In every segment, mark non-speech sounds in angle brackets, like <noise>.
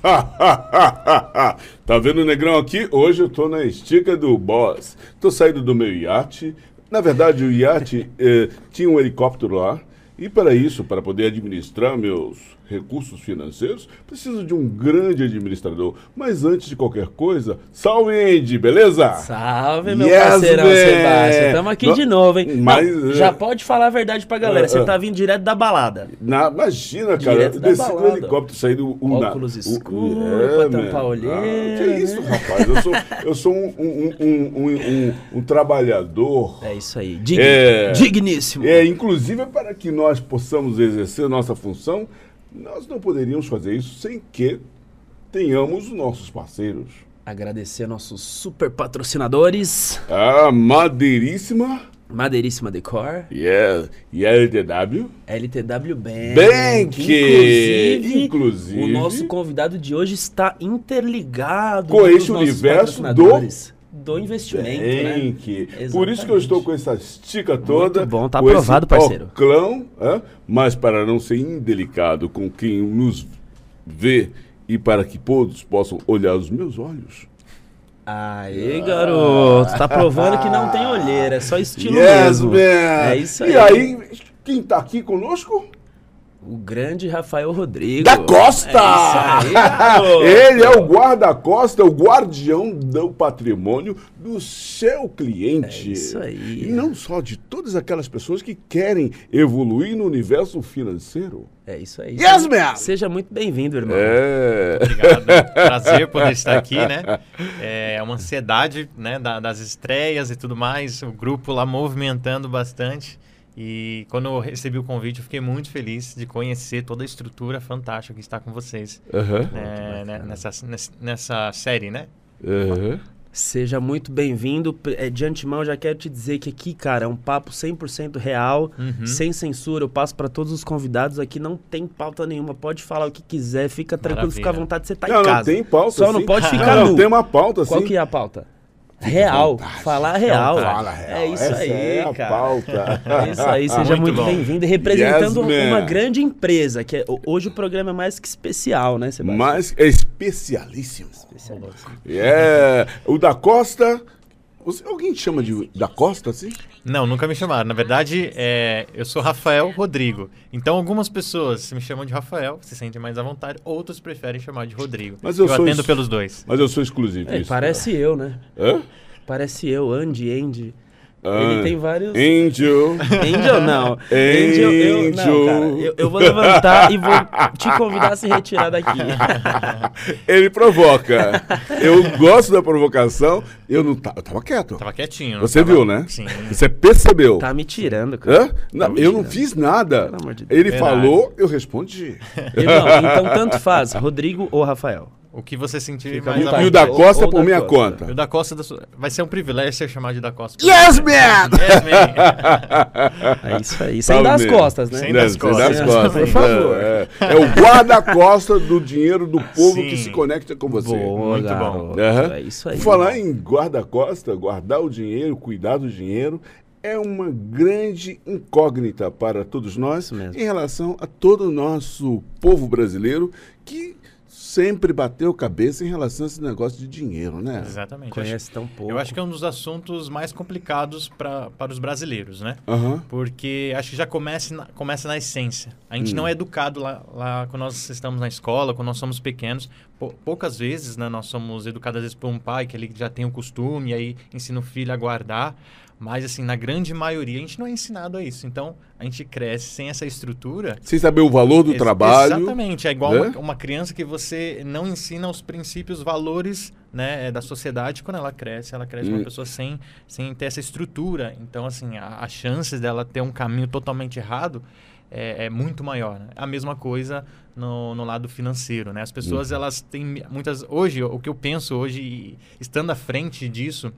<laughs> tá vendo o negrão aqui? Hoje eu tô na estica do boss. Tô saindo do meu iate. Na verdade, o iate <laughs> eh, tinha um helicóptero lá. E para isso, para poder administrar meus recursos financeiros, preciso de um grande administrador. Mas antes de qualquer coisa, salve Andy, beleza? Salve, meu Yes, parceirão man. Sebastião. Estamos aqui No- de novo, hein? Mas, Não, é. já pode falar a verdade pra galera. É, Você é. tá vindo direto da balada. Na, imagina, cara, Direto eu da desci do helicóptero, saí do... Um, Óculos o- escuros, é, pra tampar olheira, Ah, que isso, rapaz? Eu sou, eu sou um, um, um, um, trabalhador... É isso aí. Dig- É. Digníssimo. É, inclusive para que nós possamos exercer nossa função, nós não poderíamos fazer isso sem que tenhamos os nossos parceiros. Agradecer nossos super patrocinadores. A madeiríssima Madeiríssima Decor. e a, e a LTW. LTW Bank. Bank! Inclusive, Inclusive. o nosso convidado de hoje está interligado Com esse universo patrocinadores do investimento, né? Bank. Por isso que eu estou com essa estica toda. bom, tá com aprovado, esse parceiro. Oclão, hã? mas para não ser indelicado com quem nos vê e para que todos possam olhar os meus olhos. Aê, garoto. Tá provando que não tem olheira, é só estilo Yes, mesmo. man. É isso aí. E aí, quem tá aqui conosco? O grande Rafael Rodrigo. Da Costa! É isso aí. <laughs> Ele é o guarda-costa, o guardião do patrimônio do seu cliente. É isso aí. E não só de todas aquelas pessoas que querem evoluir no universo financeiro. É isso aí. Yes, seja, man. seja muito bem-vindo, irmão. É. Obrigado. Prazer poder estar aqui, né? É uma ansiedade né, da- das estreias e tudo mais. O grupo lá movimentando bastante. E quando eu recebi o convite, eu fiquei muito feliz de conhecer toda a estrutura fantástica que está com vocês Aham. né, né, nessa, nessa, série, né? Aham. Seja muito bem-vindo. É, de antemão, já quero te dizer que aqui, cara, é um papo 100% real, Uhum. sem censura. Eu passo para todos os convidados aqui, não tem pauta nenhuma. Pode falar o que quiser, fica tranquilo, Maravilha. fica à vontade, você tá não, em casa. não tem pauta. Só não pode ficar não, nu. Não, tem uma pauta, Qual sim. que é a pauta? Real. vontade. Falar real. Fala real. É isso Essa aí, é a cara. pauta. É isso aí, seja Muito muito, bem-vindo. Representando Yes, uma grande empresa, que é, hoje o programa é mais que especial, né, Sebastião? Mas é especialíssimo. Especialíssimo. É. O da Costa. Você, alguém te chama de da Costa, assim? Não, nunca me chamaram. Na verdade, é, eu sou Rafael Rodrigo. Então, algumas pessoas me chamam de Rafael, se sentem mais à vontade. Outros preferem chamar de Rodrigo. Mas eu sou atendo pelos dois. Mas eu sou exclusivo. É, isso. parece eu, né? Hã? Parece eu, Andy, Andy. Ah, Ele tem vários. Angel. Angel não. Angel, eu, não, cara. Eu, eu vou levantar e vou te convidar a se retirar daqui. <laughs> Ele provoca. Eu gosto da provocação. Eu não eu tava quieto. Tava quietinho. não Você tava- viu, né? Sim. Você percebeu. Tá me tirando, cara. Hã? Não, Tá eu não tirando. fiz nada. Pelo amor de Deus. Ele Verdade. falou, eu respondi. Irmão, então tanto faz, Rodrigo ou Rafael. O que você sentir Fica mais à vontade. E o da. Costa Ou por minha Costa. conta. E o da Costa da sua- vai ser um privilégio ser chamado de da Costa. Yes, man! Yes, man! <laughs> É isso aí. Sem Salve dar as mesmo. costas, né? Sem Né, das sem costas. das costas. Por favor. É, é. O guarda-costa do dinheiro do povo Sim. que se conecta com você. Boa, Muito bom. garoto. Aham. É isso aí. Falar em guarda-costa, guardar o dinheiro, cuidar do dinheiro, é uma grande incógnita para todos nós em relação a todo o nosso povo brasileiro que sempre bateu cabeça em relação a esse negócio de dinheiro, né? Exatamente. Conhece tão pouco. Eu acho que é um dos assuntos mais complicados pra, para os brasileiros, né? Aham. Porque acho que já começa na, começa na essência. A gente Hum. não é educado lá, lá quando nós estamos na escola, quando nós somos pequenos. Pou- poucas vezes, né, nós somos educados às vezes por um pai que ele já tem o costume, e aí ensina o filho a guardar. Mas, assim, na grande maioria, a gente não é ensinado a isso. Então, a gente cresce sem essa estrutura. Sem saber o valor do Ex- trabalho. Exatamente. É igual né? uma, uma criança que você não ensina os princípios, valores né, eh, da sociedade. Quando ela cresce, ela cresce Hum. uma pessoa sem, sem ter essa estrutura. Então, assim, a- as chances dela ter um caminho totalmente errado é, é muito maior. né? A mesma coisa no, no lado financeiro. Né? As pessoas, elas têm muitas... Hoje, o que eu penso hoje, estando à frente disso,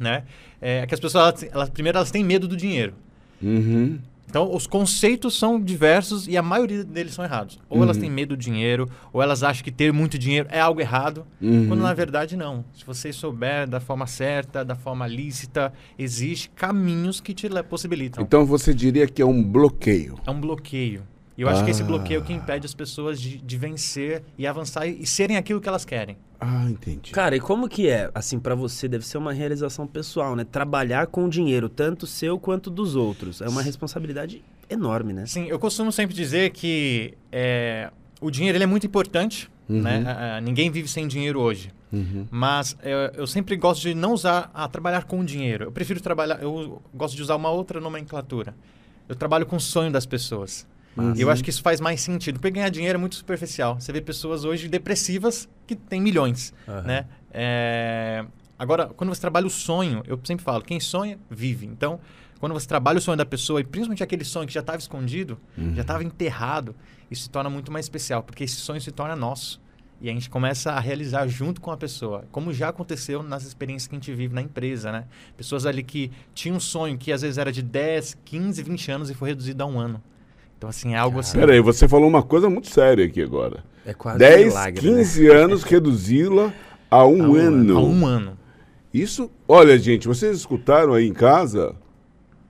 né, é que as pessoas, elas, elas- primeiro, elas têm medo do dinheiro. Uhum. Então, os conceitos são diversos e a maioria deles são errados. Ou elas Uhum. têm medo do dinheiro, ou elas acham que ter muito dinheiro é algo errado, Uhum. quando na verdade não. Se você souber da forma certa, da forma lícita, existe caminhos que te possibilitam. Então você diria que é um bloqueio. É um bloqueio. E eu acho que esse Ah. bloqueio é o que impede as pessoas de, de vencer e avançar e, e serem aquilo que elas querem. Ah, entendi. Cara, e como que é, assim, pra você? Deve ser uma realização pessoal, né? Trabalhar com dinheiro, tanto seu quanto dos outros. É uma responsabilidade enorme, né? Sim, eu costumo sempre dizer que é, o dinheiro ele é muito importante. Uhum. Né? Ah, ah, ninguém vive sem dinheiro hoje. Uhum. Mas é, eu sempre gosto de não usar a trabalhar com dinheiro. Eu prefiro trabalhar. Eu gosto de usar uma outra nomenclatura. Eu trabalho com o sonho das pessoas. E eu acho que isso faz mais sentido. Porque ganhar dinheiro é muito superficial. Você vê pessoas hoje depressivas que têm milhões. Aham. Né? É, Agora, quando você trabalha o sonho, eu sempre falo, quem sonha, vive. Então, quando você trabalha o sonho da pessoa, e principalmente aquele sonho que já estava escondido, já estava enterrado, isso se torna muito mais especial, porque esse sonho se torna nosso. E a gente começa a realizar junto com a pessoa, como já aconteceu nas experiências que a gente vive na empresa, né? Pessoas ali que tinham um sonho que às vezes era de 10, 15, 20 anos e foi reduzido a um ano. Então, assim, é algo assim... Pera aí, você falou uma coisa muito séria aqui agora. É quase um 10, milagre, né? 15 anos, <laughs> reduzi-la a um, A um ano. A um ano. Isso, olha, gente, vocês escutaram aí em casa,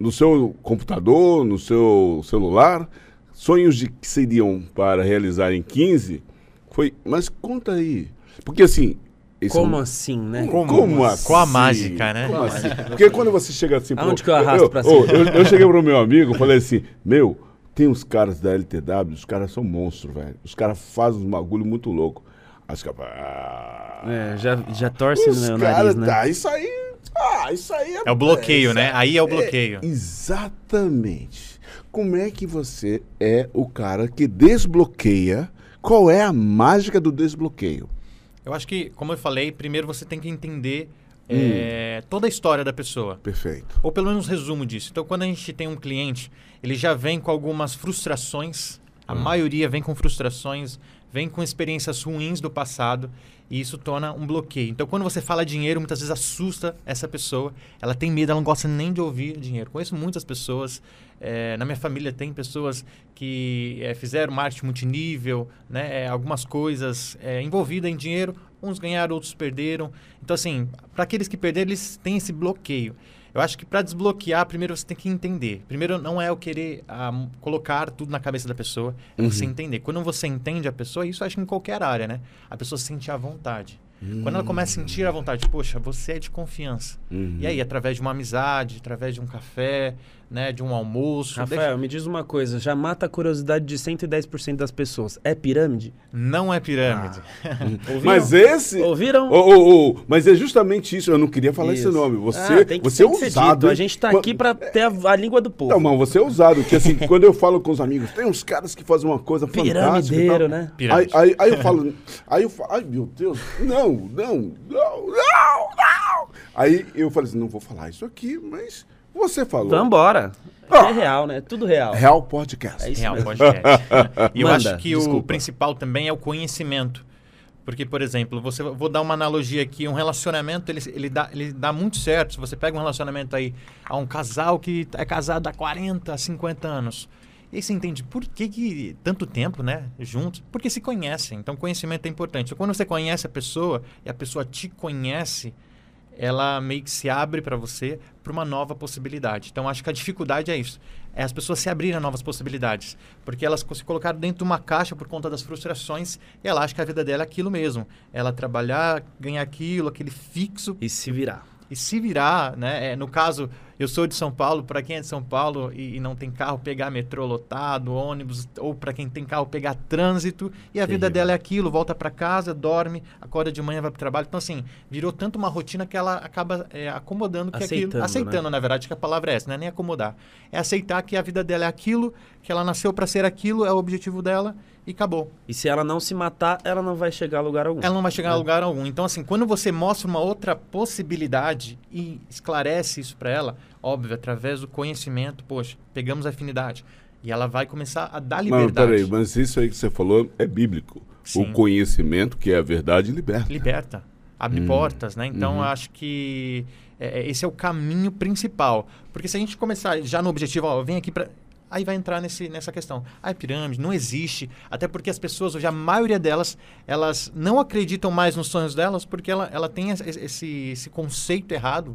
no seu computador, no seu celular, sonhos de que seriam para realizar em 15, foi, mas conta aí. Porque assim, esse é um- Como assim, né? Como, Como assim? Qual a mágica, né? Como assim? Porque quando você chega assim... pro- Aonde que eu arrasto pra eu, cima? eu, eu cheguei pro meu amigo e falei assim, meu, tem uns caras da LTW, os caras são monstros, velho. Os caras fazem uns bagulho muito louco. Os caras... Ah, É, já, já torce os no meu caras, nariz, né? tá, isso aí... Ah, isso aí é... É o bloqueio, né? isso Aí é o bloqueio. exatamente. Como é que você é o cara que desbloqueia? Qual é a mágica do desbloqueio? Eu acho que, como eu falei, primeiro você tem que entender Hum. é, toda a história da pessoa. Perfeito. Ou pelo menos um resumo disso. Então, quando a gente tem um cliente, ele já vem com algumas frustrações. A Hum. maioria vem com frustrações, vem com experiências ruins do passado. E isso torna um bloqueio. Então, quando você fala dinheiro, muitas vezes assusta essa pessoa. Ela tem medo, ela não gosta nem de ouvir dinheiro. Conheço muitas pessoas. eh, na minha família tem pessoas que eh, fizeram marketing multinível, né, eh, algumas coisas eh, envolvidas em dinheiro. Uns ganharam, outros perderam. Então, assim, para aqueles que perderam, eles têm esse bloqueio. Eu acho que para desbloquear, primeiro você tem que entender. Primeiro, não é eu querer ah, colocar tudo na cabeça da pessoa, é você entender. Quando você entende a pessoa, isso eu acho que em qualquer área, né? A pessoa se sente à vontade. Quando ela começa a sentir à vontade, poxa, você é de confiança. Uhum. E aí, através de uma amizade, através de um café, né, de um almoço. Rafael, me diz uma coisa, já mata a curiosidade de 110% das pessoas. É pirâmide? Não é pirâmide. <laughs> Ouviram? Mas esse... Ouviram? Ô, ô, ô, mas é justamente isso, eu não queria falar esse Isso. nome. Você, Ah, tem que, você é tem ousado. A gente tá Qua- aqui pra ter a, a língua do povo. Não, mas você é ousado, que assim, <laughs> quando eu falo com os amigos, tem uns caras que fazem uma coisa fantástica. Piramideiro, né? Aí, aí, aí eu falo, aí eu falo, ai meu Deus, não, não, não, não, não. Aí eu falei assim, não vou falar isso aqui, mas você falou. Vambora. Ah. É real, né? Tudo real. Real Podcast. É isso Real mesmo. podcast. e eu Manda, acho que o desculpa. principal também é o conhecimento. Porque, por exemplo, você vou dar uma analogia aqui, um relacionamento, ele, ele, dá, ele dá muito certo. Se você pega um relacionamento aí a um casal que é casado há 40, 50 anos. E aí você entende por que, que tanto tempo, né, juntos? Porque se conhecem. Então, conhecimento é importante. Então, quando você conhece a pessoa e a pessoa te conhece, ela meio que se abre para você para uma nova possibilidade. Então, acho que a dificuldade é isso. É as pessoas se abrirem a novas possibilidades. Porque elas se colocaram dentro de uma caixa por conta das frustrações e ela acha que a vida dela é aquilo mesmo. Ela trabalhar, ganhar aquilo, aquele fixo E se virar. e se virar, né? É, no caso, eu sou de São Paulo, para quem é de São Paulo e, e não tem carro, pegar metrô lotado, ônibus, ou para quem tem carro, pegar trânsito, e a vida Terrível. dela é aquilo, volta para casa, dorme, acorda de manhã, vai para trabalho. Então, assim, virou tanto uma rotina que ela acaba é, acomodando que Aceitando, aquilo. né? Aceitando, na verdade, que a palavra é essa, não é nem acomodar. É aceitar que a vida dela é aquilo, que ela nasceu para ser aquilo, é o objetivo dela, e acabou. E se ela não se matar, ela não vai chegar a lugar algum. Ela não vai chegar a lugar algum. Então, assim, quando você mostra uma outra possibilidade e esclarece isso para ela, óbvio, através do conhecimento, poxa, pegamos afinidade. E ela vai começar a dar Mas liberdade. peraí, mas isso aí que você falou é bíblico. Sim. O conhecimento, que é a verdade, liberta. Liberta. Abre Hum. portas, né? Então, Uhum. eu acho que é, é, esse é o caminho principal. Porque se a gente começar já no objetivo, ó, vem aqui para Aí vai entrar nesse, nessa questão. Ah, pirâmide, não existe. Até porque as pessoas, hoje, a maioria delas, elas não acreditam mais nos sonhos delas porque ela, ela tem esse, esse conceito errado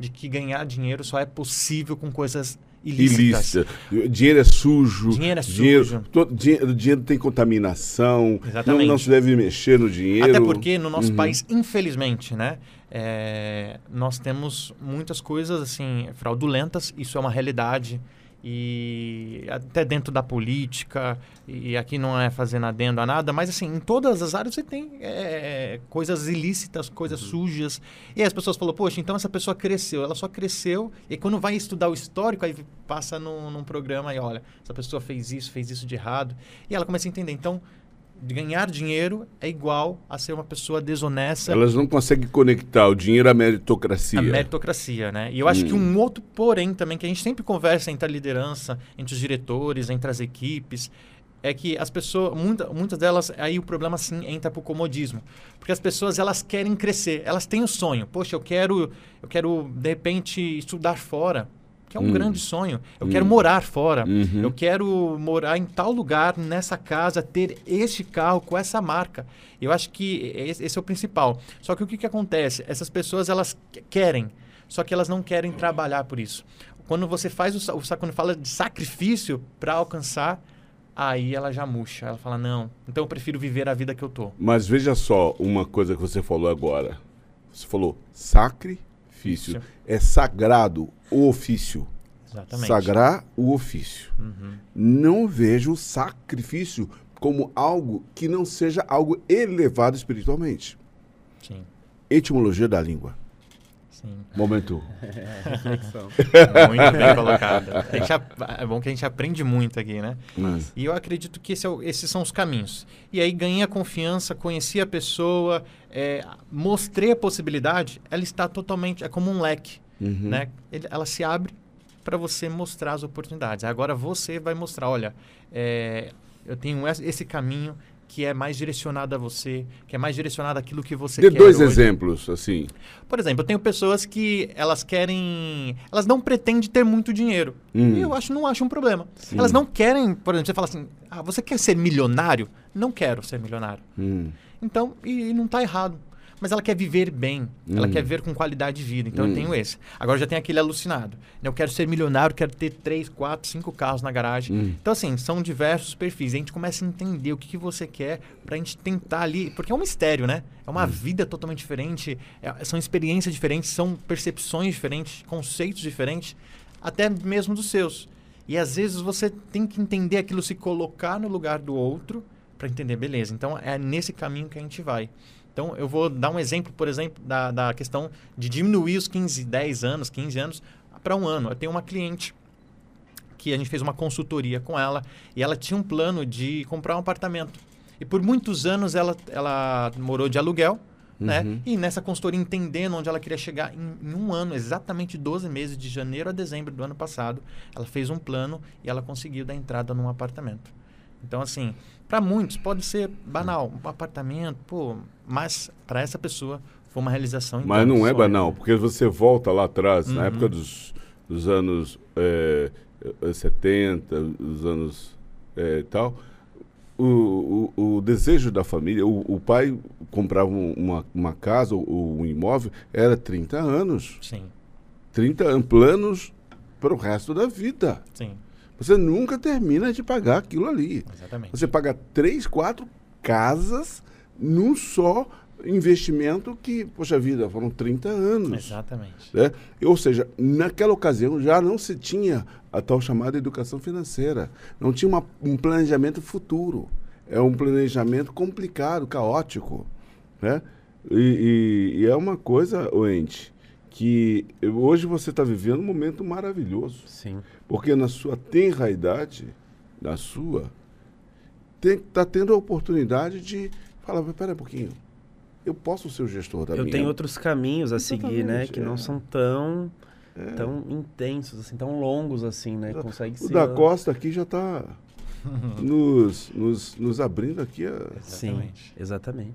de que ganhar dinheiro só é possível com coisas ilícitas. Ilícita. Dinheiro é sujo. Dinheiro é Dinheiro, sujo. todo, dinheiro, dinheiro tem contaminação. Não, Exatamente. não se deve mexer no dinheiro. Até porque no nosso Uhum. país, infelizmente, né, é, nós temos muitas coisas assim fraudulentas. Isso é uma realidade e até dentro da política e aqui não é fazendo adendo a nada, mas assim em todas as áreas você tem é, coisas ilícitas, coisas sujas. E as pessoas falam, poxa, então essa pessoa cresceu, ela só cresceu e quando vai estudar o histórico aí passa num, num programa e olha, essa pessoa fez isso, fez isso de errado e ela começa a entender. Então ganhar dinheiro é igual a ser uma pessoa desonesta. Elas não conseguem conectar o dinheiro à meritocracia. A meritocracia, né? E eu acho que um outro porém também, que a gente sempre conversa entre a liderança, entre os diretores, entre as equipes, é que as pessoas, muita, muitas delas, aí o problema sim entra pro comodismo. Porque as pessoas, elas querem crescer, elas têm o sonho. Poxa, eu quero, eu quero de repente, estudar fora, que é um Hum. grande sonho. Eu quero morar fora. Uhum. Eu quero morar em tal lugar, nessa casa, ter este carro com essa marca. Eu acho que esse é o principal. Só que o que, que acontece? Essas pessoas, elas que- querem, só que elas não querem trabalhar por isso. Quando você faz o, o quando fala de sacrifício para alcançar, aí ela já murcha. Ela fala, não, então eu prefiro viver a vida que eu tô. Mas veja só uma coisa que você falou agora. Você falou sacrifício. Isso. É sagrado o ofício. Exatamente. Sagrar o ofício. Uhum. Não vejo o sacrifício como algo que não seja algo elevado espiritualmente. Sim, Etimologia da língua. sim. Momento. <laughs> Reflexão. Muito bem colocado. É bom que a gente aprende muito aqui, né? Mas, E eu acredito que esse é o- esses são os caminhos. E aí ganhei a confiança, conheci a pessoa, é, mostrei a possibilidade, ela está totalmente, é como um leque, uhum. né? Ele- ela se abre para você mostrar as oportunidades. Agora você vai mostrar, olha, é, eu tenho esse caminho que é mais direcionado a você, que é mais direcionado àquilo que você Dê quer dois hoje. exemplos, assim. Por exemplo, eu tenho pessoas que elas querem, elas não pretendem ter muito dinheiro. Hum. E eu acho, não acho um problema. Elas não querem, por exemplo, você fala assim, ah, você quer ser milionário? Não quero ser milionário. Hum. Então, e, e não está errado. Mas ela quer viver bem, ela Hum. quer ver com qualidade de vida. Então Hum. eu tenho esse. Agora já tem aquele alucinado. Eu quero ser milionário, quero ter três, quatro, cinco carros na garagem. Hum. Então, assim, são diversos perfis. A gente começa a entender o que, que você quer pra gente tentar ali. Porque é um mistério, né? É Hum. uma vida totalmente diferente, é- são experiências diferentes, são percepções diferentes, conceitos diferentes, até mesmo dos seus. E às vezes você tem que entender aquilo, se colocar no lugar do outro para entender, beleza. Então é nesse caminho que a gente vai. Então eu vou dar um exemplo, por exemplo, da, da questão de diminuir os 15, 10 anos, 15 anos para um ano. Eu tenho uma cliente que a gente fez uma consultoria com ela e ela tinha um plano de comprar um apartamento. E por muitos anos ela, ela morou de aluguel, né? Uhum. E nessa consultoria entendendo onde ela queria chegar em, em um ano, exatamente 12 meses, de janeiro a dezembro do ano passado, ela fez um plano e ela conseguiu dar entrada num apartamento. Então, assim, para muitos pode ser banal, um apartamento, pô, mas para essa pessoa foi uma realização. Mas não é banal, porque você volta lá atrás, na Uhum. época dos, dos anos é, eh, 70, os anos eh, tal, o, o, o desejo da família, o, o pai comprava um- uma, uma casa ou um imóvel, era 30 anos. Sim, 30 anos, planos para o resto da vida. sim, Você nunca termina de pagar aquilo ali. exatamente. Você paga três, quatro casas num só investimento que, poxa vida, foram 30 anos. Exatamente. né? Ou seja, naquela ocasião já não se tinha a tal chamada educação financeira. Não tinha uma- um planejamento futuro. É um planejamento complicado, caótico. Né? E, e- e é uma coisa, Oente, que hoje você está vivendo um momento maravilhoso. Sim. Porque na sua tenra idade, na sua, está tendo a oportunidade de falar, "Mas pera um pouquinho, eu posso ser o gestor da Eu minha... tenho outros caminhos a seguir, né? Que é. não são tão, tão intensos, assim, tão longos assim, né? Consegue O ser. da Costa aqui já está <laughs> nos, nos, nos abrindo aqui a... Sim, Exatamente.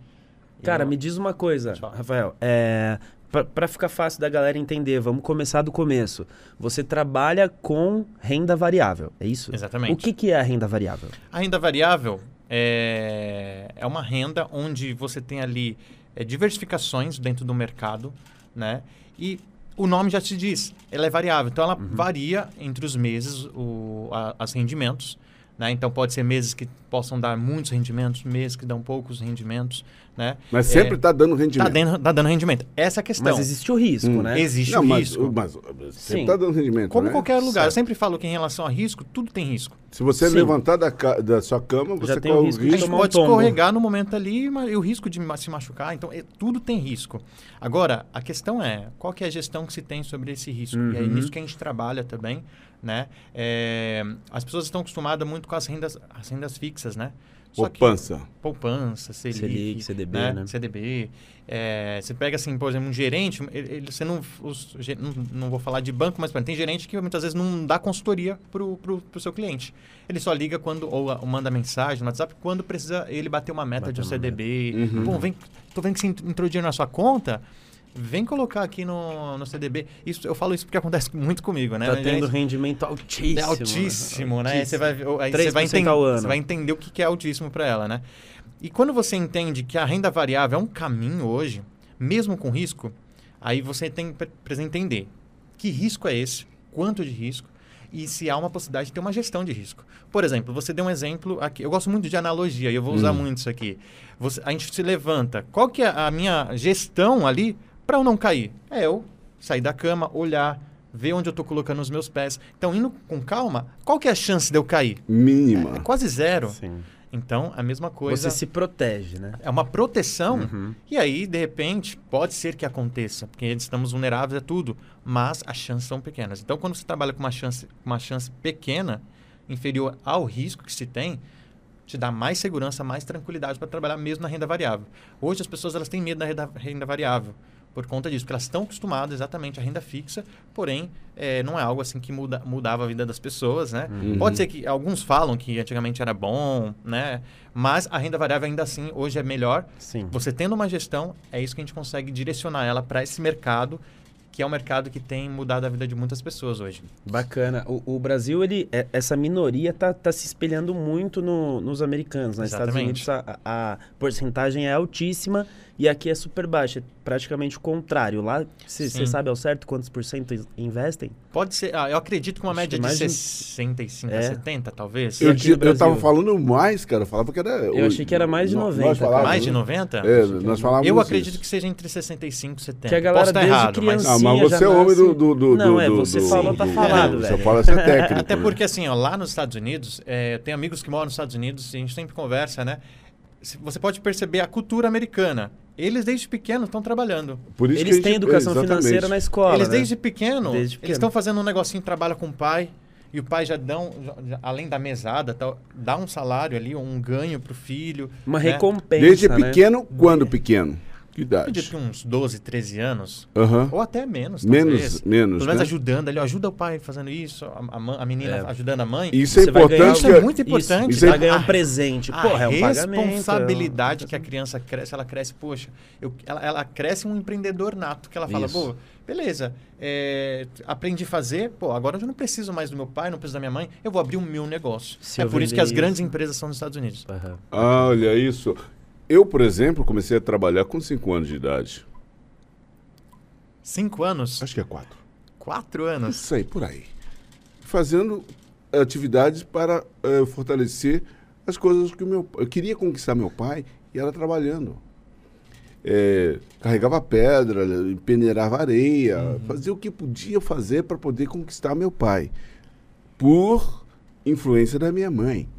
Cara, eu- me diz uma coisa. Rafael. É, pra ficar fácil da galera entender, vamos começar do começo. Você trabalha com renda variável, é isso? Exatamente. O que, que é a renda variável? A renda variável é, é uma renda onde você tem ali é, diversificações dentro do mercado, né? E o nome já te diz, ela é variável. Então, ela varia entre os meses, o, a, as rendimentos. Né? Então, pode ser meses que possam dar muitos rendimentos, meses que dão poucos rendimentos. Né? Mas sempre É, está dando Tá rendimento. dando, tá dando rendimento. Essa é a questão. Mas existe o risco, Hum. né? Existe Não, o mas, risco. mas sempre está dando rendimento. Como né? qualquer lugar. Eu Certo. sempre falo que em relação a risco, tudo tem risco. Se você Sim. levantar da, da sua cama, você tem o corre o risco de A gente um pode tombo. escorregar no momento ali e o risco de se machucar. Então, é- tudo tem risco. Agora, a questão é, qual que é a gestão que se tem sobre esse risco? E é Uhum. nisso que a gente trabalha também, né? É, as pessoas estão acostumadas muito com as rendas, as rendas fixas, né? Só que- Poupança. poupança, Selic, Selic, CDB, né? né? CDB. É, você pega assim, por exemplo, um gerente, ele, ele- você não, os não, não vou falar de banco, mas exemplo, tem gerente que muitas vezes não dá consultoria pro, pro, pro seu cliente. Ele só liga quando ou, ou manda mensagem no WhatsApp quando precisa ele bater uma meta de um CDB. Uhum. Pô, vem, tô vendo que você entrou dinheiro na sua conta. Vem colocar aqui no, no CDB. Isso, eu falo isso porque acontece muito comigo, né? Tá tendo gente, rendimento altíssimo. é altíssimo, né? Aí você vai, ver- aí 3% você vai, entender, você vai entender o que é altíssimo para ela, né? E quando você entende que a renda variável é um caminho hoje, mesmo com risco, aí você tem precisa entender que risco é esse, quanto de risco e se há uma possibilidade de ter uma gestão de risco. Por exemplo, você deu um exemplo aqui. Eu gosto muito de analogia e eu vou usar Hum. muito isso aqui. Você- a gente se levanta. Qual que é a minha gestão ali para eu não cair? É eu sair da cama, olhar, ver onde eu estou colocando os meus pés. Então, indo com calma, qual que é a chance de eu cair? Mínima. É quase zero. Sim. Então, a mesma coisa. Você se protege, né? É uma proteção. Uhum. E aí, de repente, pode ser que aconteça, porque estamos vulneráveis a tudo, mas as chances são pequenas. Então, quando você trabalha com uma chance, uma chance pequena, inferior ao risco que se tem, te dá mais segurança, mais tranquilidade para trabalhar mesmo na renda variável. Hoje as pessoas elas têm medo da renda, renda variável por conta disso, porque elas estão acostumadas exatamente à renda fixa, porém eh, não é algo assim que muda, mudava a vida das pessoas, né? Uhum. Pode ser que alguns falam que antigamente era bom, né? Mas a renda variável ainda assim hoje é melhor Sim. você tendo uma gestão, é isso que a gente consegue direcionar ela para esse mercado, que é um mercado que tem mudado a vida de muitas pessoas hoje. Bacana. O, o Brasil, ele, é- essa minoria tá, tá se espelhando muito no- nos americanos. Nos Estados Exatamente. Unidos a, a porcentagem é altíssima e aqui é super baixa. É praticamente o contrário. Lá, você sabe ao certo quantos por cento in- investem? Pode ser, ah, eu acredito que uma Acho média que de mais de- 65 a É. 70, talvez. Eu, eu tava falando mais, cara. Eu falava que era. Eu achei que era mais de nó- 90, Nós falávamos, Mais de né? 90? É, nós falávamos Eu isso. acredito que seja entre 65 e 70. Que a galera Posso estar desde errado, mas... Ah, mas você é homem nasce- do. do, do Não, do- é, você do- falou, tá do- falado, Você velho. fala ser técnico. Até né? porque, assim, ó, lá nos Estados Unidos, é, eu tenho amigos que moram nos Estados Unidos e a gente sempre conversa, né? Você pode perceber a cultura americana. Eles, desde pequenos, estão trabalhando. Por isso que Eles gente- têm educação exatamente. financeira na escola, eles, né? desde pequeno, Desde pequeno. eles estão fazendo um negocinho, trabalha com o pai, e o pai já dá, um, já- já- além da mesada, tal, dá um salário ali, um ganho pro filho. Uma né? recompensa, Desde né? pequeno, quando pequeno? Que Eu acredito idade? que uns 12, 13 anos, Aham. ou até menos, Menos, talvez. menos. Pelo menos né? ajudando ali, ajuda o pai fazendo isso, a, a a menina É. ajudando a mãe. Isso é vai ganhar importante. Isso é muito importante. isso Você é- vai ganhar um A- presente. A Porra, é um responsabilidade é um- que a criança cresce, ela cresce, poxa, eu- ela, ela cresce um empreendedor nato, que ela fala, Isso. pô, beleza, é, aprendi a fazer, pô, agora eu não preciso mais do meu pai, não preciso da minha mãe, eu vou abrir o meu negócio. Se é eu por isso que as isso. grandes empresas são nos Estados Unidos. Aham. Ah, olha isso. Eu, por exemplo, comecei a trabalhar com 5 anos de idade. Cinco anos? Acho que é 4. Quatro Não anos? sei, por aí. Fazendo atividades para eh, fortalecer as coisas que o meu Eu queria conquistar meu pai e era trabalhando. Eh, carregava pedra, peneirava areia, fazia o que podia fazer para poder conquistar meu pai. Por influência da minha mãe.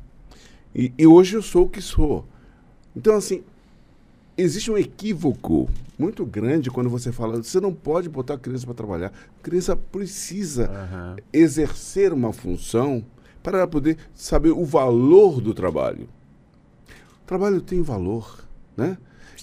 E, e hoje eu sou o que sou. Então, assim, existe um equívoco muito grande quando você fala, você não pode botar a criança para trabalhar. A criança precisa Aham. exercer uma função para ela poder saber o valor do trabalho. O trabalho tem valor, né?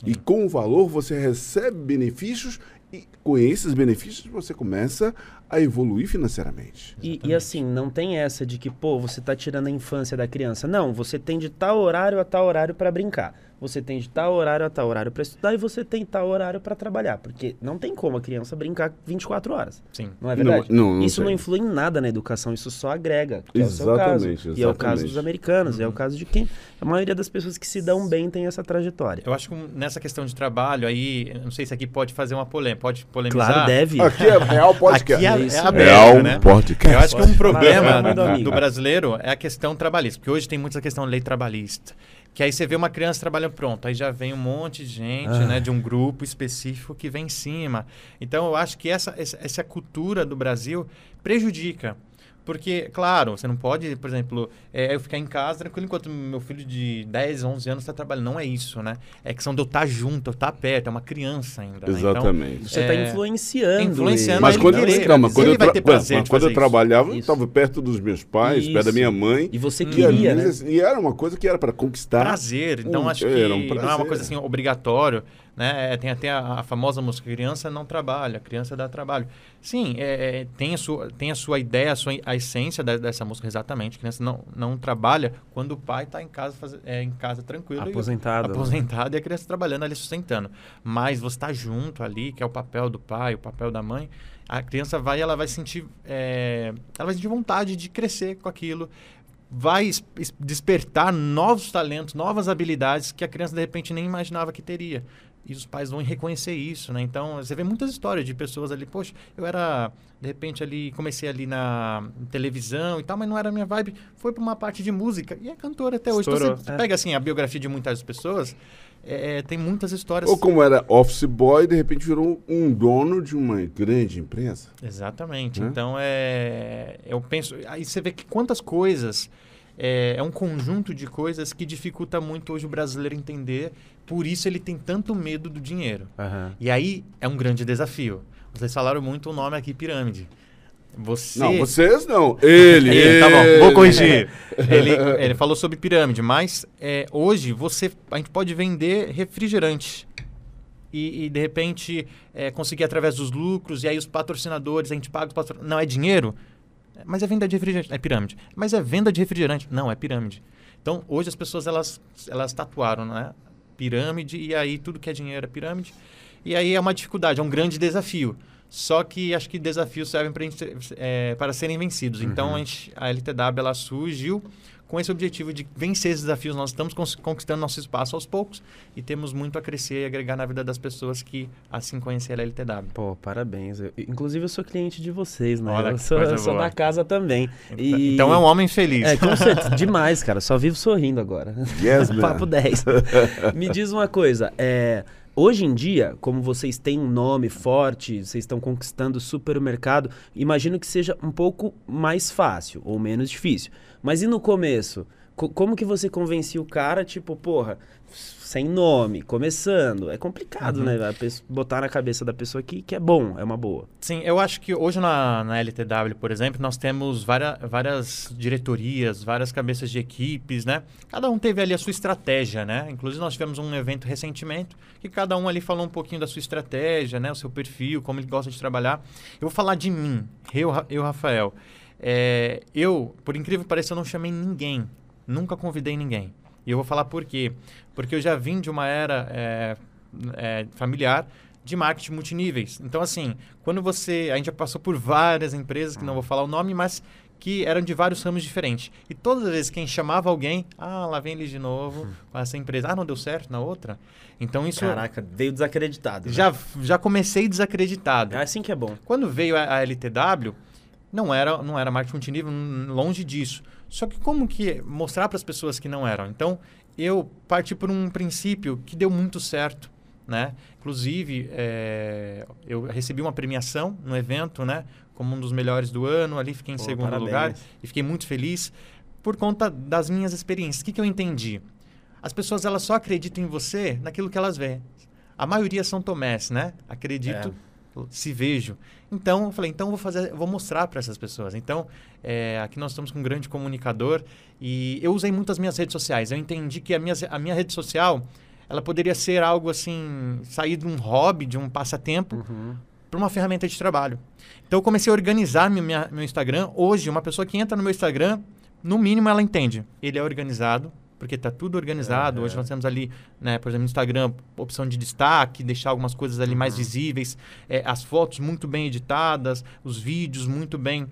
E com o valor você recebe benefícios e com esses benefícios você começa a evoluir financeiramente. E, e, assim, não tem essa de que, pô, você tá tirando a infância da criança. Não, você tem de tal horário a tal horário para brincar você tem de tal horário a tal horário para estudar e você tem tal horário para trabalhar. Porque não tem como a criança brincar 24 horas. Sim. Não é verdade? Não, não, isso tem. não influi em nada na educação, isso só agrega. Que exatamente, é o seu caso. Exatamente. E é o caso dos americanos, uhum. é o caso de quem? A maioria das pessoas que se dão bem tem essa trajetória. Eu acho que nessa questão de trabalho aí, não sei se aqui pode fazer uma polêmica, pode polemizar. Claro, deve. Aqui é real podcast. Aqui é, Isso é aberto, Real né? podcast. Eu acho que um problema do brasileiro é a questão trabalhista, porque hoje tem muita questão de lei trabalhista. Que aí você vê uma criança trabalhando pronto, aí já vem um monte de gente, Ah. né, de um grupo específico que vem em cima. Então eu acho que essa, essa, essa cultura do Brasil prejudica. Porque, claro, você não pode, por exemplo, é, eu ficar em casa tranquilo enquanto meu filho de 10, 11 anos está trabalhando. Não é isso, né? É questão de eu estar junto, eu estar perto, é uma criança ainda. né? Então, Exatamente. Você está É, influenciando. influenciando. Mas ele quando, calma, quando, ele eu, vai tra- ter prazer quando eu trabalhava, eu Isso. estava perto dos meus pais, perto da Isso. minha mãe. E você E, queria, às né? e era uma coisa que era para conquistar. prazer. Então, Um- acho que um não é uma coisa assim obrigatório. Né? É, Tem até a, a famosa música criança não trabalha, criança dá trabalho. Sim, é, é, tem, a sua, tem a sua ideia, a, sua, a essência da- dessa música exatamente. Criança não, não trabalha quando o pai está em casa, faz, é, em casa tranquilo. e- Aposentado. né? aposentado e a criança trabalhando ali sustentando. Mas você está junto ali, que é o papel do pai, o papel da mãe. A criança vai, ela vai sentir, é, ela vai sentir vontade de crescer com aquilo, vai es- es- despertar novos talentos, novas habilidades que a criança de repente nem imaginava que teria. E os pais vão reconhecer isso, né? Então, você vê muitas histórias de pessoas ali, poxa, eu era, de repente, ali, comecei ali na televisão e tal, mas não era a minha vibe. Foi para uma parte de música e é cantora até hoje. Então, Estourou, você é. pega, assim, a biografia de muitas pessoas, é, tem muitas histórias... Ou como era office boy, de repente virou um dono de uma grande empresa. Exatamente. Né? Então, é, eu penso... Aí você vê que quantas coisas... É, é um conjunto de coisas que dificulta muito hoje o brasileiro entender. Por isso ele tem tanto medo do dinheiro. Aham. E aí é um grande desafio. Vocês falaram muito o nome aqui, pirâmide. Você... Não, vocês não. Ele, Ele, tá bom, ele. vou corrigir. <laughs> ele, ele falou sobre pirâmide, mas é, hoje você, a gente pode vender refrigerante. E, e, de repente é, conseguir através dos lucros, e aí os patrocinadores, a gente paga os patrocinadores. Não é dinheiro? Mas é venda de refrigerante. É pirâmide. Mas é venda de refrigerante. Não, é pirâmide. Então, hoje as pessoas elas, elas tatuaram, né? Pirâmide, e aí tudo que é dinheiro é pirâmide. E aí é uma dificuldade, é um grande desafio. Só que acho que desafios servem pra é, para serem vencidos. Então a, gente, a LTW ela surgiu com esse objetivo de vencer esses desafios. Nós estamos conquistando nosso espaço aos poucos e temos muito a crescer e agregar na vida das pessoas que assim conheceram a LTW. Pô, parabéns. Eu- inclusive, eu sou cliente de vocês, né? Olha eu sou, eu sou da casa também. E- Então é um homem feliz. É, com <laughs> certeza. Demais, cara. Só vivo sorrindo agora. Yes, <laughs> man. Papo 10. <laughs> Me diz uma coisa. É, hoje em dia, como vocês têm um nome forte, vocês estão conquistando super o mercado, imagino que seja um pouco mais fácil ou menos difícil. Mas e no começo? Co- como que você convencia o cara, tipo, porra, sem nome, começando? É complicado, Uhum. né? Pessoa- botar na cabeça da pessoa que, que é bom, é uma boa. Sim, eu acho que hoje na, na LTW, por exemplo, nós temos várias, várias diretorias, várias cabeças de equipes, né? Cada um teve ali a sua estratégia, né? Inclusive nós tivemos um evento recentemente que cada um ali falou um pouquinho da sua estratégia, né? O seu perfil, como ele gosta de trabalhar. Eu vou falar de mim, eu, eu Rafael. É, eu, por incrível que pareça, eu não chamei ninguém. Nunca convidei ninguém. E eu vou falar por quê. Porque eu já vim de uma era é, é, familiar de marketing multiníveis. Então, assim, quando você. A gente já passou por várias empresas, que não vou falar o nome, mas que eram de vários ramos diferentes. E todas as vezes que a gente chamava alguém, ah, lá vem ele de novo, com essa empresa. Ah, não deu certo na outra. Então, isso. Caraca, veio desacreditado. né? Já, já comecei desacreditado. É assim que é bom. Quando veio a, a LTW, não era, não era marketing multinível, longe disso. Só que como que mostrar para as pessoas que não eram? Então, eu parti por um princípio que deu muito certo, né? Inclusive, eh, eu recebi uma premiação no evento, né? Como um dos melhores do ano, ali fiquei em Pô, segundo parabéns. lugar e fiquei muito feliz por conta das minhas experiências. O que, que eu entendi? As pessoas elas só acreditam em você naquilo que elas veem. A maioria são tomés, né? Acredito, se vejo. Então, eu falei, então eu vou fazer, vou mostrar para essas pessoas. Então, é, aqui nós estamos com um grande comunicador e eu usei muito as minhas redes sociais. Eu entendi que a minha, a minha rede social, ela poderia ser algo assim, sair de um hobby, de um passatempo, Uhum. para uma ferramenta de trabalho. Então eu comecei a organizar minha, meu Instagram. Hoje, uma pessoa que entra no meu Instagram, no mínimo ela entende. Ele é organizado, porque está tudo organizado. Hoje nós temos ali, né, por exemplo, no Instagram, opção de destaque, deixar algumas coisas ali mais visíveis, é, as fotos muito bem editadas, os vídeos muito bem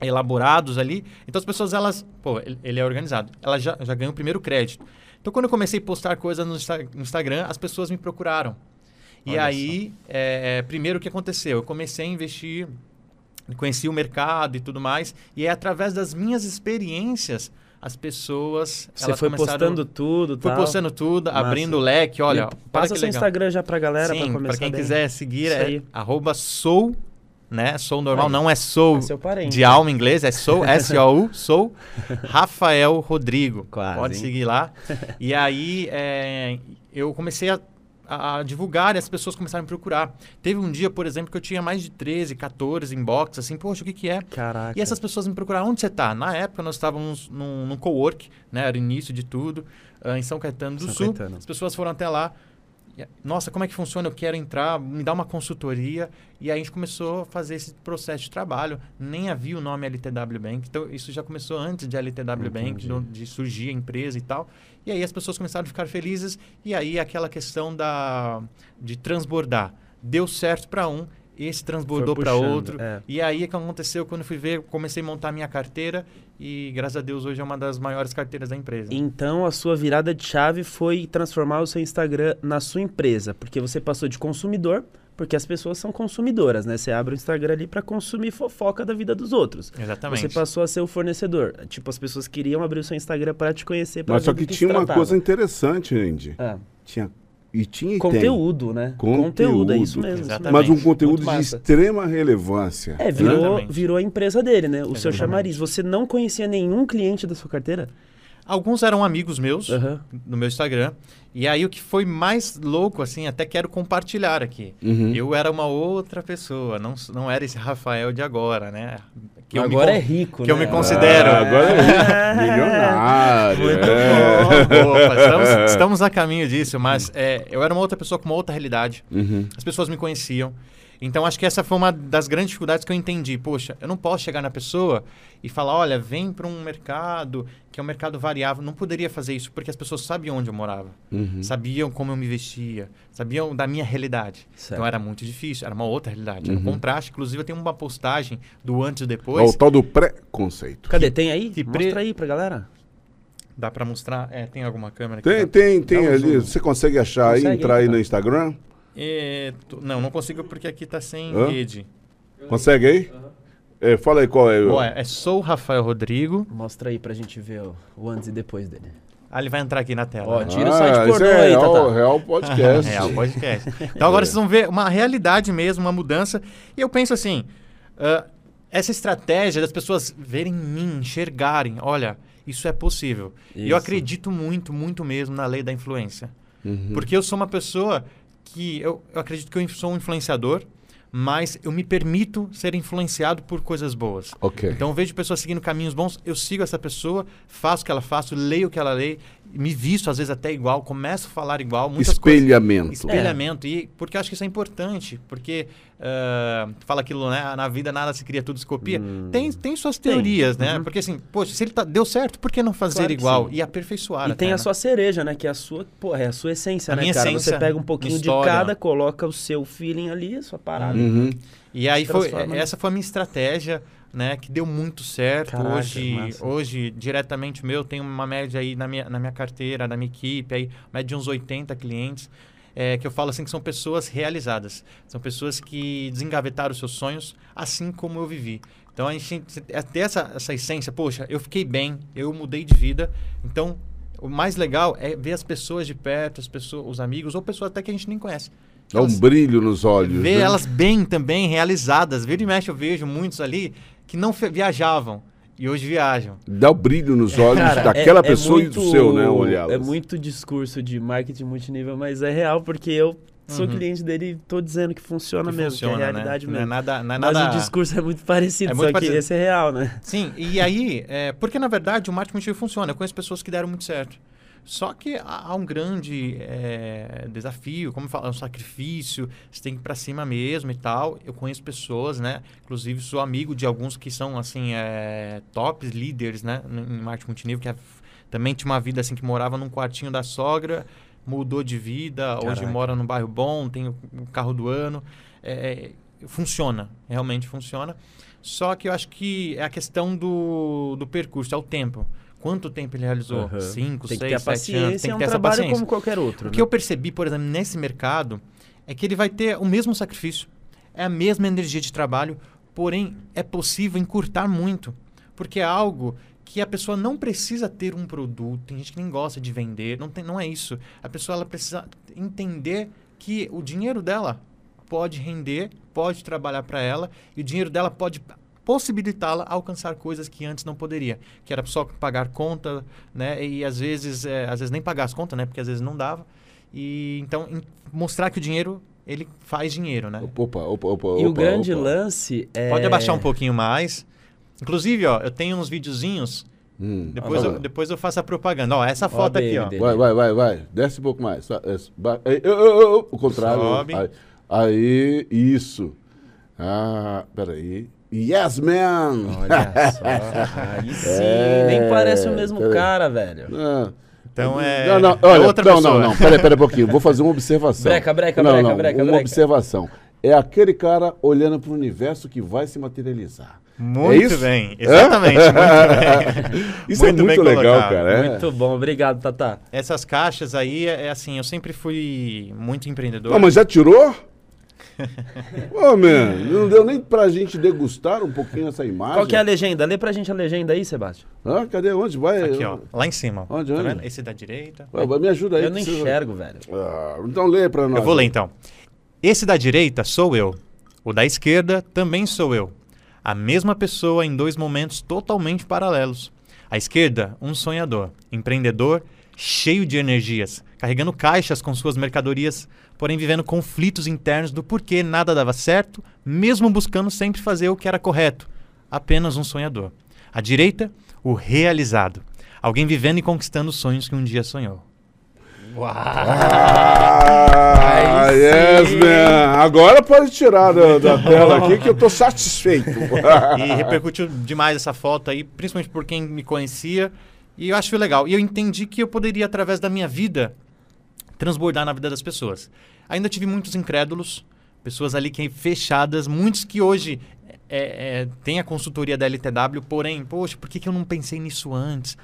elaborados ali. Então as pessoas, elas, pô, ele, é organizado. Ela já, já ganhou o primeiro crédito. Então quando eu comecei a postar coisas no, no Instagram, as pessoas me procuraram. E Olha aí, é, é, primeiro o que aconteceu? Eu comecei a investir, conheci o mercado e tudo mais. E é através das minhas experiências, as pessoas. Você foi começaram- postando tudo, Fui tal. postando tudo, Massa. abrindo o leque. Olha, olha passa que seu. Instagram já pra galera Sim, pra começar pra quem bem. quiser seguir Isso é aí. arroba sou, né? Sou normal, Aí. não é sou É de alma em inglês, é sou, <laughs> S-O-U, sou <laughs> Rafael Rodrigo. Quase, Pode hein? seguir lá. <laughs> E aí é, eu comecei a, a divulgar e as pessoas começaram a me procurar. Teve um dia, por exemplo, que eu tinha mais de 13, 14 inbox, assim, poxa, o que que é? Caraca. E essas pessoas me procuraram, onde você está? Na época nós estávamos num, num co-work, né? Era o início de tudo, ah, em São Caetano do São Sul. Caetano. As pessoas foram até lá. Nossa, como é que funciona? Eu quero entrar, me dá uma consultoria. E aí a gente começou a fazer esse processo de trabalho. Nem havia o nome LTW Bank. Então, isso já começou antes de LTW Bank, Entendi. do- de surgir a empresa e tal. E aí as pessoas começaram a ficar felizes. E aí aquela questão da, de transbordar. Deu certo para um, esse transbordou para outro. é. E aí o que aconteceu quando eu fui ver, comecei a montar minha carteira e graças a Deus hoje é uma das maiores carteiras da empresa. Então a sua virada de chave foi transformar o seu Instagram na sua empresa, porque você passou de consumidor, porque as pessoas são consumidoras, né? Você abre o Instagram ali pra consumir fofoca da vida dos outros. Exatamente. Você passou a ser o fornecedor. Tipo, as pessoas queriam abrir o seu Instagram pra te conhecer, pra Mas só que se tinha uma coisa interessante, Andy. Ah, Tinha, e tinha e tem. conteúdo, né? Conteúdo, é isso Conteúdo. mesmo. Exatamente. Mas um conteúdo Muito de extrema relevância. É, virou, Exatamente. virou a empresa dele, né? O seu Exatamente. chamariz. Você não conhecia nenhum cliente da sua carteira? Alguns eram amigos meus Aham. no meu Instagram. E aí o que foi mais louco, assim, até quero compartilhar aqui. Uhum. Eu era uma outra pessoa, não, não era esse Rafael de agora, né? Que eu me Agora con- é rico, que eu né? me considero. Ah, agora é milionário. Muito é. bom. Opa, estamos, <laughs> estamos a caminho disso, mas é, eu era uma outra pessoa com uma outra realidade. Uhum. As pessoas me conheciam. Então acho que essa foi uma das grandes dificuldades que eu entendi. Poxa, eu não posso chegar na pessoa e falar, olha, vem para um mercado que é um mercado variável. Não poderia fazer isso porque as pessoas sabiam onde eu morava, Uhum. sabiam como eu me vestia, sabiam da minha realidade. Certo. Então era muito difícil, era uma outra realidade, era um Uhum. contraste. Inclusive eu tenho uma postagem do antes e É depois. o tal do preconceito. Cadê? Tem aí? que Mostra pre- aí pra galera. Dá para mostrar? É, tem alguma câmera aqui? Tem, tem, tem um ali. zoom. Você consegue achar aí, Consegue entrar aí, aí tá. no Instagram? É, tu- não, não consigo porque aqui tá sem Hã? rede. Consegue aí? É, fala aí qual é. o- Bom, é, é Sou Rafael Rodrigo. Mostra aí pra gente ver o, o antes e depois dele. Ah, ele vai entrar aqui na tela. Ó, né? tira o site isso pornô é aí, real, Tata. real podcast. <laughs> Real podcast. Então agora vocês vão ver uma realidade mesmo, uma mudança. E eu penso assim, ah, essa estratégia das pessoas verem em mim, enxergarem, olha, isso é possível. E Isso. eu acredito muito, muito mesmo na lei da influência. Uhum. Porque eu sou uma pessoa que eu, eu acredito que eu sou um influenciador, mas eu me permito ser influenciado por coisas boas. Ok. Então eu vejo pessoas seguindo caminhos bons, eu sigo essa pessoa, faço o que ela faz, leio o que ela lê, me visto às vezes até igual, começo a falar igual, muitas coisas. Espelhamento. Espelhamento. E porque eu acho que isso é importante. Porque ah, fala aquilo, né? Na vida nada se cria, tudo se copia. Hum. Tem, tem suas Tem. teorias, né? Uhum. Porque assim, poxa, se ele tá, deu certo, por que não fazer Claro igual? sim. E aperfeiçoar. E até, tem a né? sua cereja, né? Que é a sua, pô, é a sua essência, A né, minha cara? essência, Você pega um pouquinho de história. cada, coloca o seu feeling ali, a sua parada. Uhum. E aí foi, Transforma, né? essa foi a minha estratégia, né? Que deu muito certo. Caraca, hoje, massa. hoje, diretamente meu, tem uma média aí na minha, na minha carteira, na minha equipe, aí, média de uns 80 clientes. é, que eu falo assim que são pessoas realizadas. São pessoas que desengavetaram os seus sonhos, assim como eu vivi. Então a gente é ter essa, essa essência, poxa, eu fiquei bem, eu mudei de vida. Então, o mais legal é ver as pessoas de perto, as pessoas, os amigos, ou pessoas até que a gente nem conhece. Dá um brilho nos olhos. ver né? elas bem também, realizadas. Vira e mexe, eu vejo muitos ali que não viajavam e hoje viajam. Dá o brilho nos olhos Cara, daquela é- é pessoa e muito- do seu, né? Olhá-las. É muito discurso de marketing multinível, mas é real, porque eu sou Uhum. cliente dele e tô dizendo que funciona Que mesmo, funciona, que é realidade né? mesmo. Não é nada, não é Mas nada... o discurso é muito parecido, É muito só parecido. que esse é real, né? Sim, e aí, é, porque na verdade o marketing multinível funciona. Eu conheço pessoas que deram muito certo. Só que há, um grande é, desafio, como eu falo, é um sacrifício, você tem que ir para cima mesmo e tal. Eu conheço pessoas, né? Inclusive sou amigo de alguns que são assim é, tops líderes, né? Em marketing multinível, que é, também tinha uma vida assim que morava num quartinho da sogra, mudou de vida, Caraca. hoje mora num bairro bom, tem o, carro do ano. É, funciona, realmente funciona. Só que eu acho que é a questão do, do percurso, é o tempo. Quanto tempo ele realizou? Uhum. Cinco, tem seis, sete anos. Tem que é um ter essa trabalho paciência. como qualquer outro. O né? que eu percebi, por exemplo, nesse mercado, é que ele vai ter o mesmo sacrifício, é a mesma energia de trabalho, porém é possível encurtar muito. Porque é algo que a pessoa não precisa ter um produto, tem gente que nem gosta de vender, não, tem, não é isso. A pessoa ela precisa entender que o dinheiro dela pode render, pode trabalhar para ela e o dinheiro dela pode possibilitá-la alcançar coisas que antes não poderia, que era só pagar conta, né? E às vezes, é, às vezes nem pagar as contas, né? Porque às vezes não dava. E então em, mostrar que o dinheiro ele faz dinheiro, né? Opa, opa, opa. E o opa, grande opa. lance é. Pode abaixar um pouquinho mais. Inclusive, ó, eu tenho uns videozinhos. Hum. Depois, Ah, eu, depois eu faço a propaganda. Ó, essa Ó a foto aqui, ó. Vai, vai, vai, vai. Desce um pouco mais. O contrário. Sobe. Aí, aí, isso. Ah, peraí. Yes, man! Olha só. Aí <laughs> sim. É, Nem parece o mesmo peraí. cara, velho. Ah. Então é, Não, não, é olha, outra não, pessoa. não, não. Peraí, peraí um pouquinho. Vou fazer uma observação. Breca, breca, não, breca, não, breca, Uma breca. observação. É aquele cara olhando para o universo que vai se materializar. Muito É isso? bem. Exatamente. muito bem. <laughs> Isso é Muito bem muito legal, colocado. cara. é. Muito bom, obrigado, Tata. Essas caixas aí, é é assim, eu sempre fui muito empreendedor. Não, mas já tirou? Ô, man, não deu nem pra gente degustar um pouquinho essa imagem. Qual que é a legenda? Lê pra gente a legenda aí, Sebastião. Hã? Cadê? Onde vai? Aqui, ó. Lá em cima. ó. Onde, Tá onde? vendo? Esse da direita. Ué, vai, me ajuda aí. Eu não enxergo, velho. Ah, então lê pra nós. Eu vou ler então. Esse da direita sou eu. O da esquerda também sou eu. A mesma pessoa em dois momentos totalmente paralelos. À esquerda, um sonhador, empreendedor, cheio de energias, carregando caixas com suas mercadorias, porém vivendo conflitos internos do porquê nada dava certo, mesmo buscando sempre fazer o que era correto. Apenas um sonhador. À direita, o realizado. Alguém vivendo e conquistando os sonhos que um dia sonhou. Ah, Aí yes, man. Agora pode tirar da, da <laughs> tela aqui que eu tô satisfeito. E repercutiu demais essa foto aí, principalmente por quem me conhecia. E eu acho legal. E eu entendi que eu poderia, através da minha vida, transbordar na vida das pessoas. Ainda tive muitos incrédulos, pessoas ali que fechadas, muitos que hoje é, é, têm a consultoria da LTW, porém, poxa, por que, que eu não pensei nisso antes?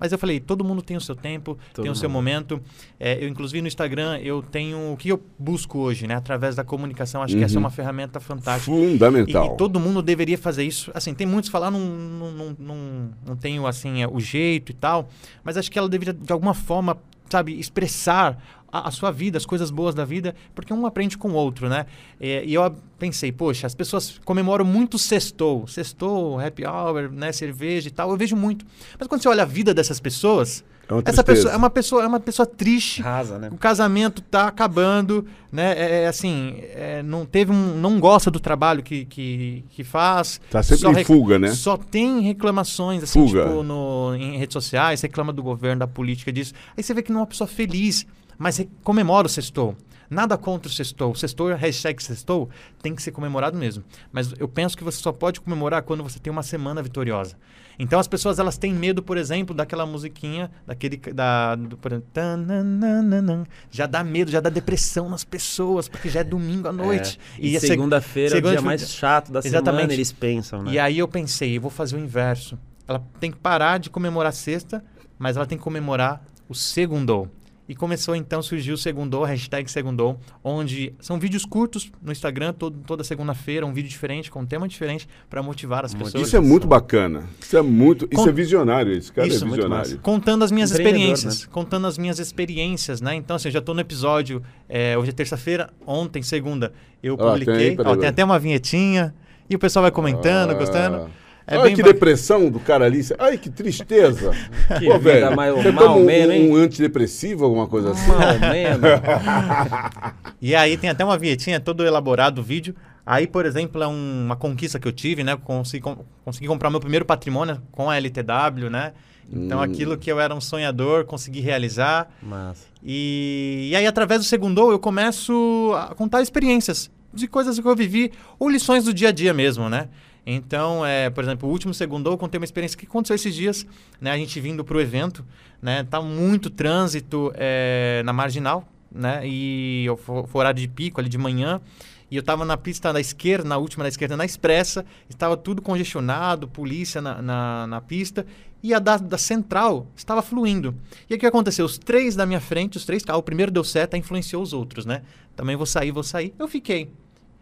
Mas eu falei, todo mundo tem o seu tempo, Todo tem o seu mundo. momento. É, eu, inclusive, no Instagram, eu tenho... O que eu busco hoje, né? Através da comunicação, acho que essa é Uhum. uma ferramenta fantástica. Fundamental. E, e todo mundo deveria fazer isso. Assim, tem muitos que falar, não, não, não, não, não tenho assim, é, o jeito e tal, mas acho que ela deveria, de alguma forma, sabe, expressar a, a sua vida, as coisas boas da vida, porque um aprende com o outro, né? É, e eu pensei, poxa, as pessoas comemoram muito sextou, sextou, happy hour, né, cerveja e tal, eu vejo muito. Mas quando você olha a vida dessas pessoas, É uma essa pessoa é uma pessoa, é uma pessoa triste, Rasa, né? o casamento tá acabando, né? É, é assim, é, não teve um, não gosta do trabalho que, que, que faz. Tá sempre só em rec- fuga, né? Só tem reclamações assim, Fuga. tipo, no, em redes sociais, reclama do governo, da política disso. Aí você vê que não é uma pessoa feliz, mas comemora o sextou. Nada contra o sextou. O sextou, hashtag sextou, tem que ser comemorado mesmo. Mas eu penso que você só pode comemorar quando você tem uma semana vitoriosa. Então as pessoas elas têm medo, por exemplo, daquela musiquinha, daquele da do, por exemplo, tananana. já dá medo, já dá depressão nas pessoas, porque já é domingo à noite. E, a seg- segunda-feira é o dia segunda- mais chato da Exatamente. semana, eles pensam, né? E aí eu pensei, eu vou fazer o inverso. Ela tem que parar de comemorar a sexta, mas ela tem que comemorar o segundou. E começou então, surgiu o segundou, hashtag segundou, onde são vídeos curtos no Instagram, todo- toda segunda-feira, um vídeo diferente, com um tema diferente, para motivar as pessoas. Isso é muito bacana. Isso é muito. Isso Com- é visionário, esse cara Isso, é muito visionário. Contando as minhas experiências. Contando as minhas experiências, né? Então, assim, eu já tô no episódio. é, hoje é terça-feira, ontem, segunda, eu Ah, publiquei. tem, peraí, Ó, tem até uma vinhetinha. E o pessoal vai comentando, Ah. gostando. É Olha bem que ba- depressão do cara ali. Ai, que tristeza. <laughs> Que Pô, vida velho, mais- você mal toma um, menos, hein? um antidepressivo, alguma coisa assim? Mal menos. <laughs> E aí tem até uma vinhetinha todo elaborado o vídeo. Aí, por exemplo, é um- uma conquista que eu tive, né? Consegui, com- consegui comprar meu primeiro patrimônio com a LTW, né? Então Hum. aquilo que eu era um sonhador, consegui realizar. Massa. E, e aí, através do segundo, eu começo a contar experiências de coisas que eu vivi ou lições do dia a dia mesmo, né? Então, é, por exemplo, o último segundo, eu contei uma experiência que aconteceu esses dias, né? A gente vindo para o evento, né? Tá muito trânsito é, na marginal, né? E eu foi horário de pico ali de manhã. E eu estava na pista da esquerda, na última da esquerda, na expressa, estava tudo congestionado, polícia na, na, na pista, e a da, da central estava fluindo. E o que aconteceu? Os três da minha frente, os três carros, o primeiro deu seta, influenciou os outros, né? Também vou sair, vou sair. Eu fiquei.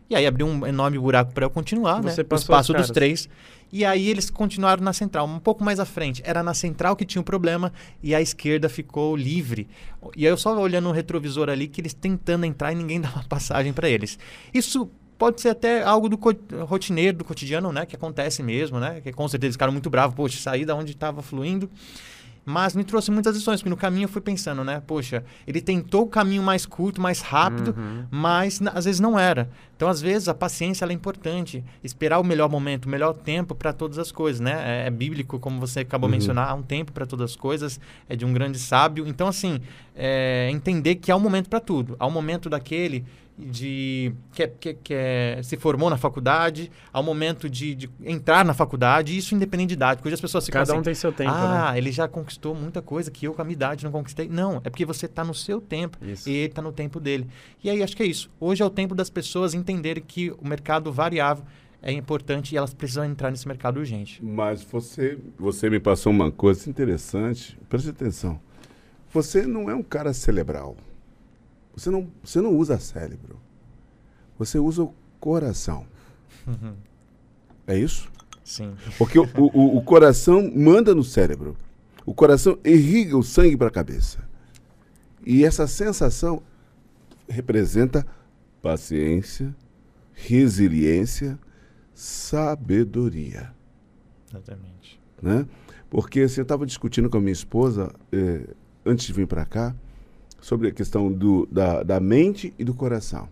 E aí abriu um enorme buraco para eu continuar, Você né? O espaço os dos três. E aí eles continuaram na central, um pouco mais à frente. Era na central que tinha um problema e a esquerda ficou livre. E aí eu só olhando no retrovisor ali que eles tentando entrar e ninguém <laughs> dava passagem para eles. Isso pode ser até algo do rotineiro, do cotidiano, né? Que acontece mesmo, né? Que com certeza eles ficaram muito bravos. Poxa, saí da onde estava fluindo. Mas me trouxe muitas lições, porque no caminho eu fui pensando, né? Poxa, ele tentou o caminho mais curto, mais rápido, Uhum. mas às vezes não era. Então, às vezes, a paciência é importante. Esperar o melhor momento, o melhor tempo para todas as coisas, né? É, é bíblico, como você acabou de Uhum. mencionar, há um tempo para todas as coisas, é de um grande sábio. Então, assim, é, entender que há um momento para tudo. Há um momento daquele de que, é- que, que é- se formou na faculdade, um momento de, de entrar na faculdade, isso independente de idade. Porque hoje as pessoas ficam Cada assim, um tem seu tempo, ah, né? ele já conquistou muita coisa que eu com a minha idade não conquistei. Não, é porque você está no seu tempo Isso. e ele está no tempo dele. E aí acho que é isso. Hoje é o tempo das pessoas entenderem que o mercado variável é importante e elas precisam entrar nesse mercado urgente. Mas você, você me passou uma coisa interessante. Preste atenção. Você não é um cara cerebral. Você não, você não usa cérebro. Você usa o coração. É isso? Sim. Porque o, o, o coração manda no cérebro. O coração irriga o sangue para a cabeça. E essa sensação representa paciência, resiliência, sabedoria. Exatamente. Né? Porque assim, eu estava discutindo com a minha esposa, eh, antes de vir para cá, sobre a questão do, da, da mente e do coração.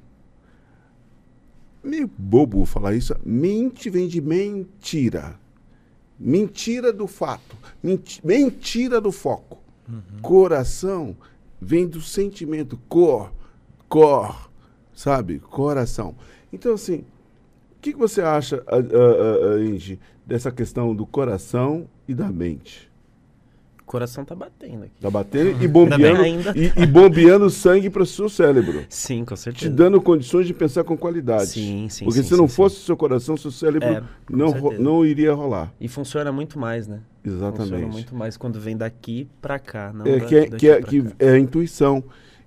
Meio bobo falar isso. Mente vem de mentira. Mentira do fato. Menti- mentira do foco. Coração vem do sentimento. Cor. Cor. Sabe? Coração. Então, assim, o que, que você acha, a, a, Angie, dessa questão do coração e da mente? O coração tá batendo aqui. Tá batendo e bombeando, Ainda. e, e bombeando sangue para o seu cérebro. Sim, com Te certeza. dando condições de pensar com qualidade. Sim, sim, Porque sim, se não sim, fosse o seu coração, seu cérebro É, não, certeza. não iria rolar. E funciona muito mais, né? Funciona Exatamente. muito mais quando vem daqui pra cá, não É, que é, que é, que é a intuição.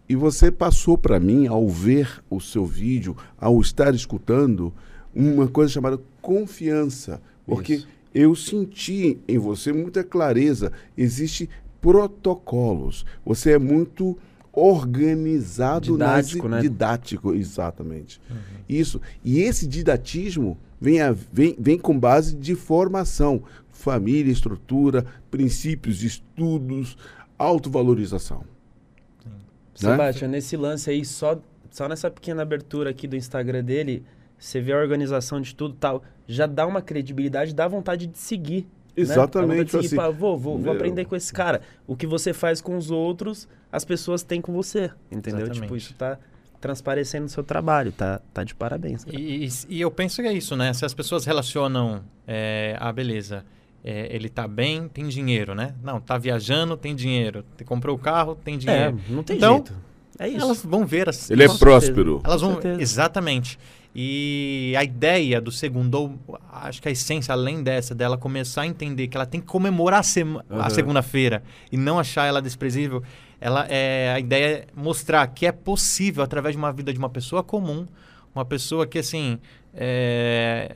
E você passou para mim, ao ver o seu vídeo, ao estar escutando, uma coisa chamada confiança. Porque Isso. Eu senti em você muita clareza. Existem protocolos. Você é muito organizado Didático, nas, né? didático, exatamente. Isso. E esse didatismo vem, a- vem, vem com base de formação, família, estrutura, princípios, estudos, autovalorização. Né? Sebastião, nesse lance aí, só, só nessa pequena abertura aqui do Instagram dele, você vê a organização de tudo e tal, já dá uma credibilidade, dá vontade de seguir. né? Dá Exatamente de seguir, assim. pá, vou, vou, vou aprender com esse cara. O que você faz com os outros, as pessoas têm com você. Entendeu? Tipo, Exatamente. isso tá transparecendo no seu trabalho, tá, tá de parabéns. cara. E, e- e eu penso que é isso, né? Se as pessoas relacionam é, a beleza, é, ele tá bem, tem dinheiro, né? Não, tá viajando, tem dinheiro. Te- Comprou o carro, tem É, dinheiro. não tem Então, jeito. É isso. Elas vão ver as, Ele é certeza. próspero. Elas vão. Exatamente. E a ideia do segundo, acho que a essência, além dessa, dela começar a entender que ela tem que comemorar a, sema- a Aham. segunda-feira e não achar ela desprezível, ela é a ideia é mostrar que é possível, através de uma vida de uma pessoa comum, uma pessoa que, assim, é,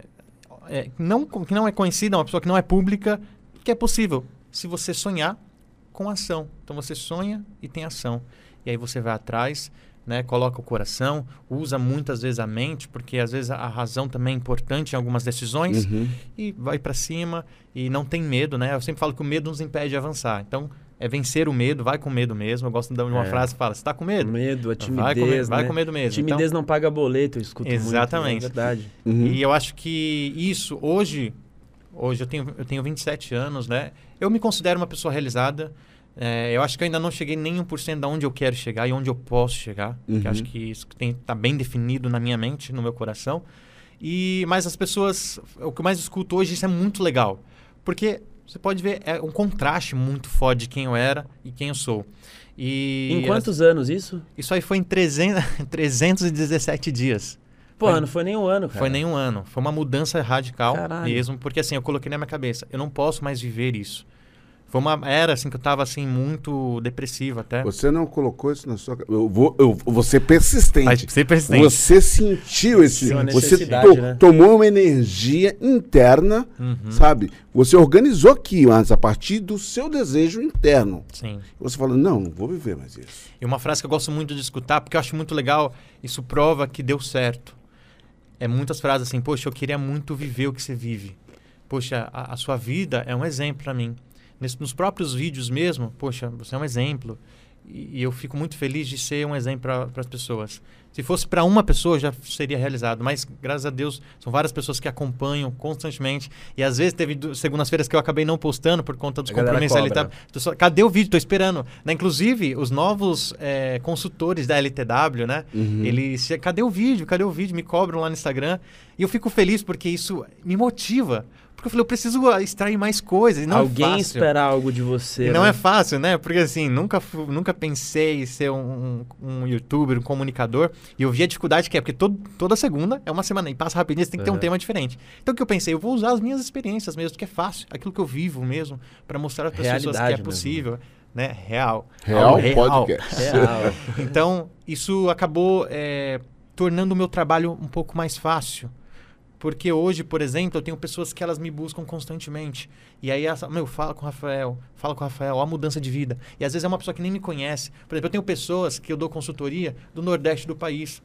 é, não, que não é conhecida, uma pessoa que não é pública, que é possível, se você sonhar com ação. Então você sonha e tem ação. E aí você vai atrás, né, coloca o coração, usa muitas vezes a mente, porque às vezes a- razão também é importante em algumas decisões, Uhum. e vai para cima e não tem medo, né? Eu sempre falo que o medo nos impede de avançar. Então, é vencer o medo, vai com medo mesmo. Eu gosto de uma É. frase que fala: "Você tá com medo?" medo, a Vai com medo, timidez, vai né? com medo mesmo. Então, Timidez não paga boleto, eu escuto Exatamente. muito. né? É verdade. Uhum. e eu acho que isso hoje hoje eu tenho, eu tenho 27 anos, né? Eu me considero uma pessoa realizada. É, eu acho que eu ainda não cheguei nem 1% de onde eu quero chegar e onde eu posso chegar. Uhum. Acho que isso está bem definido na minha mente, no meu coração. E Mas as pessoas, o que eu mais escuto hoje, isso é muito legal. Porque você pode ver, é um contraste muito forte de quem eu era e quem eu sou. E em quantos anos isso? Isso aí foi em 300, 317 <laughs> dias. Pô, foi, não foi nem um ano, cara. Foi nem um ano. Foi uma mudança radical Caralho. mesmo, porque assim, eu coloquei na minha cabeça, eu não posso mais viver isso. Foi uma era assim que eu tava assim muito depressivo até. Você não colocou isso na sua Eu vou eu vou ser persistente. Ser persistente. Você sentiu esse Sim, você to- né? tomou uma energia interna, Uhum. sabe? Você organizou aqui, mas a partir do seu desejo interno. Sim. Você falou: "Não, não vou viver mais isso". E uma frase que eu gosto muito de escutar, porque eu acho muito legal, isso prova que deu certo. É muitas frases assim, poxa, eu queria muito viver o que você vive. Poxa, a, a sua vida é um exemplo para mim. Nesse- nos próprios vídeos mesmo, poxa, você é um exemplo. E, e eu fico muito feliz de ser um exemplo para as pessoas. Se fosse para uma pessoa, já seria realizado. Mas, graças a Deus, são várias pessoas que acompanham constantemente. E às vezes teve segundas-feiras que eu acabei não postando por conta dos A compromissos cobra. LTW. Só- Cadê o vídeo? Tô esperando. Né, Inclusive, os novos eh, consultores da LTW, né? Uhum. Eles. Cadê o vídeo? Cadê o vídeo? Me cobram lá no Instagram. E eu fico feliz porque isso me motiva. Porque eu falei, eu preciso extrair mais coisas. E não Alguém é fácil. espera algo de você. E não né? é fácil, né? Porque assim, nunca, nunca pensei em ser um, um, um youtuber, um comunicador. E eu vi a dificuldade que é, porque todo, toda segunda é uma semana e passa rapidinho, você tem que ter um Uhum. tema diferente. Então o que eu pensei? Eu vou usar as minhas experiências mesmo, que é fácil, aquilo que eu vivo mesmo, para mostrar para as pessoas que é mesmo. possível. Né? Real. Real real. podcast. Real. Então, isso acabou é, tornando o meu trabalho um pouco mais fácil. Porque hoje, por exemplo, eu tenho pessoas que elas me buscam constantemente. E aí, elas, meu, fala com o Rafael, fala com o Rafael, ó, a mudança de vida. E às vezes é uma pessoa que nem me conhece. Por exemplo, eu tenho pessoas que eu dou consultoria do Nordeste do país,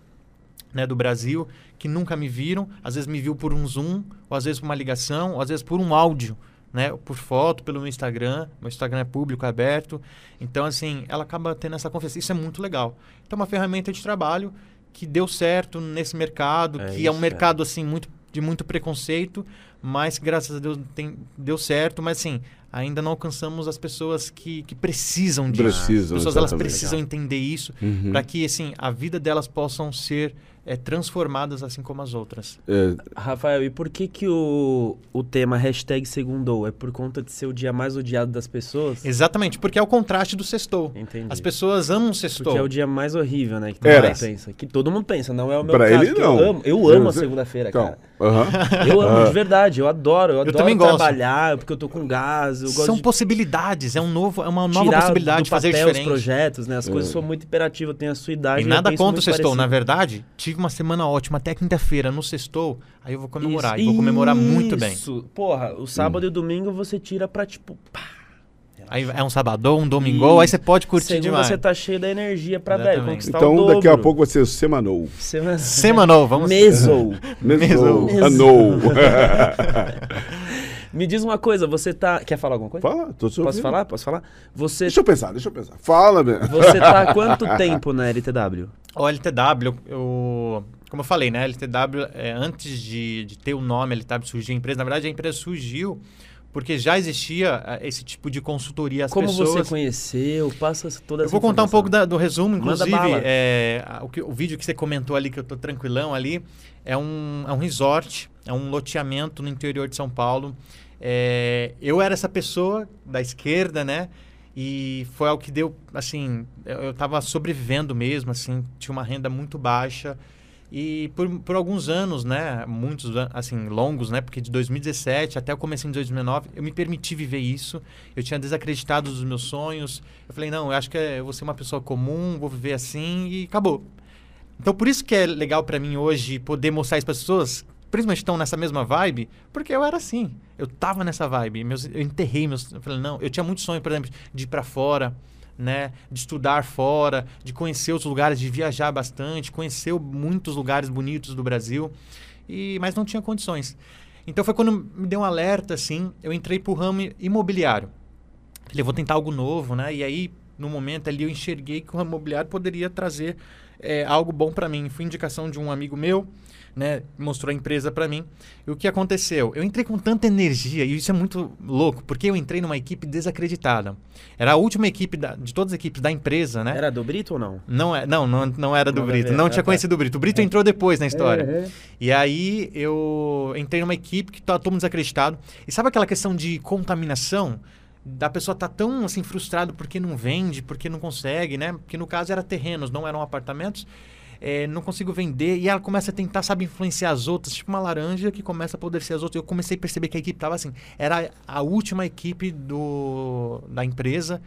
né, do Brasil, que nunca me viram, às vezes me viu por um Zoom, ou às vezes por uma ligação, ou às vezes por um áudio, né, por foto, pelo meu Instagram. Meu Instagram é público, é aberto. Então, assim, ela acaba tendo essa confiança. Isso é muito legal. Então, é uma ferramenta de trabalho que deu certo nesse mercado, É que é um isso, mercado, assim, muito de muito preconceito, mas graças a Deus tem, deu certo. Mas, assim, ainda não alcançamos as pessoas que, que precisam disso. Precisam, As pessoas, elas precisam entender isso Uhum. para que, assim, a vida delas possam ser é, transformadas assim como as outras. É, Rafael, e por que que o, o tema hashtag segundou? É por conta de ser o dia mais odiado das pessoas? Exatamente, porque é o contraste do sextou. Entendi. As pessoas amam o sextou. Porque é o dia mais horrível, né? Que todo Era. mundo pensa. Que todo mundo pensa, não é o meu Pra caso. ele, que não. Eu amo, eu amo a segunda-feira, então, cara. aham. <laughs> Eu amo, Ah. de verdade. Eu adoro. Eu adoro também gosto. trabalhar, porque eu tô com gás. Eu gosto São de possibilidades, é um novo, é uma nova tirar possibilidade do de fazer papel os diferente. projetos, né? As coisas são muito imperativas. Eu tenho a sua idade. E eu nada contra o sextou. Na verdade, tive uma semana ótima até quinta-feira no sextou. Aí eu vou comemorar. Isso, e vou comemorar muito bem. isso. Porra, o sábado e o domingo você tira pra, tipo, pá. Aí é um sabadão, um domingo, Isso. aí você pode curtir Segunda demais. você tá cheio da energia pra, velho, Exatamente. conquistar o Então, daqui a pouco vai ser semanou. Semanal, vamos. Mesou. <laughs> Mesou. Mesou. Anou. <laughs> <laughs> Me diz uma coisa, você tá... Quer falar alguma coisa? Fala, tô te Posso falar? Posso falar? Você, Deixa eu pensar, deixa eu pensar. Fala, meu. você tá há <laughs> quanto tempo na LTW? O LTW, eu, como eu falei, né? LTW, é, antes de, de ter o nome LTW surgir a empresa, na verdade a empresa surgiu porque já existia é, esse tipo de consultoria às Como pessoas. você conheceu? Passa toda Eu vou contar um pouco da- do resumo, inclusive, é, o, que- o vídeo que você comentou ali, que eu tô tranquilão ali, é um, é um resort, é um loteamento no interior de São Paulo. É, eu era essa pessoa da esquerda, né? E foi algo que deu, assim, eu, eu tava sobrevivendo mesmo, assim, tinha uma renda muito baixa. E por, por alguns anos, né, muitos, assim, longos, né, porque de 2017 até o começo de 2019, eu me permiti viver isso. Eu tinha desacreditado dos meus sonhos. Eu falei, não, eu acho que é- eu vou ser uma pessoa comum, vou viver assim e acabou. Então, por isso que é legal pra mim hoje poder mostrar isso para pessoas, principalmente estão nessa mesma vibe, porque eu era assim. Eu tava nessa vibe. Meus, eu enterrei meus. Eu falei, não, eu tinha muito sonho, por exemplo, de ir para fora, né? De estudar fora, de conhecer os lugares, de viajar bastante, conhecer muitos lugares bonitos do Brasil. E, mas não tinha condições. Então foi quando me deu um alerta, assim, eu entrei pro ramo imobiliário. Falei, vou tentar algo novo, né? E aí no momento ali eu enxerguei que o ramo imobiliário poderia trazer é, algo bom para mim. Foi indicação de um amigo meu, né? Mostrou a empresa para mim. E o que aconteceu? Eu entrei com tanta energia, e isso é muito louco, porque eu entrei numa equipe desacreditada. Era a última equipe da, de todas as equipes da empresa, né? Era do Brito ou não? Não, é, não, não, não era do a Brito. ver. Não Ah, tinha tá. conhecido o Brito. O Brito entrou depois na história. Uhum. E aí eu entrei numa equipe que tá todo mundo desacreditado. E sabe aquela questão de contaminação? Da pessoa tá tão assim frustrado porque não vende, porque não consegue, né? Porque no caso era terrenos, não eram apartamentos. É, não consigo vender e ela começa a tentar, sabe, influenciar as outras, tipo uma laranja que começa a apodrecer as outras. Eu comecei a perceber que a equipe tava assim, era a última equipe do, da empresa.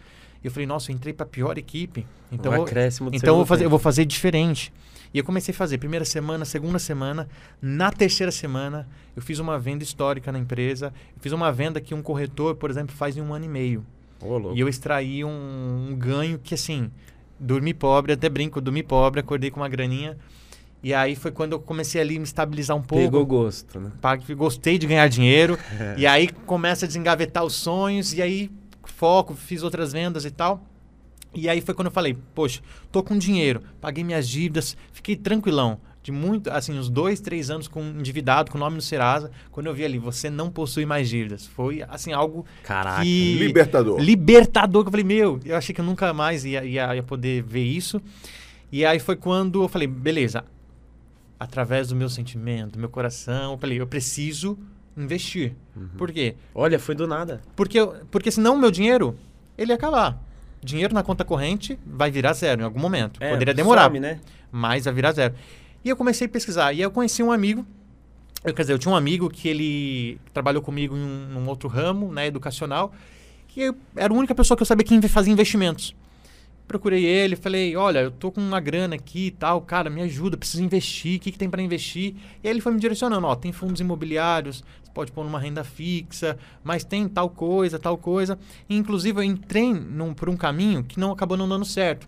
E eu falei, nossa, eu entrei pra pior equipe. Então, um eu- acréscimo então eu vou, fazer, eu vou fazer diferente. E eu comecei a fazer primeira semana, segunda semana. Na terceira semana, eu fiz uma venda histórica na empresa. Eu fiz uma venda que um corretor, por exemplo, faz em um ano e meio. Louco. E eu extraí um, um ganho que, assim, dormi pobre, até brinco, dormi pobre, acordei com uma graninha. E aí foi quando eu comecei ali a me estabilizar um pouco. Pegou gosto, né? Gostei de ganhar dinheiro. <laughs> e aí começa a desengavetar os sonhos. E aí foco, fiz outras vendas e tal. E aí foi quando eu falei, poxa, tô com dinheiro, paguei minhas dívidas, fiquei tranquilão. De muito, assim, uns dois, três anos com endividado, com o nome no Serasa. Quando eu vi ali, você não possui mais dívidas. Foi, assim, algo Caraca. que... Libertador. Libertador, que eu falei, meu, eu achei que eu nunca mais ia, ia, ia poder ver isso. E aí foi quando eu falei, beleza, através do meu sentimento, do meu coração, eu falei, eu preciso investir. Por quê? Olha, foi do nada. Porque, porque senão o meu dinheiro, ele ia acabar. Dinheiro na conta corrente vai virar zero em algum momento. É, Poderia demorar, some, né? mas vai virar zero. E eu comecei a pesquisar. E eu conheci um amigo. Eu, quer dizer, eu tinha um amigo que ele trabalhou comigo em um, num outro ramo, né, educacional. Que eu- era a única pessoa que eu sabia que fazia investimentos. Procurei ele, falei, olha, eu tô com uma grana aqui e tal, cara, me ajuda, preciso investir, o que, que tem para investir? E aí ele foi me direcionando, ó, tem fundos imobiliários, você pode pôr numa renda fixa, mas tem tal coisa, tal coisa. E, inclusive eu entrei num, por um caminho que não acabou não dando certo,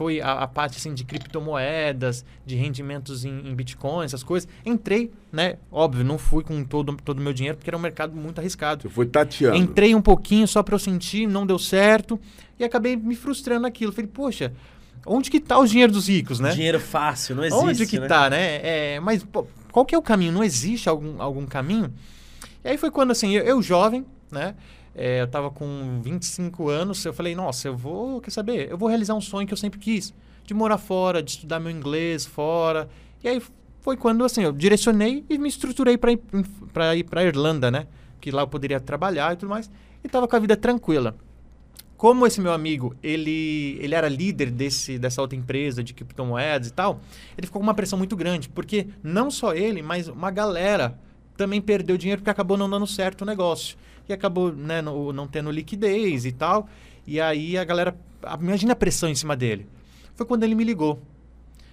foi a, a parte assim de criptomoedas, de rendimentos em, em bitcoins, essas coisas. Entrei, né? Óbvio, não fui com todo todo o meu dinheiro porque era um mercado muito arriscado. Você foi tateando. Entrei um pouquinho só para eu sentir, não deu certo e acabei me frustrando naquilo. Falei, poxa, onde que tá o dinheiro dos ricos, né? Dinheiro fácil, não existe. Onde que né? tá, né? É, mas pô, qual que é o caminho? Não existe algum, algum caminho? E aí foi quando, assim, eu, eu jovem, né? É, eu tava com 25 anos, eu falei, nossa, eu vou, quer saber? Eu vou realizar um sonho que eu sempre quis. De morar fora, de estudar meu inglês fora. E aí foi quando, assim, eu direcionei e me estruturei para ir para pra Irlanda, né? Que lá eu poderia trabalhar e tudo mais. E tava com a vida tranquila. Como esse meu amigo, ele, ele era líder desse, dessa outra empresa de criptomoedas e tal, ele ficou com uma pressão muito grande, porque não só ele, mas uma galera também perdeu dinheiro porque acabou não dando certo o negócio. E acabou né, no- não tendo liquidez e tal. E aí a galera. Imagina a pressão em cima dele. Foi quando ele me ligou.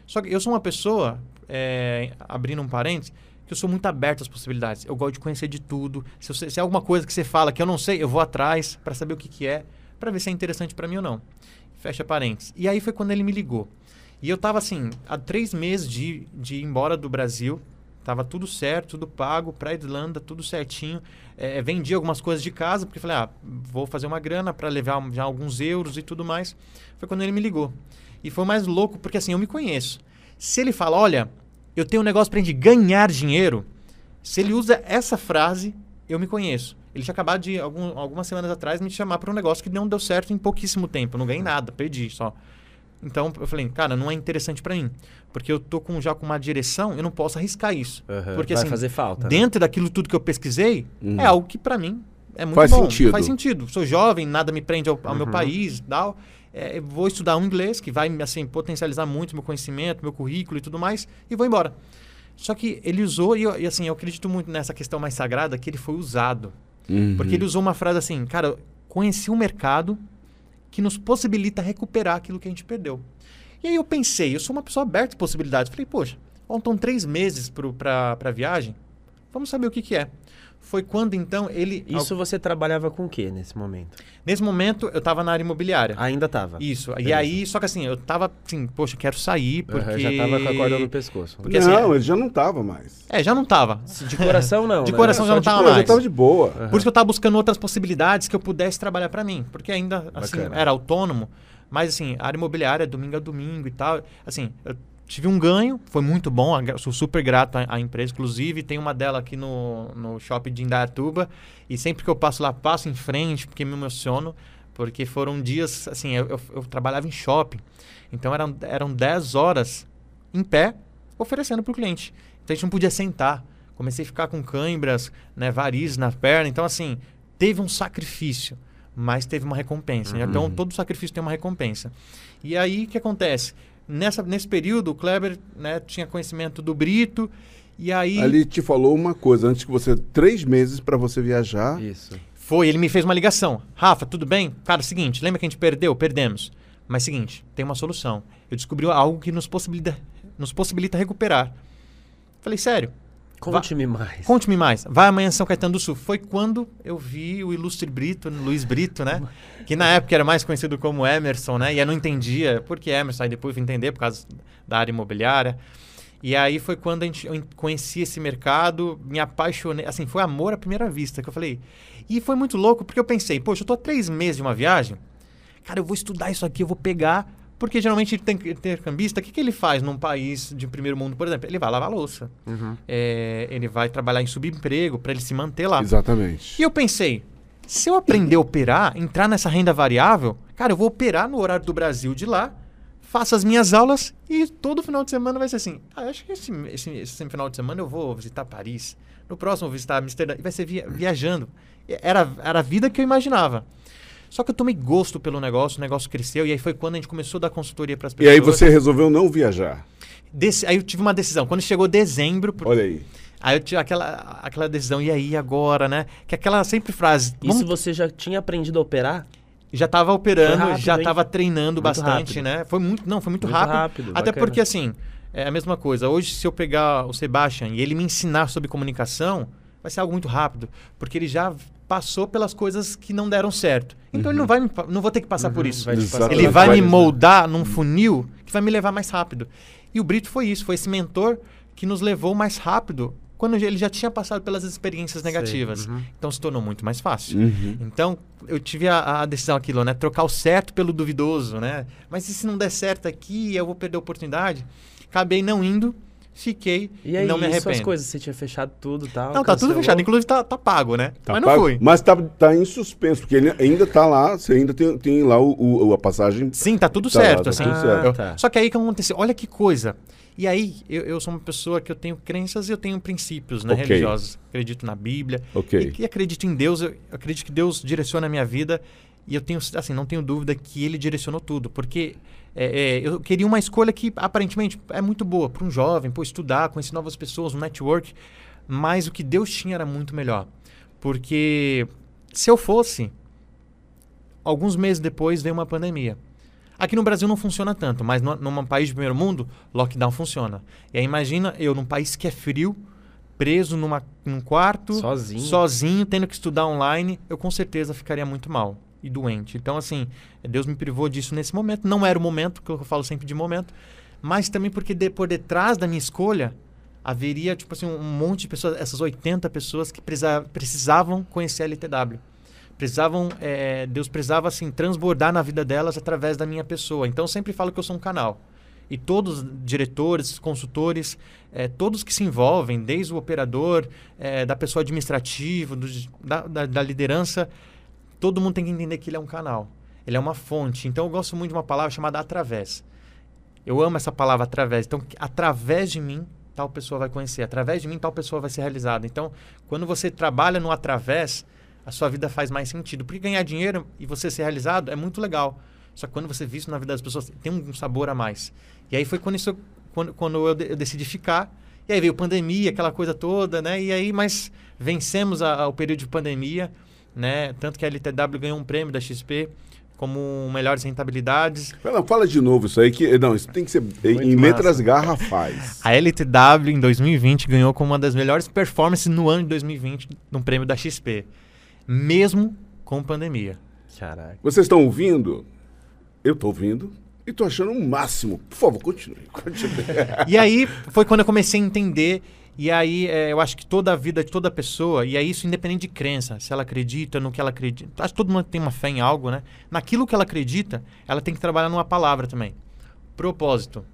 Só que eu sou uma pessoa, é, abrindo um parênteses, que eu sou muito aberto às possibilidades. Eu gosto de conhecer de tudo. Se, se é alguma coisa que você fala que eu não sei, eu vou atrás para saber o que, que é, para ver se é interessante para mim ou não. Fecha parênteses. E aí foi quando ele me ligou. E eu tava assim, há três meses de, de ir embora do Brasil. Tava tudo certo, tudo pago, pra Irlanda, tudo certinho. É, vendi algumas coisas de casa, porque falei, ah, vou fazer uma grana para levar já alguns euros e tudo mais. Foi quando ele me ligou. E foi mais louco, porque assim, eu me conheço. Se ele fala, olha, eu tenho um negócio pra gente ganhar dinheiro, se ele usa essa frase, eu me conheço. Ele tinha acabado de, algum- algumas semanas atrás, me chamar para um negócio que não deu certo em pouquíssimo tempo. Eu não ganhei nada, perdi só. Então eu falei, cara, não é interessante para mim. Porque eu tô com, já com uma direção, eu não posso arriscar isso. Aham, Porque Vai assim, fazer falta. né? dentro daquilo tudo que eu pesquisei, Uhum. é algo que para mim é muito Faz bom. sentido. Faz sentido. Sou jovem, nada me prende ao, ao meu Uhum. país, tal. É, vou estudar um inglês que vai assim potencializar muito meu conhecimento, meu currículo e tudo mais, e vou embora. Só que ele usou e, eu- e, assim eu acredito muito nessa questão mais sagrada que ele foi usado, Uhum. porque ele usou uma frase assim, cara, conheci um mercado que nos possibilita recuperar aquilo que a gente perdeu. E aí eu pensei, eu sou uma pessoa aberta a possibilidades. Falei, poxa, faltam três meses para a viagem, vamos saber o que, que é. Foi quando então ele. Isso você trabalhava com o que nesse momento? Nesse momento eu estava na área imobiliária. Ainda tava. Isso. E Beleza. aí, só que assim, eu tava assim, poxa, quero sair porque. Aham, já tava com a corda no pescoço. Porque, assim, não, ele já não tava mais. É, já não tava. De coração não. De né? coração já não de tava Pô, já mais. tava de boa. Por isso que eu tava buscando outras possibilidades que eu pudesse trabalhar para mim. Porque ainda, assim, Bacana. era autônomo, Mas, assim, a área imobiliária é domingo a domingo e tal. Assim, eu tive um ganho, foi muito bom, sou super grato à, empresa. Inclusive, tem uma dela aqui no, no shopping de Indaiatuba. E sempre que eu passo lá, passo em frente, porque me emociono. Porque foram dias, assim, eu, eu, eu trabalhava em shopping. Então, eram, eram 10 horas em pé, oferecendo para o cliente. Então, a gente não podia sentar. Comecei a ficar com câimbras, né, varizes na perna. Então, assim, teve um sacrifício, mas teve uma recompensa. né? Então, todo sacrifício tem uma recompensa. E aí, o que acontece? Nessa, nesse período, o Kleber né, tinha conhecimento do Brito, e aí Ali te falou uma coisa, antes que você. Três meses para você viajar. Isso. foi, ele me fez uma ligação. Rafa, tudo bem? Cara, seguinte, lembra que a gente perdeu? Perdemos. Mas seguinte, tem uma solução. Eu descobri algo que nos possibilita, nos possibilita recuperar. Falei, sério, Conte-me mais. Conte-me mais. Vai amanhã São Caetano do Sul. Foi quando eu vi o ilustre Brito, Luiz Brito, né? Que na época era mais conhecido como Emerson, né? E eu não entendia por que Emerson. Aí depois fui entender por causa da área imobiliária. E aí foi quando a gente, eu conheci esse mercado, me apaixonei. Assim, foi amor à primeira vista que eu falei. E foi muito louco porque eu pensei, poxa, eu tô há três meses de uma viagem. Cara, eu vou estudar isso aqui, eu vou pegar. Porque geralmente tem intercambista, o que, que ele faz num país de primeiro mundo, por exemplo? Ele vai lavar louça. Uhum. É, ele vai trabalhar em subemprego para ele se manter lá. Exatamente. E eu pensei, se eu aprender a operar, entrar nessa renda variável, cara, eu vou operar no horário do Brasil de lá, faço as minhas aulas e todo final de semana vai ser assim. Ah, acho que esse, esse, esse final de semana eu vou visitar Paris. No próximo eu vou visitar Amsterdã. E vai ser via- viajando. Era, era a vida que eu imaginava. Só que eu tomei gosto pelo negócio, o negócio cresceu e aí foi quando a gente começou a dar consultoria para as E pessoas. aí você resolveu não viajar. Desse- aí eu tive uma decisão. Quando chegou dezembro, por- Olha aí. Aí eu tive aquela, aquela decisão, e aí agora, né? Que aquela sempre frase. Isso vamos- você já tinha aprendido a operar? já estava operando, rápido, já estava treinando Muito bastante, rápido. né? Foi muito, não, foi muito, Muito rápido. rápido, Até bacana. porque assim, é a mesma coisa. Hoje se eu pegar o Sebastian e ele me ensinar sobre comunicação, vai ser algo muito rápido, porque ele já passou pelas coisas que não deram certo. Então ele não vai me, não vou ter que passar por isso. Vai passar. Ele vai me né? moldar num funil que vai me levar mais rápido. E o Brito foi isso, foi esse mentor que nos levou mais rápido quando ele já tinha passado pelas experiências Sei, negativas. uhum. Então se tornou muito mais fácil. Uhum. Então, eu tive a, a decisão aquilo, né? Trocar o certo pelo duvidoso, né? Mas e se não der certo aqui, eu vou perder a oportunidade? Acabei não indo, fiquei E e, aí, não me e suas arrependo. coisas? Você tinha fechado tudo e tal? Não, tá tudo cancelou? fechado. Inclusive tá, tá pago, né? Tá Mas não pago? fui. Mas tá, tá em suspenso, porque ele ainda tá lá, você ainda tem, tem lá o, o- a passagem. Sim, tá tudo Tá lá, certo, tá assim. tudo certo. Eu- tá. Só que aí que aconteceu, olha que coisa. E aí, eu, eu sou uma pessoa que eu tenho crenças e eu tenho princípios né, Ok. religiosos. Acredito na Bíblia. Ok. E, e acredito em Deus, eu acredito que Deus direciona a minha vida e eu tenho, assim, não tenho dúvida que Ele direcionou tudo, porque é, é, eu queria uma escolha que aparentemente é muito boa para um jovem, pô, estudar, conhecer novas pessoas, um network, mas o que Deus tinha era muito melhor, porque se eu fosse, alguns meses depois veio uma pandemia. Aqui no Brasil não funciona tanto, mas no, num país de primeiro mundo, lockdown funciona. E aí imagina eu num país que é frio, preso numa, num quarto, Sozinho. sozinho, tendo que estudar online, eu com certeza ficaria muito mal e doente. Então, assim, Deus me privou disso nesse momento. Não era o momento, que eu falo sempre de momento, mas também porque de- por detrás da minha escolha haveria, tipo assim, um monte de pessoas, essas 80 pessoas que precisa- precisavam conhecer a LTW. Precisavam, eh, Deus precisava, assim, transbordar na vida delas através da minha pessoa. Então, eu sempre falo que eu sou um canal. E todos, diretores, consultores, eh, todos que se envolvem, desde o operador, eh, da pessoa administrativa, do- da, da- da liderança, todo mundo tem que entender que ele é um canal. Ele é uma fonte. Então, eu gosto muito de uma palavra chamada através. Eu amo essa palavra através. Então, através de mim, tal pessoa vai conhecer. Através de mim, tal pessoa vai ser realizada. Então, quando você trabalha no através, a sua vida faz mais sentido. Porque ganhar dinheiro e você ser realizado é muito legal. Só que quando você vê isso na vida das pessoas, tem um sabor a mais. E aí foi quando, isso, quando, quando eu, eu decidi ficar. E aí veio pandemia, aquela coisa toda, né? E aí, mas vencemos a- a- o período de pandemia, né? Tanto que a LTW ganhou um prêmio da XP como melhores rentabilidades. Fala, fala de novo isso aí, que. Não, isso tem que ser em, Muito em letras massa. garrafais. A LTW em 2020 ganhou como uma das melhores performances no ano de 2020 num prêmio da XP, mesmo com pandemia. Caraca. Vocês estão ouvindo? Eu estou ouvindo. E tô achando o máximo. Por favor, continue. <laughs> continue. E aí foi quando eu comecei a entender. E aí é, eu acho que toda a vida de toda pessoa, e é isso independente de crença, se ela acredita no que ela acredita. Acho que todo mundo tem uma fé em algo, né? Naquilo que ela acredita, ela tem que trabalhar numa palavra também. Propósito.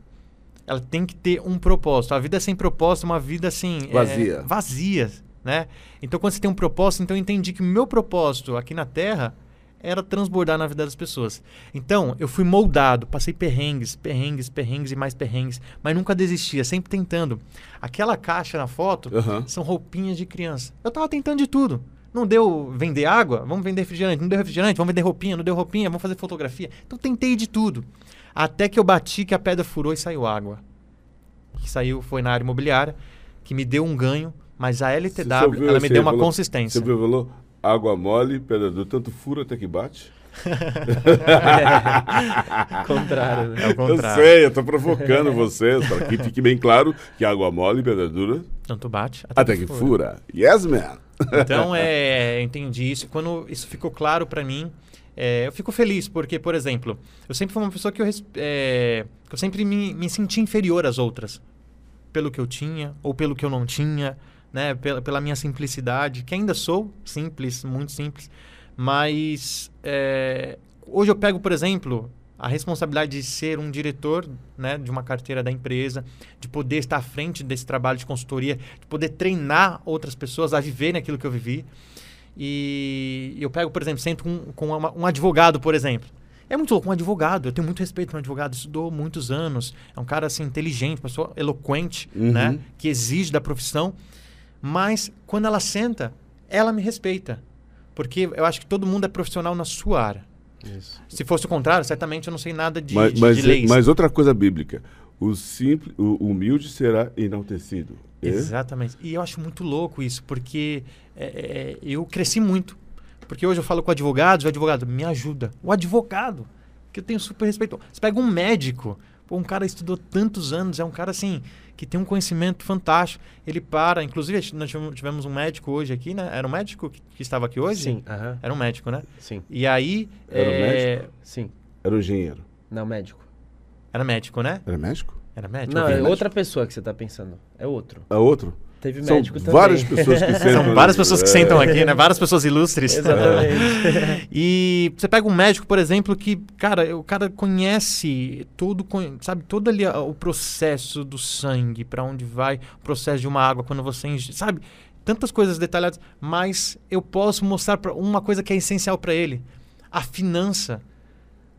Ela tem que ter um propósito. A vida sem propósito é uma vida assim. é, Vazia. vazia, né? Então quando você tem um propósito, então eu entendi que o meu propósito aqui na Terra era transbordar na vida das pessoas. Então, eu fui moldado, passei perrengues, perrengues, perrengues e mais perrengues, mas nunca desistia, sempre tentando. Aquela caixa na foto Aham. são roupinhas de criança. Eu tava tentando de tudo. Não deu vender água? Vamos vender refrigerante. Não deu refrigerante? Vamos vender roupinha. Não deu roupinha? Vamos fazer fotografia. Então tentei de tudo. Até que eu bati que a pedra furou e saiu água. Que saiu foi na área imobiliária, que me deu um ganho, mas a LTW, ela me deu uma consistência. Você viu, falou? Água mole, pedra dura, tanto fura até que bate. <laughs> Contrário, né? É o Eu contrário. sei, eu tô provocando vocês, para que fique bem claro que água mole e pedra dura Tanto bate. até que fura. Yes, man. Então, é, eu entendi isso. Quando isso ficou claro pra mim, é, eu fico feliz, porque, por exemplo, eu sempre fui uma pessoa que eu, é, que eu sempre me, me senti inferior às outras. Pelo que eu tinha, ou pelo que eu não tinha, né? Pela, pela minha simplicidade, que ainda sou simples, muito simples. Mas é, hoje eu pego, por exemplo, a responsabilidade de ser um diretor né, de uma carteira da empresa, de poder estar à frente desse trabalho de consultoria, de poder treinar outras pessoas a viver naquilo que eu vivi. E eu pego, por exemplo, sento com, com uma- um advogado, por exemplo. É muito louco, um advogado. Eu tenho muito respeito por um advogado, estudou muitos anos. É um cara assim, inteligente, pessoa eloquente, Uhum. né? Que exige da profissão. Mas quando ela senta, ela me respeita. Porque eu acho que todo mundo é profissional na sua área. Isso. Se fosse o contrário, certamente eu não sei nada de, mas, de, mas, de leis. mas outra coisa bíblica. O, simples, o humilde será enaltecido. É? Exatamente. E eu acho muito louco isso, porque é, é, eu cresci muito. Porque hoje eu falo com advogados, o advogado me ajuda. O advogado, que eu tenho super respeito. Você pega um médico, pô, um cara estudou tantos anos, é um cara assim, que tem um conhecimento fantástico. Ele para, inclusive nós tivemos- um médico hoje aqui, né? Era um médico que, que estava aqui hoje? Sim, aham, Era um médico, né? sim, E aí. Era um é, sim. Era um engenheiro. Não, médico. Era médico, né? Era médico? Era médico? Não, é outra pessoa que você tá pensando. É outro. A outro? Teve São médico também. várias pessoas que <laughs> sentam. São várias pessoas que É. sentam aqui, né? Várias pessoas ilustres. Exatamente. <laughs> E você pega um médico, por exemplo, que, cara, o cara conhece todo, sabe, todo ali o processo do sangue, para onde vai, o processo de uma água quando você, inge- sabe? Tantas coisas detalhadas, mas eu posso mostrar pra uma coisa que é essencial para ele, a finança.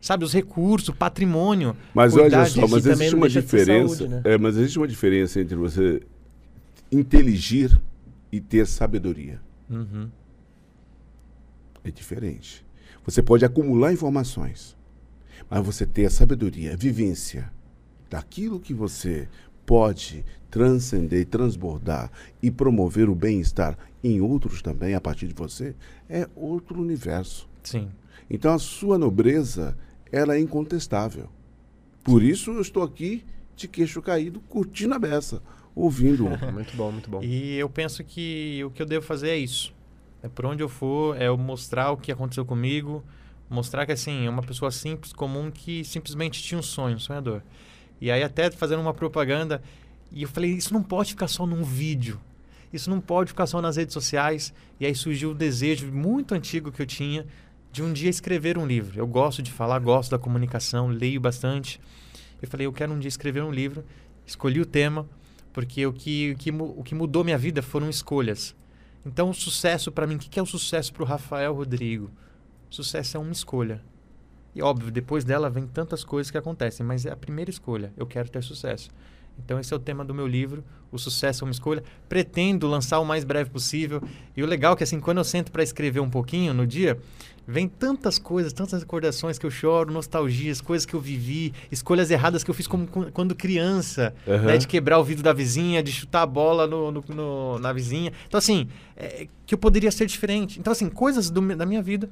Sabe, os recursos, o patrimônio. Mas olha só, mas também existe uma diferença. saúde, né? é, mas existe uma diferença entre você inteligir e ter sabedoria. Uhum. É diferente. Você pode acumular informações, mas você ter a sabedoria, a vivência daquilo que você pode transcender, transbordar e promover o bem-estar em outros também a partir de você, é outro universo. Sim. Então a sua nobreza, ela é incontestável. Por isso eu estou aqui de queixo caído, curtindo a beça, ouvindo. <laughs> muito bom, muito bom. E eu penso que o que eu devo fazer é isso. É por onde eu for, é eu mostrar o que aconteceu comigo, mostrar que assim, é uma pessoa simples, comum que simplesmente tinha um sonho, um sonhador. E aí até fazendo uma propaganda, e eu falei, isso não pode ficar só num vídeo. Isso não pode ficar só nas redes sociais. E aí surgiu o desejo muito antigo que eu tinha de um dia escrever um livro. Eu gosto de falar, gosto da comunicação, leio bastante. Eu falei, eu quero um dia escrever um livro. Escolhi o tema, porque o que, o que, o que mudou minha vida foram escolhas. Então, o sucesso para mim, o que que é o sucesso para o Rafael Rodrigo? Sucesso é uma escolha. E óbvio, depois dela vem tantas coisas que acontecem, mas é a primeira escolha. Eu quero ter sucesso. Então, esse é o tema do meu livro. O sucesso é uma escolha. Pretendo lançar o mais breve possível. E o legal é que, assim, quando eu sento para escrever um pouquinho no dia, vem tantas coisas, tantas recordações que eu choro, nostalgias, coisas que eu vivi, escolhas erradas que eu fiz como quando criança, Aham. né, de quebrar o vidro da vizinha, de chutar a bola no, no- no- na vizinha. Então, assim, é, que eu poderia ser diferente. Então, assim, coisas do da minha vida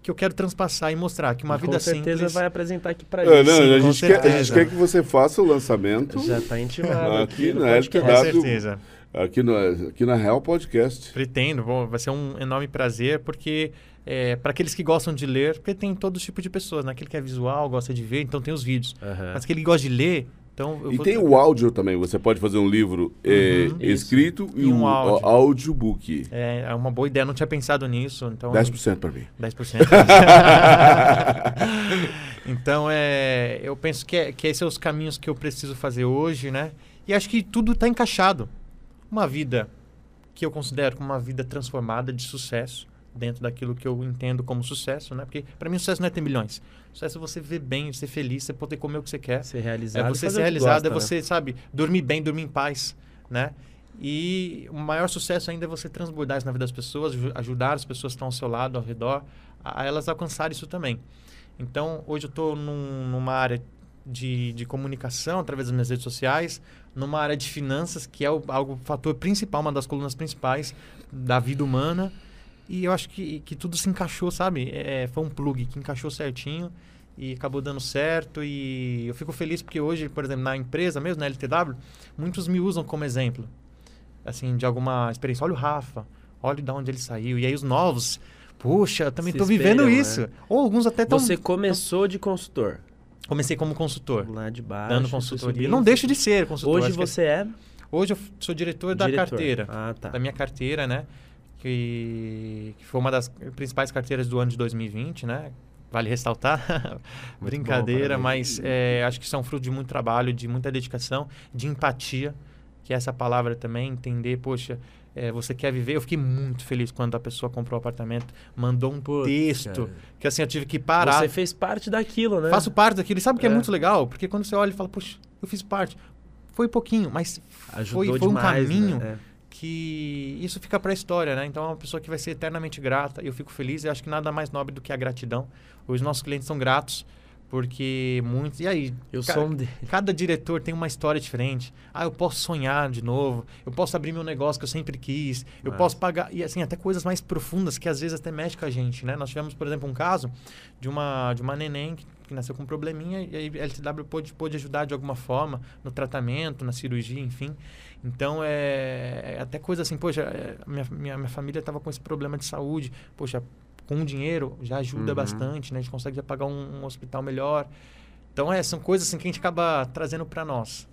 que eu quero transpassar e mostrar que uma E vida com certeza simples... vai apresentar aqui pra É, gente. não, sim, a, com gente quer, a gente quer que você faça o lançamento Já tá intimado Aqui aqui no na. Com certeza. aqui, no, aqui na Real Podcast. Pretendo, bom, vai ser um enorme prazer, porque é, para aqueles que gostam de ler, porque tem todo tipo de pessoas, né? Aquele que é visual, gosta de ver, então tem os vídeos. Aham. Mas aquele que gosta de ler, então... eu E vou- tem o áudio também. Você pode fazer um livro eh, Uhum. escrito e, E um um áudio. audiobook. É, é uma boa ideia, não tinha pensado nisso, então... 10% para mim. 10%. <laughs> então, é, eu penso que, é, que esses são os caminhos que eu preciso fazer hoje, né? E acho que tudo está encaixado. Uma vida que eu considero como uma vida transformada de sucesso, dentro daquilo que eu entendo como sucesso, né? Porque para mim sucesso não é ter milhões. Sucesso é você ver bem, ser feliz, você poder comer o que você quer. Ser É realizado. e você ser realizado, é gosta, você, sabe, dormir bem, dormir em paz, né? E o maior sucesso ainda é você transbordar isso na vida das pessoas, aju- ajudar as pessoas que estão ao seu lado, ao redor, a, a elas alcançarem isso também. Então, hoje eu estou numa área de, de comunicação, através das minhas redes sociais, numa área de finanças, que é o, algo, o fator principal, uma das colunas principais da vida humana. E eu acho que, que tudo se encaixou, sabe? É, foi um plug que encaixou certinho e acabou dando certo. E eu fico feliz porque hoje, por exemplo, na empresa mesmo, na LTW, muitos me usam como exemplo, assim, de alguma experiência. Olha o Rafa, olha de onde ele saiu. E aí os novos, puxa, eu também estou vivendo espelham, isso. né? Ou alguns até estão... Você começou de consultor. Comecei como consultor, Lá de baixo. dando consultoria. Não deixo de ser consultor. Hoje você é Hoje eu sou diretor da diretor. carteira. Ah, tá. Da minha carteira, né? Que, que foi uma das principais carteiras do ano de 2020, né? Vale ressaltar. <laughs> Brincadeira, bom, mas é, acho que são fruto de muito trabalho, de muita dedicação, de empatia, que é essa palavra também, entender, poxa, é, você quer viver. Eu fiquei muito feliz quando a pessoa comprou o apartamento, mandou um Putz, texto, cara. que assim, eu tive que parar. Você fez parte daquilo, né? Faço parte daquilo. E sabe o que é. É. muito legal? Porque quando você olha e fala, puxa, eu fiz parte. Foi pouquinho, mas Ajudou foi, foi um demais, caminho né? Que isso fica para a história, né? Então é uma pessoa que vai ser eternamente grata. E eu fico feliz. E acho que nada mais nobre do que a gratidão. Os nossos clientes são gratos porque muitos. E aí? Eu ca- sou um deles. Cada diretor tem uma história diferente. Ah, eu posso sonhar de novo. Eu posso abrir meu negócio que eu sempre quis. Eu Massa. posso pagar. E assim, até coisas mais profundas que às vezes até mexe com a gente, né? Nós tivemos, por exemplo, um caso de uma, de uma neném que, que nasceu com um probleminha e aí a LTW pôde, pôde ajudar de alguma forma no tratamento, na cirurgia, enfim. Então, é, é até coisa assim, poxa, é, minha, minha, minha família estava com esse problema de saúde. Poxa, com o dinheiro já ajuda Uhum. bastante, né? A gente consegue já pagar um, um hospital melhor. Então, é, são coisas assim que a gente acaba trazendo para nós.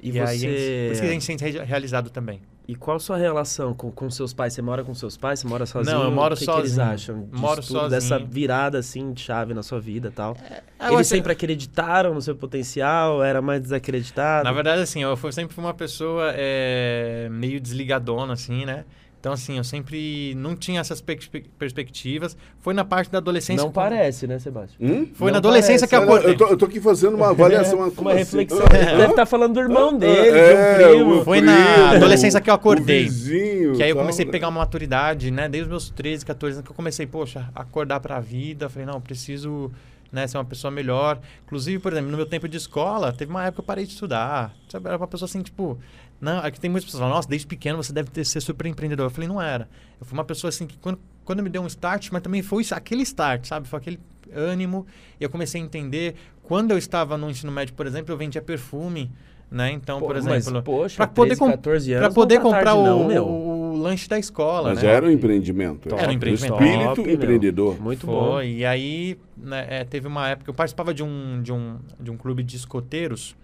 E, aí, a gente, você. por isso que a gente se sente re- realizado também. E qual a sua relação com, com seus pais? Você mora com seus pais? Você mora sozinho? eu moro o que Que eles sozinho. acham disso Moro tudo, dessa sozinho. virada assim de chave na sua vida e tal? Eu eles sempre acreditaram no seu potencial? Era mais desacreditado? Na verdade, assim, eu fui- sempre fui uma pessoa é, meio desligadona, assim, né? Então, assim, eu sempre não tinha essas perspe- perspectivas. Foi na parte da adolescência. Não que parece, né, Sebastião? Hum? Foi Não na adolescência parece. que acordei. eu, tô, eu tô aqui fazendo uma <laughs> avaliação. Uma assim? reflexão. Deve estar falando do irmão dele, é, de um primo. Foi na primo, adolescência que eu acordei. vizinho, Que aí eu tal, comecei a né? pegar uma maturidade, né? Desde os meus 13, 14 anos que eu comecei, poxa, a acordar pra vida. Falei, não, eu preciso né, ser uma pessoa melhor. Inclusive, por exemplo, no meu tempo de escola, teve uma época que eu parei de estudar. Sabe? Era uma pessoa assim, tipo... Não, aqui tem muitas pessoas que falam, nossa, desde pequeno você deve ter, ser super empreendedor. Eu falei, não era. Eu fui uma pessoa assim que quando, quando me deu um start, mas também foi isso- aquele start, sabe? Foi aquele ânimo. E eu comecei a entender. Quando eu estava no ensino médio, por exemplo, eu vendia perfume, né? Então, Pô, por mas, exemplo... poxa, pra poder 13, com- 14 anos. Pra poder tá comprar tarde o, não, meu. o- o lanche da escola, Mas né? era um empreendimento. Top, Era um empreendimento. Espírito top, meu. empreendedor. Muito bom. Foi. E aí, né, é, teve uma época, eu participava de um, de, um, de um clube de escoteiros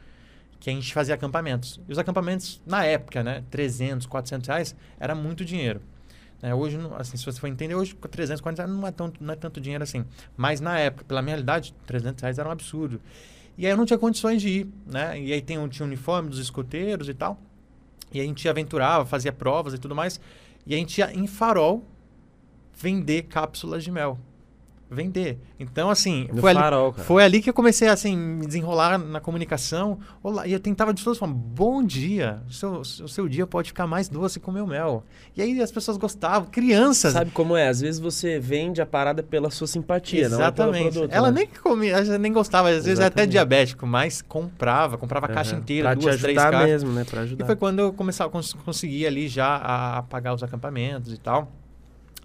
que a gente fazia acampamentos. E os acampamentos, na época, né, 300, 400 reais, era muito dinheiro. Né, hoje, assim, se você for entender, hoje com 300, 400 reais não é, tão, não é tanto dinheiro assim. Mas na época, pela minha realidade, 300 reais era um absurdo. E aí eu não tinha condições de ir, né? E aí tem, tinha o uniforme dos escoteiros e tal. E a gente aventurava, fazia provas e tudo mais. E a gente ia em farol vender cápsulas de mel. Vender. Então, assim, foi ali, farol, cara. foi ali que eu comecei a assim, me desenrolar na comunicação. Olá, e eu tentava de todas formas, bom dia, o seu, o seu dia pode ficar mais doce com o meu mel. E aí as pessoas gostavam, crianças. Sabe como é? Às vezes você vende a parada pela sua simpatia, não é pelo Exatamente. produto. Ela né? nem comia, nem gostava, às vezes é até Exatamente. diabético, mas comprava, comprava a caixa Aham. inteira, pra duas, te três ajudar caixas. mesmo, né? Pra E ajudar. foi quando eu começava, cons consegui ali já a, a pagar os acampamentos e tal,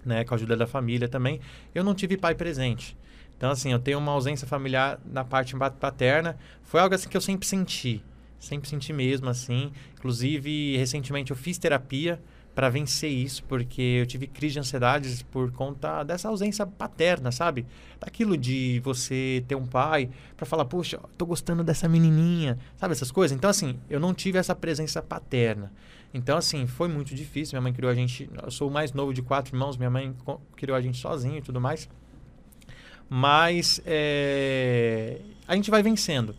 né, com a ajuda da família também. Eu não tive pai presente. Então, assim, eu tenho uma ausência familiar na parte pa- paterna. Foi algo assim que eu sempre senti. Sempre senti mesmo, assim. Inclusive, recentemente eu fiz terapia para vencer isso, porque eu tive crise de ansiedades por conta dessa ausência paterna, sabe? Daquilo de você ter um pai para falar, poxa, tô gostando dessa menininha, sabe essas coisas? Então, assim, eu não tive essa presença paterna. Então, assim, foi muito difícil. Minha mãe criou a gente. Eu sou o mais novo de quatro irmãos, minha mãe criou a gente sozinho e tudo mais. Mas é, a gente vai vencendo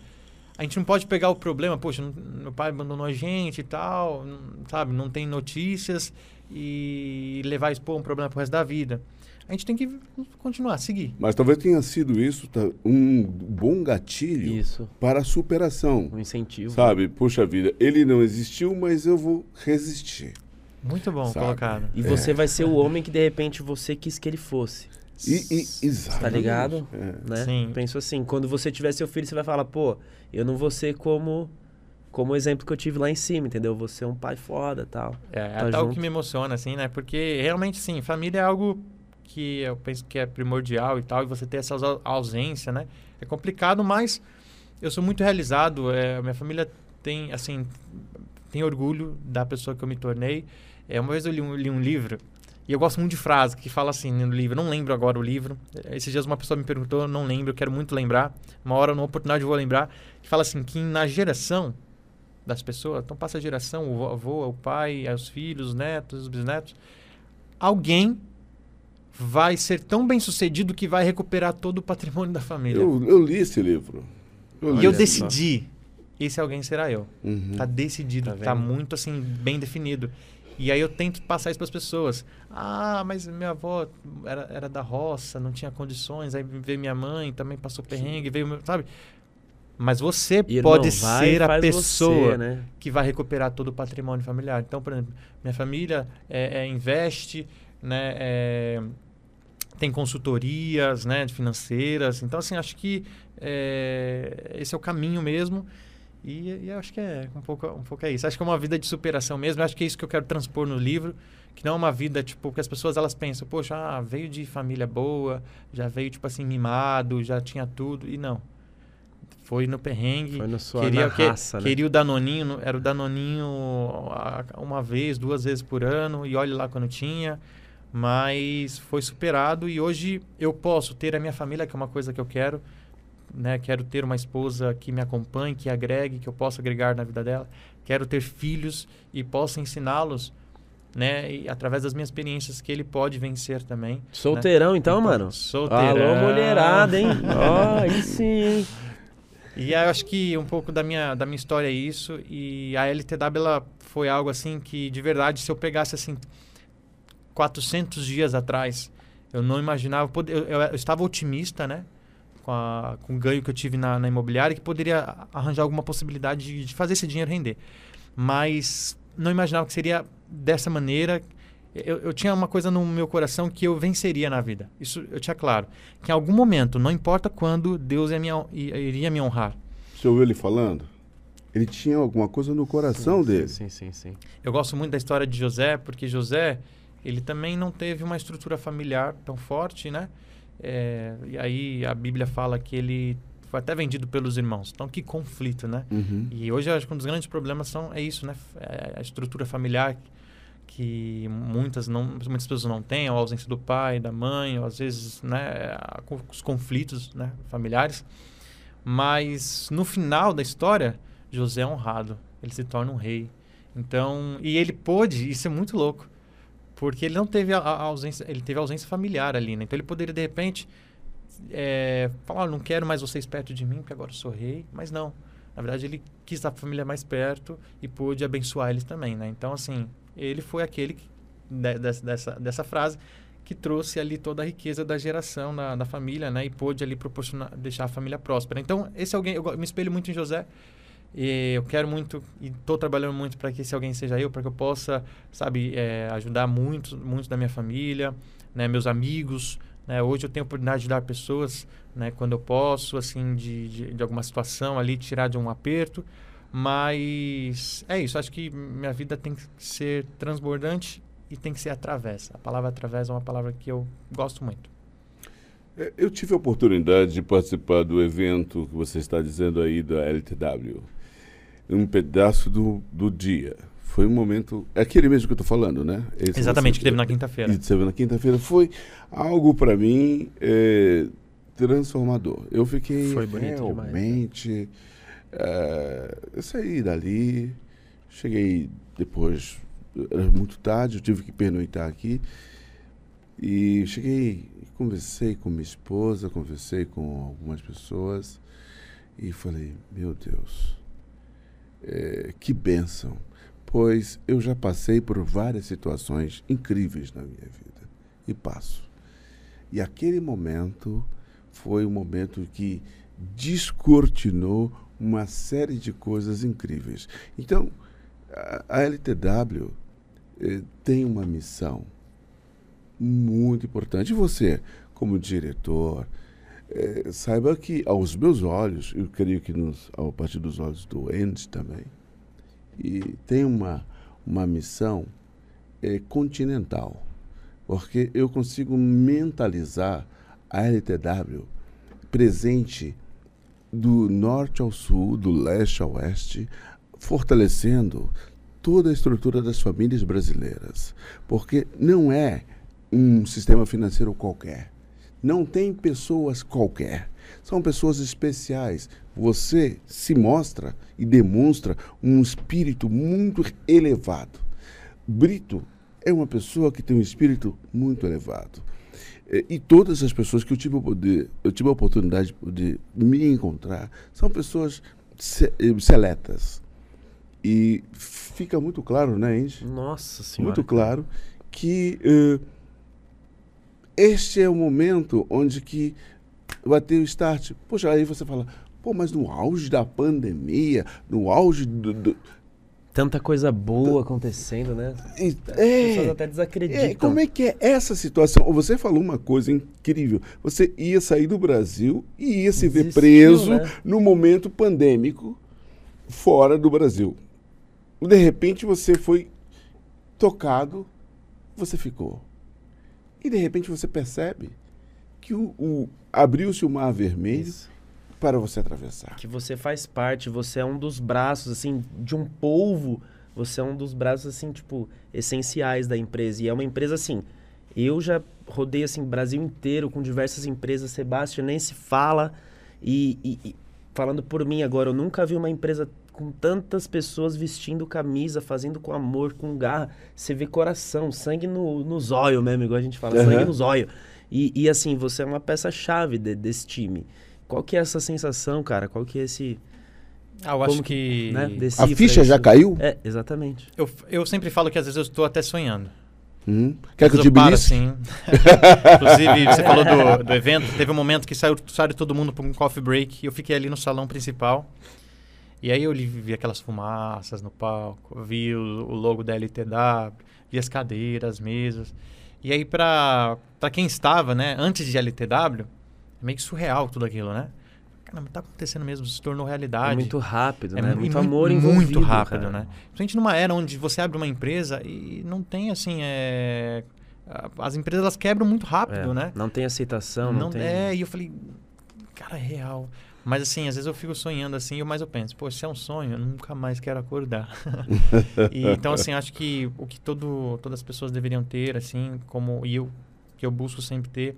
a gente não pode pegar o problema, poxa, meu pai abandonou a gente e tal, sabe? Não tem notícias e levar isso um problema pro resto da vida. A gente tem que continuar, seguir. Mas talvez tenha sido isso tá, um bom gatilho isso. para a superação. Um incentivo. Sabe? Puxa vida, ele não existiu, mas eu vou resistir. Muito bom sabe? colocado. E é. você vai ser o homem que de repente você quis que ele fosse. E, e, exatamente. Tá ligado? É. Né? Sim. Penso assim, quando você tiver seu filho, você vai falar, pô, eu não vou ser como como o exemplo que eu tive lá em cima, entendeu? Você é um pai foda tal. É, tá é tal que me emociona, assim, né? Porque realmente, sim, família é algo que eu penso que é primordial e tal, e você ter essa ausência, né? É complicado, mas eu sou muito realizado. É, minha família tem, assim, tem orgulho da pessoa que eu me tornei. É, uma vez eu li um, li um livro e eu gosto muito de frase que fala assim no livro. Não lembro agora o livro. Esses dias uma pessoa me perguntou, não lembro, eu quero muito lembrar. Uma hora, numa oportunidade, eu vou lembrar. Que fala assim: que na geração das pessoas, então passa a geração, o avô, o pai, os filhos, os netos, os bisnetos. Alguém vai ser tão bem sucedido que vai recuperar todo o patrimônio da família. Eu, eu li esse livro. Eu e eu decidi. Esse alguém será eu. Uhum. Tá decidido, tá, tá muito assim, bem definido. E aí eu tento passar isso para as pessoas. Ah, mas minha avó era, era da roça, não tinha condições. Aí veio minha mãe, também passou perrengue, veio meu, sabe? Mas você Irmão, pode ser a pessoa você, né? que vai recuperar todo o patrimônio familiar. Então, por exemplo, minha família é, é investe, né? É, tem consultorias, né? Financeiras. Então, assim, acho que é, esse é o caminho mesmo. E, e acho que é um pouco, um pouco é isso. Acho que é uma vida de superação mesmo. Acho que é isso que eu quero transpor no livro. Que não é uma vida, tipo, que as pessoas elas pensam, poxa, ah, veio de família boa, já veio, tipo assim, mimado, já tinha tudo. E não. Foi no perrengue. Foi no sua queria, que, raça, né? Queria o Danoninho, era o Danoninho uma vez, duas vezes por ano, e olhe lá quando tinha. Mas foi superado e hoje eu posso ter a minha família, que é uma coisa que eu quero né? Quero ter uma esposa que me acompanhe, que agregue, que eu possa agregar na vida dela. Quero ter filhos e possa ensiná-los, né? E através das minhas experiências que ele pode vencer também. Solteirão, né? então, então, mano. Solteirão. Alô, mulherada, hein? <laughs> Ó, oh, aí sim. E eu acho que um pouco da minha, da minha história é isso. E a LTW ela foi algo assim que, de verdade, se eu pegasse assim 400 dias atrás, eu não imaginava. Eu, eu, eu estava otimista, né? com, a, com o ganho que eu tive na, na imobiliária que poderia arranjar alguma possibilidade de, de, fazer esse dinheiro render. Mas não imaginava que seria dessa maneira. Eu, eu tinha uma coisa no meu coração que eu venceria na vida. Isso eu tinha claro. Que em algum momento, não importa quando, Deus ia me, iria me honrar. Você ouviu ele falando? Ele tinha alguma coisa no coração sim, dele. Sim, sim, sim. Eu gosto muito da história de José, porque José, ele também não teve uma estrutura familiar tão forte, né? É, e aí a Bíblia fala que ele foi até vendido pelos irmãos. Então, que conflito, né? Uhum. E hoje, acho que um dos grandes problemas são, é isso, né? É a estrutura familiar que muitas, não, muitas pessoas não têm, a ausência do pai, da mãe, ou às vezes, né? Os conflitos né? familiares. Mas, no final da história, José é honrado. Ele se torna um rei. Então, e ele pôde, isso é muito louco, porque ele não teve a, a ausência, ele teve ausência familiar ali, né? Então ele poderia de repente é, falar, não quero mais vocês perto de mim, porque agora eu sou rei, mas não. Na verdade, ele quis a família mais perto e pôde abençoar eles também, né? Então, assim, ele foi aquele que, de, dessa, dessa frase que trouxe ali toda a riqueza da geração, da, da família, né? E pôde ali proporcionar, deixar a família próspera. Então, esse alguém, eu me espelho muito em José, e eu quero muito e estou trabalhando muito para que esse alguém seja eu, para que eu possa, sabe, é, ajudar muito, muito da minha família, né, meus amigos. Né? Hoje eu tenho a oportunidade de ajudar pessoas, né, quando eu posso, assim, de, de, de alguma situação ali, tirar de um aperto. Mas é isso, acho que minha vida tem que ser transbordante e tem que ser através. A palavra através é uma palavra que eu gosto muito. É, eu tive a oportunidade de participar do evento que você está dizendo aí da LTW um pedaço do, do dia. foi um momento. É aquele mesmo que eu estou falando, né? Esse Exatamente, você- que teve na quinta-feira. E teve na quinta-feira. Foi algo para mim é, transformador. Eu fiquei Foi bonito demais, né? realmente. é, eu saí dali, cheguei depois, era muito tarde, eu tive que pernoitar aqui. E cheguei, conversei com minha esposa, conversei com algumas pessoas e falei: Meu Deus, é, que bênção, pois eu já passei por várias situações incríveis na minha vida e passo. E aquele momento foi um momento que descortinou uma série de coisas incríveis. Então, a, LTW eh, tem uma missão muito importante. Você, como diretor, eh, saiba que aos meus olhos, eu creio que nos, a partir dos olhos do Andy também, e tem uma, uma missão eh, continental, porque eu consigo mentalizar a LTW presente do norte ao sul, do leste ao oeste, fortalecendo toda a estrutura das famílias brasileiras. Porque não é um sistema financeiro qualquer. Não tem pessoas qualquer. São pessoas especiais. Você se mostra e demonstra um espírito muito elevado. Brito é uma pessoa que tem um espírito muito elevado. Eh, E todas as pessoas que eu tive poder, eu tive a oportunidade de poder me encontrar, são pessoas eh, seletas. E fica muito claro, né, Andy? Nossa senhora. Muito claro que eh, este é o momento onde que vai ter o start. Poxa, aí você fala, pô, mas no auge da pandemia, no auge do... do- Tanta coisa boa acontecendo, né? As pessoas é, até desacreditam. é, como é que é essa situação? Você falou uma coisa incrível. Você ia sair do Brasil e ia se ver preso né? no momento pandêmico fora do Brasil. De repente você foi tocado, você ficou. E de repente você percebe que o, o- abriu-se o mar vermelho Isso. para você atravessar. Que você faz parte, você é um dos braços, assim, de um polvo, você é um dos braços, assim, tipo, essenciais da empresa. E é uma empresa, assim, eu já rodei, assim, Brasil inteiro com diversas empresas, Sebastião nem se fala. E, e- e falando por mim agora, eu nunca vi uma empresa com tantas pessoas vestindo camisa, fazendo com amor, com garra. Você vê coração, sangue no, no zóio mesmo, igual a gente fala, sangue Aham. no zóio. E, e, assim, você é uma peça-chave de- desse time. Qual que é essa sensação, cara? Qual que é esse... Ah, eu acho Como que. né, A ficha já isso? caiu? É, exatamente. Eu, eu sempre falo que às vezes eu estou até sonhando. Hum. Quer que eu belisque? assim. <laughs> Inclusive, você falou do, do evento. Teve um momento que saiu, saiu todo mundo para um coffee break. E eu fiquei ali no salão principal. E aí eu li- vi aquelas fumaças no palco. Vi o, o logo da LTW. Vi as cadeiras, as mesas. E aí, para quem estava, né, antes de LTW, é meio que surreal tudo aquilo, né? Caramba, tá acontecendo mesmo, se tornou realidade. É muito rápido, É né? mu- Muito e amor muito envolvido, rápido, cara. né? Principalmente numa era onde você abre uma empresa e não tem assim, é... as empresas elas quebram muito rápido, É, né? Não tem aceitação, não, tem... É, e eu falei, cara, é real. Mas assim, às vezes eu fico sonhando assim, e mais eu penso, pô, se é um sonho, eu nunca mais quero acordar. <laughs> E, então, assim, acho que o que todo, todas as pessoas deveriam ter, assim, como e eu que eu busco sempre ter,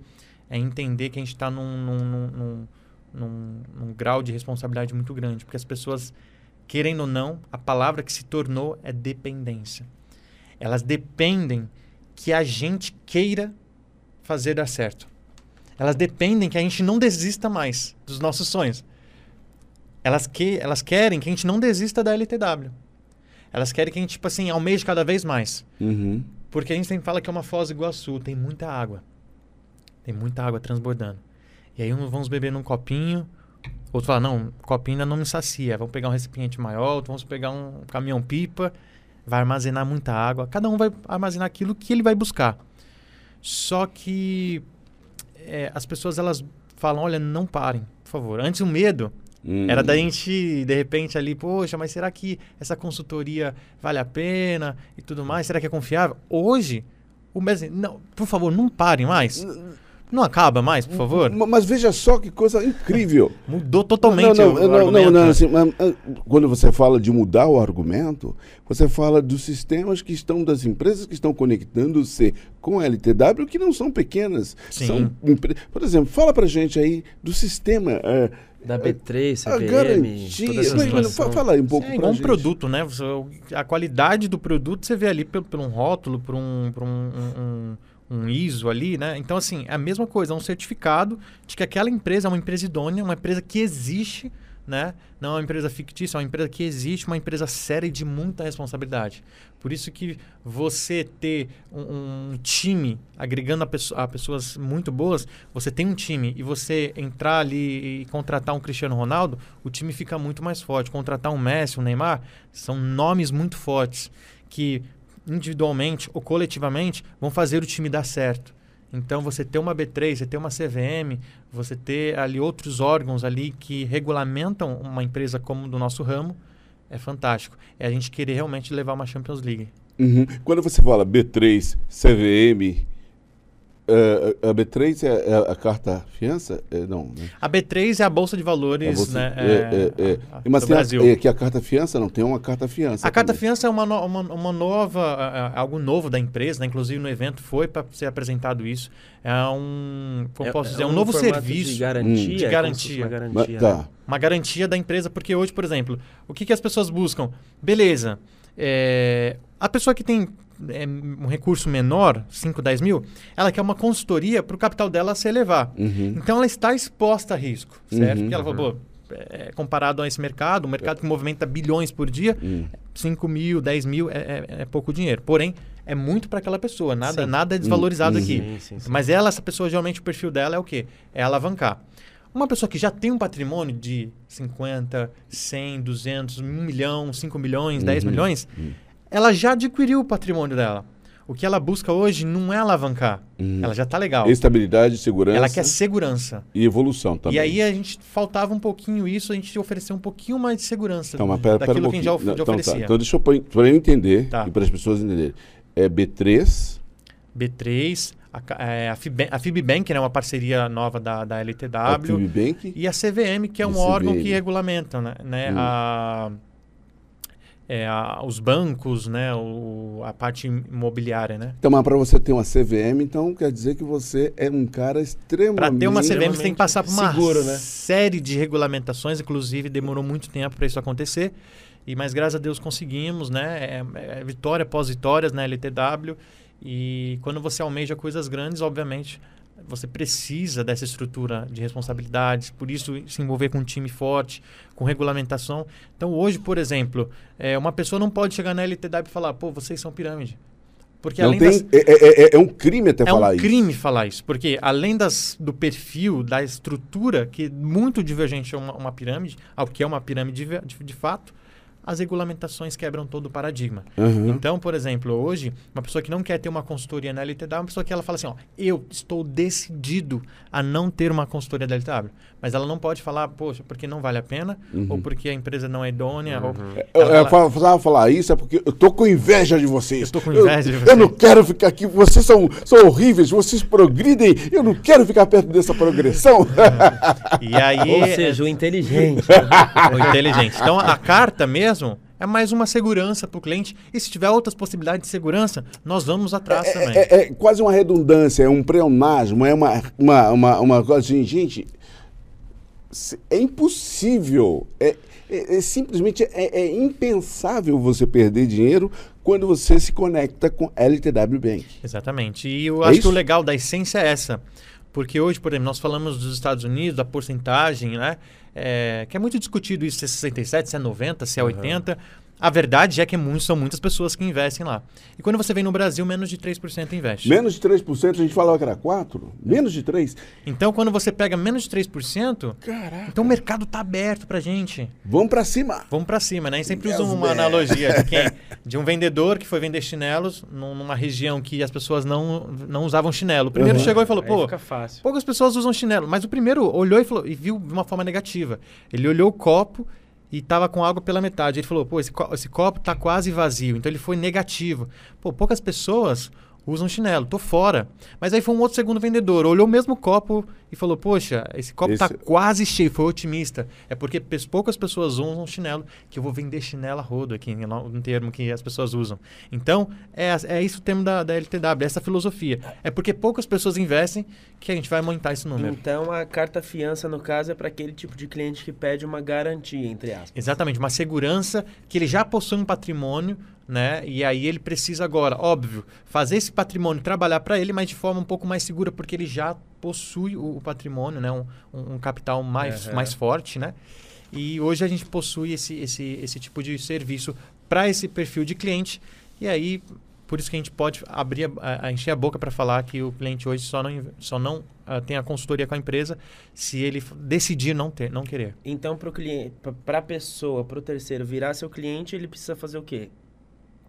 é entender que a gente está num, num, num, num, num- num grau de responsabilidade muito grande. Porque as pessoas, querendo ou não, a palavra que se tornou é dependência. Elas dependem que a gente queira fazer dar certo. Elas dependem que a gente não desista mais dos nossos sonhos. Elas, que, elas querem que a gente não desista da LTW. Elas querem que a gente, tipo assim, almeje cada vez mais. Uhum. Porque a gente sempre fala que é uma Foz do Iguaçu, tem muita água. Tem muita água transbordando. E aí uns vamos beber num copinho, outro fala, não, copinho ainda não me sacia, vamos pegar um recipiente maior, outro vamos pegar um caminhão pipa, vai armazenar muita água. Cada um vai armazenar aquilo que ele vai buscar. Só que é, as pessoas elas falam, olha, não parem, por favor. Antes o medo Hum. era da gente, de repente, ali, poxa, mas será que essa consultoria vale a pena e tudo mais? Será que é confiável? Hoje, o mesmo, não, por favor, não parem mais. Não acaba mais, por favor? Ma- Mas veja só que coisa incrível. <laughs> Mudou totalmente não, o, não, o não, não, argumento, não, né? assim, mas, quando você fala de mudar o argumento, você fala dos sistemas que estão, das empresas que estão conectando-se com a LTW, que não são pequenas. Sim. São Por exemplo, fala pra gente aí do sistema. é, Da B3, a CVM, garantia. toda essa Mas, mas, situação. fa- fala aí um pouco É pra igual um gente. produto, né? A qualidade do produto você vê ali pelo, por um rótulo, por um, por um, um, um- um ISO ali, né? Então, assim, é a mesma coisa, é um certificado de que aquela empresa é uma empresa idônea, uma empresa que existe, né? Não é uma empresa fictícia, é uma empresa que existe, uma empresa séria e de muita responsabilidade. Por isso que você ter um, um time agregando a, pesso- a pessoas muito boas, você tem um time e você entrar ali e contratar um Cristiano Ronaldo, o time fica muito mais forte. Contratar um Messi, um Neymar, são nomes muito fortes que individualmente ou coletivamente vão fazer o time dar certo. Então você ter uma B3, você ter uma CVM, você ter ali outros órgãos ali que regulamentam uma empresa como do nosso ramo, é fantástico. É a gente querer realmente levar uma Champions League. Uhum. Quando você fala B3, CVM, eh, a B3 é, é a carta fiança? É, não, né? A B3 é a bolsa de É valores você- né, é, é, é. a- a- Mas do tem a, Brasil. é que a carta fiança não tem uma carta fiança. A carta também. fiança é uma, no- uma, uma nova, é, é, algo novo da empresa, né? inclusive no evento foi para ser apresentado isso. É um, como posso dizer, um, novo formato serviço, De garantia. De é se fosse garantia. Uma Mas- garantia tá. né? uma garantia da empresa, porque hoje, por exemplo, o que, que as pessoas buscam? Beleza, é, a pessoa que tem é, um recurso menor, 5, 10 mil, ela quer uma consultoria para o capital dela se elevar. Uhum. Então ela está exposta a risco, certo? Uhum. Porque ela falou, pô, é, comparado a esse mercado, um mercado que movimenta bilhões por dia, Uhum. 5 mil, 10 mil é, é- é pouco dinheiro. Porém, é muito para aquela pessoa, nada, Sim. nada é desvalorizado Uhum. aqui. Sim, sim, sim. Mas ela, essa pessoa, geralmente o perfil dela é o quê? É alavancar. Uma pessoa que já tem um patrimônio de 50, 100, 200, 1 milhão, 5 milhões, 10 Uhum. Ela já adquiriu o patrimônio dela. O que ela busca hoje não é alavancar. Uhum. Ela já está legal. Estabilidade, segurança Ela quer segurança. e evolução também. E aí a gente faltava um pouquinho isso, a gente ofereceu um pouquinho mais de segurança Então, mas pera, pera daquilo um que a gente já, of- Não, já então, tá. oferecia. Então deixa eu para eu entender Tá. e para as pessoas entenderem. É B3, B3, a, é, a, a Fibbank, né, uma parceria nova da, da a LTW, Bank. e a CVM, que é um órgão que regulamenta né, né, Hum. a, é, a- os bancos, né, o- a parte imobiliária. Né? Então, mas para você ter uma CVM, então quer dizer que você é um cara extremamente... Para ter uma CVM, você tem que passar por uma seguro, né? série de regulamentações, inclusive demorou muito tempo para isso acontecer. E mas graças a Deus conseguimos, né? É, é vitória após vitórias na LTW. E quando você almeja coisas grandes, obviamente, você precisa dessa estrutura de responsabilidades, por isso se envolver com um time forte, com regulamentação. Então hoje, por exemplo, é, uma pessoa não pode chegar na LTW e falar, pô, vocês são pirâmide. Porque além tem, das, é, é- é- é um crime até é falar um isso. crime falar isso, porque além das, do perfil, da estrutura, que é muito divergente a uma, uma pirâmide, ao que é uma pirâmide de, de, de fato, as regulamentações quebram todo o paradigma. Uhum. Então, por exemplo, hoje, uma pessoa que não quer ter uma consultoria na LTW, é uma pessoa que ela fala assim, ó, eu estou decidido a não ter uma consultoria da LTW. Mas ela não pode falar, poxa, porque não vale a pena, ou porque a empresa não é idônea, ou... Eu, Ela eu fala, precisava falar isso é porque eu tô com inveja de vocês. Eu tô com inveja de Eu vocês. não quero ficar aqui. Vocês são, são horríveis, vocês progridem. Eu não quero ficar perto dessa progressão. <laughs> e aí... Ou seja, o inteligente. <laughs> o inteligente. Então, a carta mesmo é mais uma segurança para o cliente. E se tiver outras possibilidades de segurança, nós vamos atrás também. É, é quase uma redundância, é um pleonasmo, é uma, uma, uma, uma coisa assim, gente. É impossível. É, é- é simplesmente é, é impensável você perder dinheiro quando você se conecta com LTW Bank. Exatamente. E eu É acho isso? que o legal da essência é essa. Porque hoje, por exemplo, nós falamos dos Estados Unidos, da porcentagem, né? É, que é muito discutido isso, se é 67, se é 90, se é 80. A verdade é que é muito- são muitas pessoas que investem lá. E quando você vem no Brasil, menos de 3% investe. Menos de 3%, a gente falava que era 4%, menos de 3%. Então, quando você pega menos de 3%, Caraca. então o mercado está aberto para gente. Vamos pra cima. Vamos pra cima, né? E sempre usam uma man. analogia de quem? <laughs> De um vendedor que foi vender chinelos num- numa região que as pessoas não, não usavam chinelo. O primeiro Uhum. chegou e falou, pô, fica fácil. poucas pessoas usam chinelo. Mas o primeiro olhou e, falou, e viu de uma forma negativa. Ele olhou o copo e tava com água pela metade. Ele falou, pô, esse, co- esse copo tá quase vazio. Então ele foi negativo. Pô, poucas pessoas usa um chinelo, tô fora. Mas aí foi um outro segundo vendedor, olhou o mesmo copo e falou: Poxa, esse copo tá Esse- quase cheio, foi otimista. É porque poucas pessoas usam chinelo, que eu vou vender chinelo a rodo aqui, um termo que as pessoas usam. Então, é, é isso o termo da, da LTW, essa filosofia. É porque poucas pessoas investem que a gente vai aumentar esse número. Então a carta fiança, no caso, é para aquele tipo de cliente que pede uma garantia, entre aspas. Exatamente, uma segurança que ele já possui um patrimônio, né? E aí ele precisa agora, óbvio, fazer esse patrimônio trabalhar para ele, mas de forma um pouco mais segura, porque ele já possui o, o patrimônio, né? Um, um- capital mais, Aham. mais forte, né? E hoje a gente possui esse, esse, esse tipo de serviço para esse perfil de cliente. E aí, por isso que a gente pode abrir a, a- encher a boca para falar que o cliente hoje só não, só não ah, tem a consultoria com a empresa se ele decidir não ter, não querer. Então, para o cliente, para a pessoa, para o terceiro virar seu cliente, ele precisa fazer o quê?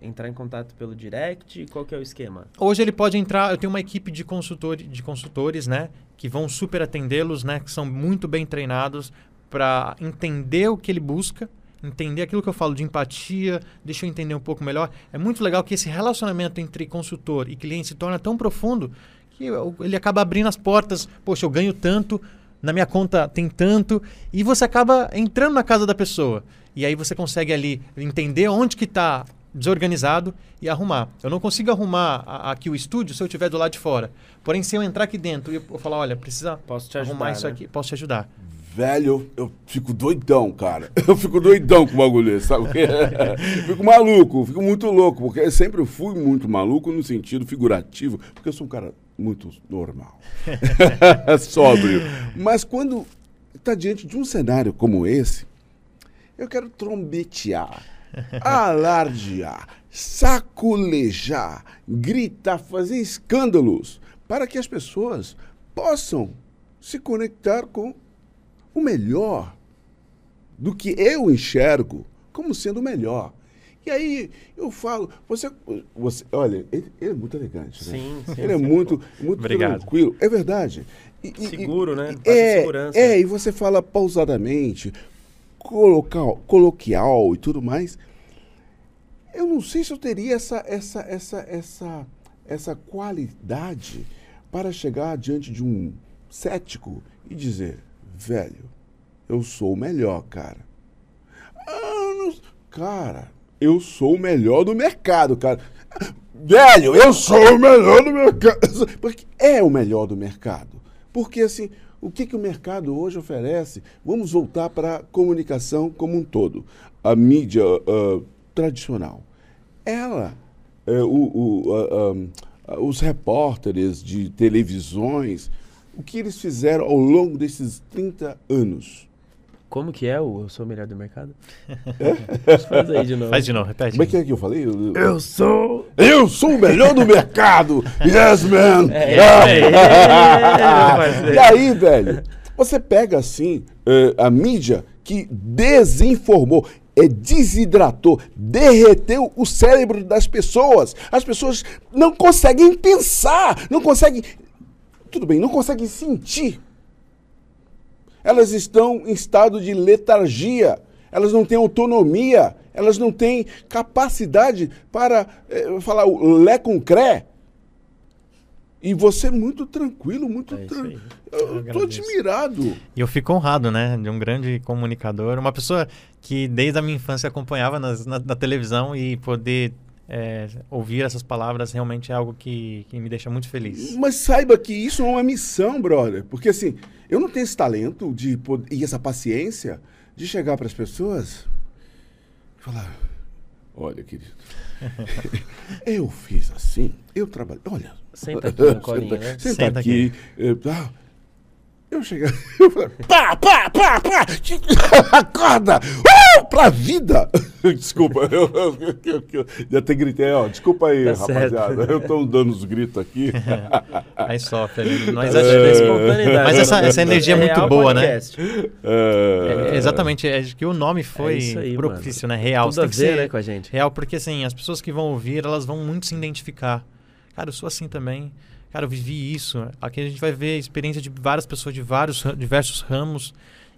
Entrar em contato pelo direct? Qual que é o esquema? Hoje ele pode entrar, eu tenho uma equipe de, consultor, de consultores, né, que vão super atendê-los, né, que são muito bem treinados para entender o que ele busca, entender aquilo que eu falo de empatia, deixa eu entender um pouco melhor. É muito legal que esse relacionamento entre consultor e cliente se torna tão profundo que ele acaba abrindo as portas. Poxa, eu ganho tanto, na minha conta tem tanto, e você acaba entrando na casa da pessoa. E aí você consegue ali entender onde que está desorganizado e arrumar. Eu não consigo arrumar a- aqui o estúdio se eu estiver do lado de fora. Porém, se eu entrar aqui dentro e eu falar, olha, precisa Posso te arrumar ajudar, isso né? aqui, posso te ajudar. Velho, eu fico doidão, cara. <laughs> Eu fico doidão com o bagulho, sabe? <laughs> fico maluco, fico muito louco, porque eu sempre fui muito maluco no sentido figurativo, porque eu sou um cara muito normal, <laughs> sóbrio. Mas quando está diante de um cenário como esse, eu quero trombetear, alardear, saculejar, gritar, fazer escândalos, para que as pessoas possam se conectar com o melhor do que eu enxergo como sendo o melhor. E aí eu falo, você, você olha, ele, ele é muito elegante, né? Sim, sim, Ele é sim. muito, muito Obrigado. tranquilo. É verdade. E- e- Seguro, né? e- Passa É, segurança. é, e você fala pausadamente, colocal, coloquial e tudo mais. Eu não sei se eu teria essa, essa, essa, essa, essa qualidade para chegar diante de um cético e dizer, velho, eu sou o melhor, cara. Cara, eu sou o melhor do mercado, cara. Velho, eu sou o melhor do mercado. <laughs> Porque é o melhor do mercado. Porque, assim, o que, que o mercado hoje oferece? Vamos voltar para a comunicação como um todo. A mídia ah, tradicional. Ela, é, o- a- a- os repórteres de televisões, o que eles fizeram ao longo desses 30 anos? Como que é o Eu Sou o Melhor do Mercado? <laughs> Faz aí de novo. Faz de novo, repete. Como é que é que eu falei? Eu, Eu sou... eu sou o melhor do mercado! Yes, man! É, Ah! é, é. E aí, velho, você pega assim eh, a mídia que desinformou, é, desidratou, derreteu o cérebro das pessoas. As pessoas não conseguem pensar, não conseguem. Tudo bem, não conseguem sentir. Elas estão em estado de letargia, elas não têm autonomia, elas não têm capacidade para eh, falar o lé com cré. E você é muito tranquilo, muito É isso tran- aí. Eu tô agradeço. admirado. E eu fico honrado, né, de um grande comunicador, uma pessoa que desde a minha infância acompanhava nas- na, na televisão e poder é, ouvir essas palavras realmente é algo que, que me deixa muito feliz. Mas saiba que isso é uma missão, brother. Porque assim, eu não tenho esse talento de e essa paciência de chegar para as pessoas e falar: Olha, querido, <laughs> eu fiz assim, eu trabalhei. Olha, Senta aqui <laughs> no colinho, senta, né? senta Senta aqui. eh, tá. Eu cheguei, <laughs> eu falei, pá, pá, pá, pá, <laughs> acorda, uh, pra vida. <laughs> Desculpa, eu, eu, eu, eu, eu até gritei, ó, desculpa aí, Tá certo. rapaziada, eu tô dando os gritos aqui. Aí sofre, ali. Mas acho- é espontaneidade. Mas essa- essa energia é muito Real boa, né? podcast. É, é, exatamente, é que o nome foi É aí, propício, né, real. Tudo Você a tem que ver, ser né, com a gente. real, porque assim, as pessoas que vão ouvir, elas vão muito se identificar. Cara, eu sou assim também. Cara, eu vivi isso. Aqui a gente vai ver a experiência de várias pessoas de vários diversos ramos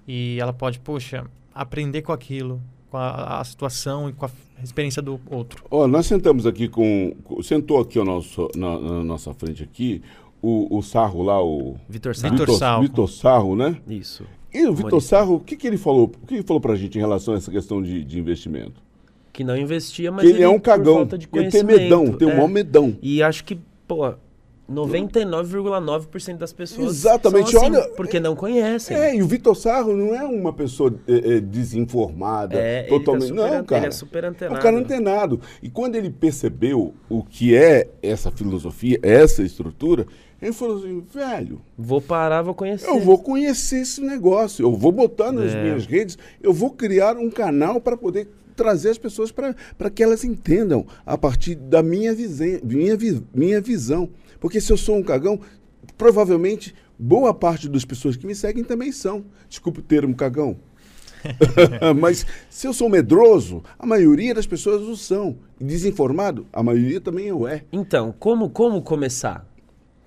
e ela pode, poxa, aprender com aquilo, com a, a situação e com a experiência do outro. Ó, nós sentamos aqui com. Sentou aqui ao nosso, na, na nossa frente aqui o, o Sarro lá, o. Vitor Sarro. Vitor Sarro. Vitor Sarro, né? Isso. E o Vitor. Sarro, o que, que ele falou? O que ele falou pra gente em relação a essa questão de, de investimento? Que não investia, mas Que ele, é um por cagão. falta de Ele tem medão, tem um é. maior medão. E acho que, pô, 99,9% das pessoas Exatamente, são assim, olha, porque não conhecem. É, e o Vitor Sarro não é uma pessoa é, é, desinformada, É, ele tá totalmente. super não, cara. ele é super É antenado. um cara antenado. E quando ele percebeu o que é essa filosofia, essa estrutura, ele falou assim, velho, Vou parar, vou conhecer. eu vou conhecer esse negócio, eu vou botar nas É. minhas redes, eu vou criar um canal para poder trazer as pessoas para que elas entendam a partir da minha, visen- minha, minha visão. Porque se eu sou um cagão, provavelmente boa parte das pessoas que me seguem também são. Desculpe o termo cagão. <laughs> <laughs> Mas se eu sou medroso, a maioria das pessoas o são. Desinformado, a maioria também o é. Então, como, como começar,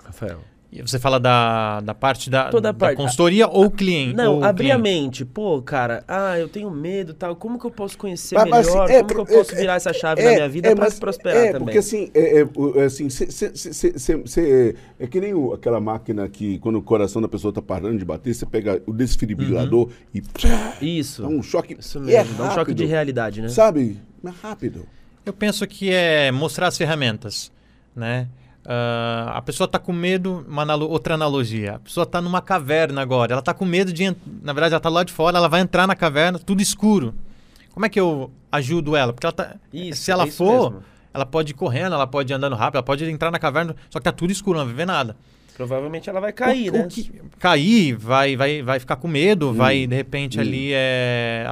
Rafael? E você fala da, da parte da, Toda a da parte. consultoria ou cliente? Não, ou abrir a cliente? mente. Pô, cara, ah, eu tenho medo tal. Como que eu posso conhecer Mas- mas, melhor? assim, é, como que eu posso é, virar essa chave é, na minha vida é, pra mas- prosperar é, também? Porque assim, é, é, é assim cê- cê- cê- cê- cê- cê- é que nem o- aquela máquina que quando o coração da pessoa tá parando de bater, você pega o desfibrilador e Isso. dá um choque. Isso mesmo. é Dá um choque de realidade, né? Sabe? É rápido. Eu penso que é mostrar as ferramentas, né? Ah, a pessoa está com medo, uma analo- outra analogia. A pessoa está numa caverna agora, ela está com medo de, na verdade, ela está lá de fora, ela vai entrar na caverna, tudo escuro. Como é que eu ajudo ela? Porque ela tá, Isso, se ela é for, mesmo. ela pode ir correndo, ela pode ir andando rápido, ela pode entrar na caverna, só que tá tudo escuro, não vai ver nada. Provavelmente ela vai cair, o, né? o que- cair, vai, vai, vai ficar com medo, Hum. vai de repente ali é,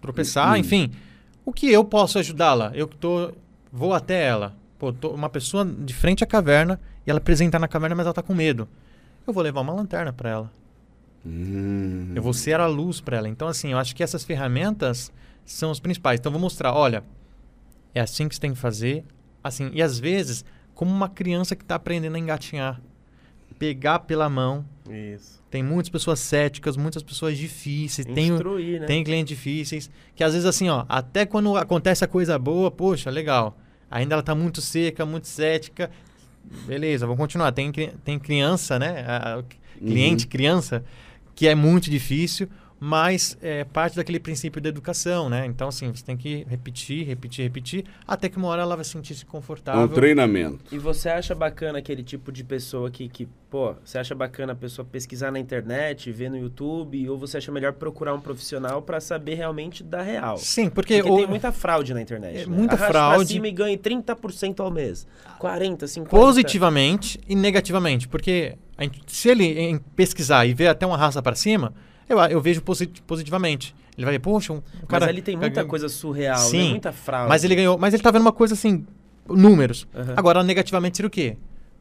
tropeçar, Hum. enfim. O que eu posso ajudá-la? Eu que tô, vou até ela. Pô, tô uma pessoa de frente à caverna e ela apresenta na caverna, mas ela tá com medo. Eu vou levar uma lanterna para ela. Hum. Eu vou ser a luz para ela. Então, assim, eu acho que essas ferramentas são as principais. Então, eu vou mostrar, olha, é assim que você tem que fazer. Assim, e às vezes, como uma criança que está aprendendo a engatinhar, pegar pela mão. Isso. Tem muitas pessoas céticas, muitas pessoas difíceis. Tem, Instruir, né? tem clientes difíceis que às vezes assim, ó, até quando acontece a coisa boa, poxa, legal. Ainda ela tá muito seca, muito cética. Beleza, vamos continuar. Tem, tem criança, né? a- a- cliente, criança, que é muito difícil, mas é parte daquele princípio da educação, né? Então, assim, você tem que repetir, repetir, repetir, até que uma hora ela vai sentir-se É confortável. um treinamento. E você acha bacana aquele tipo de pessoa que, que, pô, você acha bacana a pessoa pesquisar na internet, ver no YouTube, ou você acha melhor procurar um profissional pra saber realmente da real? Sim, porque, Porque o- tem muita fraude na internet. É, né? muita Arraste pra fraude. cima e ganhe 30% ao mês. 40, 50. positivamente e negativamente. Porque a gente- se ele em, pesquisar e ver até uma raça para cima, eu, eu vejo posi- positivamente. Ele vai ver, poxa, um, um Mas cara. ali tem muita ganhou- coisa surreal, né? Sim, Muita fraude. Mas ele ganhou. Mas ele tá vendo uma coisa assim, números. Aham. Agora, negativamente seria o quê?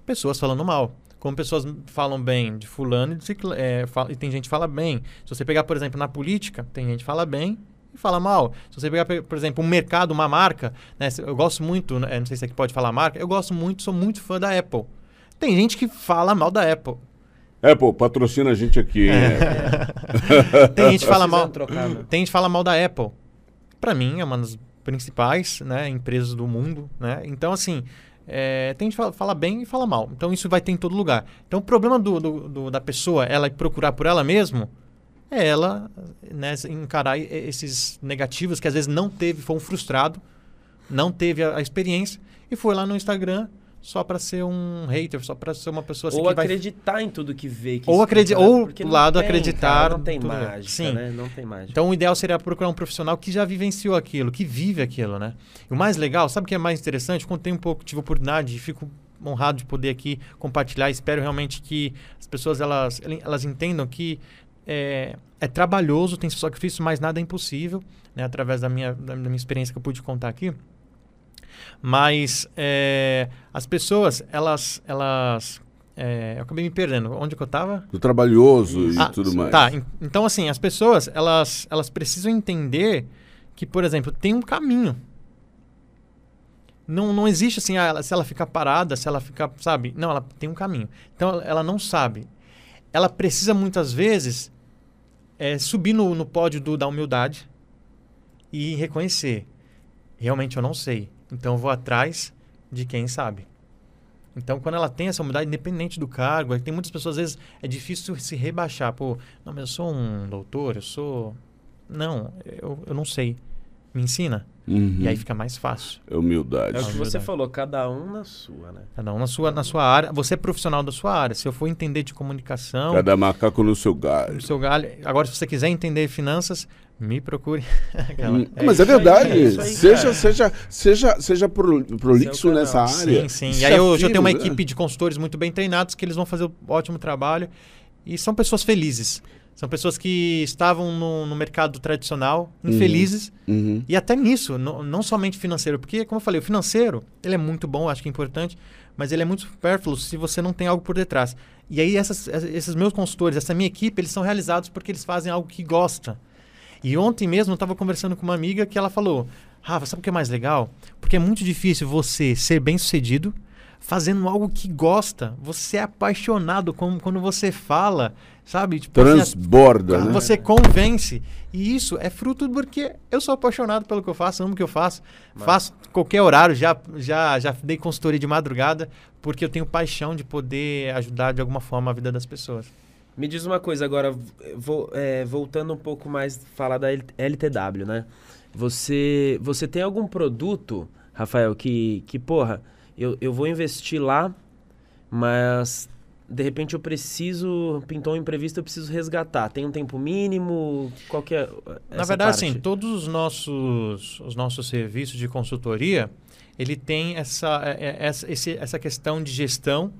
Pessoas falando mal. Como pessoas falam bem de fulano e, de cicla- é, fala- e tem gente que fala bem. Se você pegar, por exemplo, na política, tem gente que fala bem e fala mal. Se você pegar, pe- por exemplo, um mercado, uma marca, né? Eu gosto muito, né, não sei se aqui pode falar marca, eu gosto muito, sou muito fã da Apple. Tem gente que fala mal da Apple. Apple, patrocina a gente aqui. hein? Tem gente que fala mal. trocar, né? Tem gente fala mal da Apple. Pra mim, é uma das principais né, empresas do mundo. Né? Então, assim, é, tem gente que fala, fala bem e fala mal. Então, isso vai ter em todo lugar. Então, o problema do, do- do- da pessoa, ela procurar por ela mesma, é ela né, encarar esses negativos que às vezes não teve, foi um frustrado, não teve a, a experiência e foi lá no Instagram só pra ser um hater, só pra ser uma pessoa assim Ou que vai acreditar em tudo que vê. Que Ou escuta, acredi- né? ou lado tem, acreditar cara, não tem mágica, Sim. né? Não tem mágica. Então, o ideal seria procurar um profissional que já vivenciou aquilo, que vive aquilo, né? E o mais legal, sabe o que é mais interessante? Quando tem um pouco, tive oportunidade e fico honrado de poder aqui compartilhar. Espero realmente que as pessoas elas, elas entendam que é, é trabalhoso, tem sacrifício, mas nada é impossível, né? Através da minha, da minha experiência que eu pude contar aqui. Mas é, as pessoas, elas, elas é, eu acabei me perdendo. Onde que eu estava? Do trabalhoso e Ah, tudo mais. Tá, en- então assim, as pessoas, elas, elas precisam entender que, por exemplo, tem um caminho. Não, não existe assim, ah, ela- se ela ficar parada, se ela ficar, sabe? Não, ela tem um caminho. Então ela- ela não sabe. Ela precisa muitas vezes é, subir no, no pódio do- da humildade e reconhecer. Realmente eu não sei. Então eu vou atrás de quem sabe. Então, quando ela tem essa humildade, independente do cargo, tem muitas pessoas, às vezes, é difícil se rebaixar. Pô, não, mas eu sou um doutor, eu sou. Não, eu, eu não sei. Me ensina. Uhum. E aí fica mais fácil. É humildade. É o que você Verdade. falou, cada um na sua, né? Cada um na sua, na sua área. Você é profissional da sua área. Se eu for entender de comunicação, Cada macaco no seu galho. no seu galho. Agora, se você quiser entender finanças, me procure. <laughs> Aquela- Hum, É Mas é isso aí, verdade. é isso aí, seja, seja, seja, seja pro, prolixo nessa área. Sim, sim. Se E aí hoje eu tenho uma né? equipe de consultores muito bem treinados que eles vão fazer um ótimo trabalho. E são pessoas felizes. São pessoas que estavam no, no mercado tradicional, infelizes. Uhum. E até nisso, não, não somente financeiro. Porque, como eu falei, o financeiro, ele é muito bom, acho que é importante. Mas ele é muito supérfluo se você não tem algo por detrás. E aí essas- esses meus consultores, essa minha equipe, eles são realizados porque eles fazem algo que gosta. E ontem mesmo eu estava conversando com uma amiga que ela falou: Rafa, sabe o que é mais legal? Porque é muito difícil você ser bem sucedido fazendo algo que gosta. Você é apaixonado como, quando você fala, sabe? Tipo, assim, Transborda, né? você convence. E isso é fruto porque eu sou apaixonado pelo que eu faço, amo o que eu faço. Faço qualquer horário, já, já, já dei consultoria de madrugada, porque eu tenho paixão de poder ajudar de alguma forma a vida das pessoas. Me diz uma coisa agora, vo- é, voltando um pouco mais falar da LTW, né? Você, você tem algum produto, Rafael, que, que porra, eu, eu vou investir lá, mas de repente eu preciso, pintou um imprevisto, eu preciso resgatar. Tem um tempo mínimo? Qual que é Na essa verdade, parte? assim, todos os nossos, os nossos serviços de consultoria, ele tem essa, é- é- essa, essa questão de gestão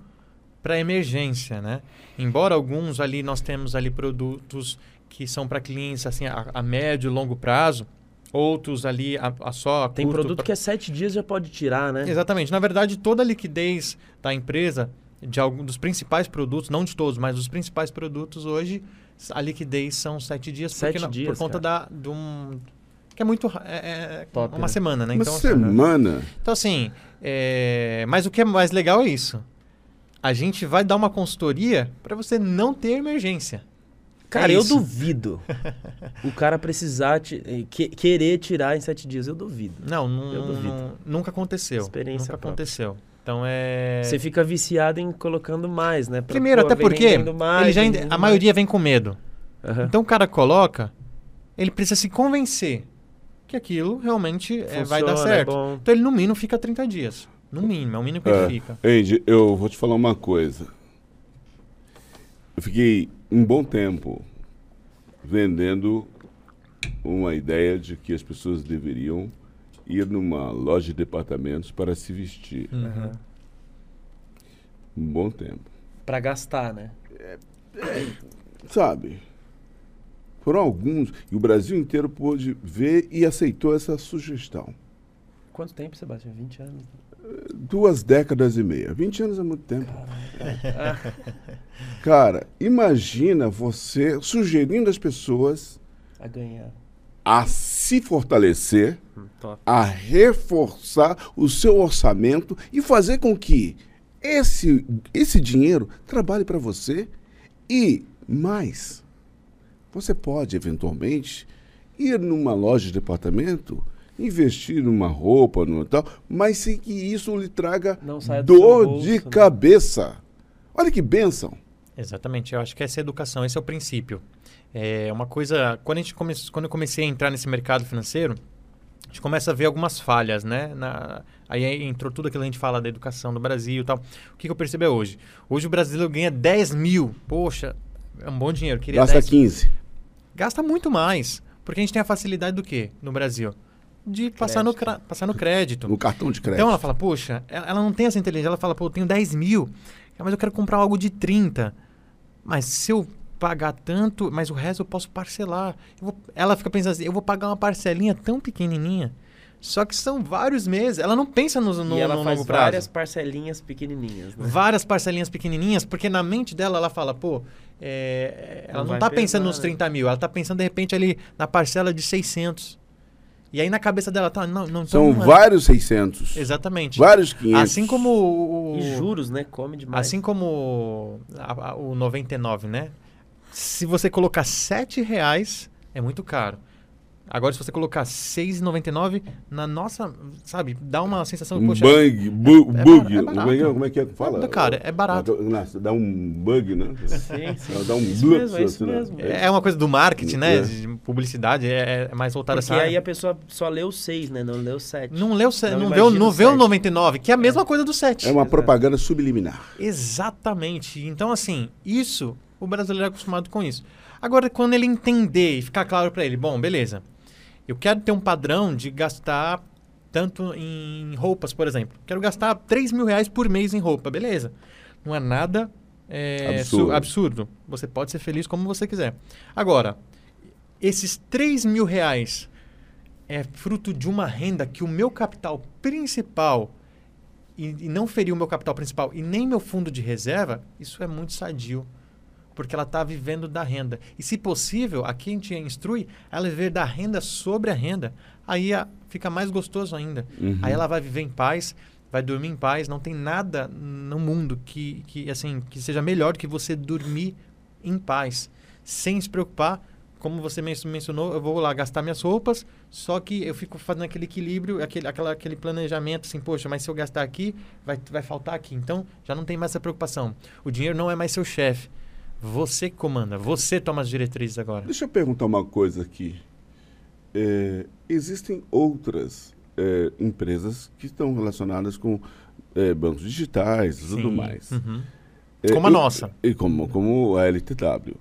para emergência, né? Embora alguns ali nós temos ali produtos que são para clientes assim a, a médio e longo prazo, outros ali a, a só a Tem curto produto pra- que é sete dias já pode tirar, né? Exatamente. Na verdade, toda a liquidez da empresa, de algum dos principais produtos, não de todos, mas dos principais produtos hoje, a liquidez são sete dias, Sete porque dias, por conta da, de um. Que é muito. É, é Top, uma né? semana, né? Uma Então, semana. então, assim. é, Mas o que é mais legal é isso. A gente vai dar uma consultoria para você não ter emergência. Cara, É eu duvido <laughs> o cara precisar ti- eh, que- querer tirar em sete dias. Eu duvido. Não, Eu duvido. nu- nunca aconteceu. Experiência nunca própria. aconteceu. Então é. Você fica viciado em colocando mais, né? Pra, Primeiro, pô, até porque mais, ele já, a mais. maioria vem com medo. Aham. Então o cara coloca, ele precisa se convencer que aquilo realmente é, vai dar Funciona, é certo. bom. então ele no mínimo fica 30 dias. No mínimo, é o mínimo que É. ele fica. Andy, eu vou te falar uma coisa. Eu fiquei um bom tempo vendendo uma ideia de que as pessoas deveriam ir numa loja de departamentos para se vestir. Aham. Um bom tempo. Pra gastar, né? Sabe? Foram alguns. E o Brasil inteiro pôde ver e aceitou essa sugestão. Quanto tempo, Sebastião? 20 anos? Duas décadas e meia. 20 anos é muito tempo. Cara, imagina você sugerindo às pessoas a ganhar. a se fortalecer, top. a reforçar o seu orçamento e fazer com que esse, esse dinheiro trabalhe para você e mais. Você pode eventualmente ir numa loja de departamento, investir numa roupa, numa tal, mas sem que isso lhe traga dor bolso, de né? cabeça. Olha que bênção. Exatamente, eu acho que essa é a educação, esse é o princípio. É uma coisa. Quando, a gente come, quando eu comecei a entrar nesse mercado financeiro, a gente começa a ver algumas falhas, né? Na, aí entrou tudo aquilo que a gente fala da educação do Brasil e tal. O que, que eu percebi hoje? Hoje o brasileiro ganha 10 mil. Poxa, é um bom dinheiro. Queria Gasta 10 15. Gasta muito mais. Porque a gente tem a facilidade do quê no Brasil? De passar no, Crédito. passar no crédito. No cartão de crédito. Então ela fala, poxa, ela ela não tem essa inteligência. Ela fala, pô, eu tenho 10 mil, mas eu quero comprar algo de 30. Mas se eu pagar tanto, mas o resto eu posso parcelar. Eu vou- ela fica pensando assim, eu vou pagar uma parcelinha tão pequenininha. Só que são vários meses. Ela não pensa no, no, e ela no faz longo prazo. várias parcelinhas pequenininhas, né? Várias parcelinhas pequenininhas, porque na mente dela ela fala, pô, é, ela Não não, tá pensando nos né? 30 mil, ela tá pensando de repente ali na parcela de 600. E aí na cabeça dela tá, não, não São não é. vários 600. Exatamente. Vários 500. Assim como o, o- E juros, né? Come demais. assim como a- a- o 99, né? Se você colocar 7 reais, é muito caro. Agora, se você colocar 6,99 na nossa, sabe, dá uma sensação, Um poxa, bug, bu- é bug. é barato. como, é, que é- como é que é que fala? Cara, é barato. Nossa, Dá um bug, né? Sim, sim. Dá um Isso blitz, mesmo, é isso assim, né? mesmo. é uma coisa do marketing, né? É. De publicidade, é, é mais voltada Porque essa aí área. a pessoa só leu 6, né? Não leu 7. Não leu, se- Não não, vê, não vê o sete. 99, que é a mesma coisa do 7. É uma propaganda subliminar. Exatamente. Então, assim, isso, o brasileiro é acostumado com isso. Agora, quando ele entender e ficar claro para ele, bom, beleza, eu quero ter um padrão de gastar tanto em roupas, por exemplo. Quero gastar 3 mil reais por mês em roupa, beleza. Não é nada é, Absurdo. su- absurdo. Você pode ser feliz como você quiser. Agora, esses 3 mil reais é fruto de uma renda que o meu capital principal e, e não ferir o meu capital principal e nem meu fundo de reserva, isso é muito sadio. Porque ela está vivendo da renda. E, se possível, a gente instrui ela viver da renda sobre a renda. Aí a- fica mais gostoso ainda. Uhum. Aí ela vai viver em paz, vai dormir em paz. Não tem nada no mundo que, que, assim, que seja melhor do que você dormir em paz, sem se preocupar. Como você men- mencionou, eu vou lá gastar minhas roupas, só que eu fico fazendo aquele equilíbrio, aquele, aquela, aquele planejamento, assim, poxa, mas se eu gastar aqui, vai, vai faltar aqui. Então, já não tem mais essa preocupação. O dinheiro não é mais seu chefe. Você que comanda, você toma as diretrizes agora. Deixa eu perguntar uma coisa aqui. É, existem outras é, empresas que estão relacionadas com é, bancos digitais e tudo mais. Uhum. É, Como a eu- nossa. E como, como a LTW.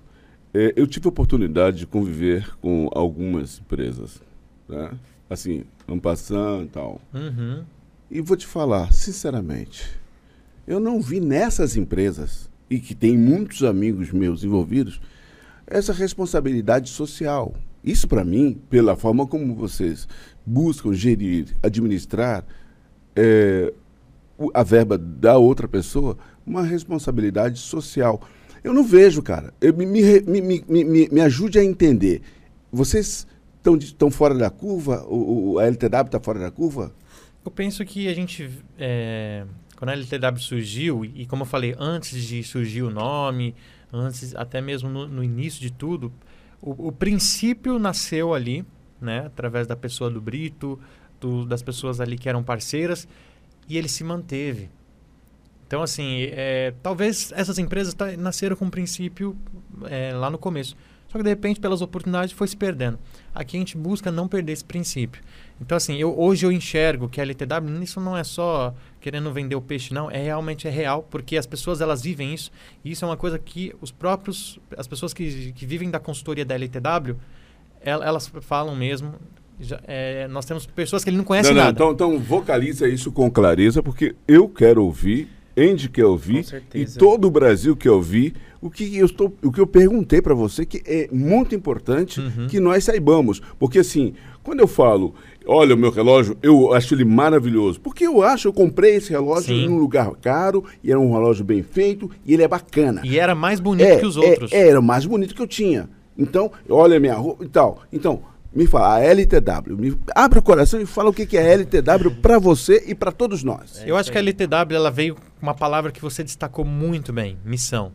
É, eu tive a oportunidade de conviver com algumas empresas, né? Assim, ano passando e tal. Uhum. E vou te falar, sinceramente, eu não vi nessas empresas, e que tem muitos amigos meus envolvidos, essa responsabilidade social. Isso, para mim, pela forma como vocês buscam gerir, administrar é, a verba da outra pessoa, uma responsabilidade social. Eu não vejo, cara. Eu, me, me, me, me, ajude a entender. Vocês estão fora da curva? O, o- a LTW está fora da curva? Eu penso que a gente, é, quando a LTW surgiu, e como eu falei, antes de surgir o nome, antes até mesmo no, no início de tudo, o, o princípio nasceu ali, né, através da pessoa do Brito, do- das pessoas ali que eram parceiras, e ele se manteve. Então, assim, é, talvez essas empresas nasceram com um princípio é, lá no começo. Só que, de repente, pelas oportunidades, foi se perdendo. Aqui a gente busca não perder esse princípio. Então, assim, eu, hoje eu enxergo que a LTW, isso não é só querendo vender o peixe, não. É realmente é real, porque as pessoas, elas vivem isso. E isso é uma coisa que os próprios, as pessoas que, que vivem da consultoria da LTW, el- elas falam mesmo. Já, é, nós temos pessoas que ele não conhecem Não, não, nada. então, então vocaliza isso com clareza, porque eu quero ouvir, Andy quer ouvir, e todo o Brasil quer ouvir o que eu, estou, o que eu perguntei para você, que é muito importante Uhum. que nós saibamos. Porque assim, quando eu falo, olha o meu relógio, eu acho ele maravilhoso. Porque eu acho, eu comprei esse relógio Sim. em um lugar caro, e era um relógio bem feito, e ele é bacana. E era mais bonito que os outros. É, era o mais bonito que eu tinha. Então, olha a minha roupa e tal. Então, me fala, a LTW. Me, abre o coração e fala o que que é a LTW para você e para todos nós. Eu acho que a LTW ela veio com uma palavra que você destacou muito bem, missão.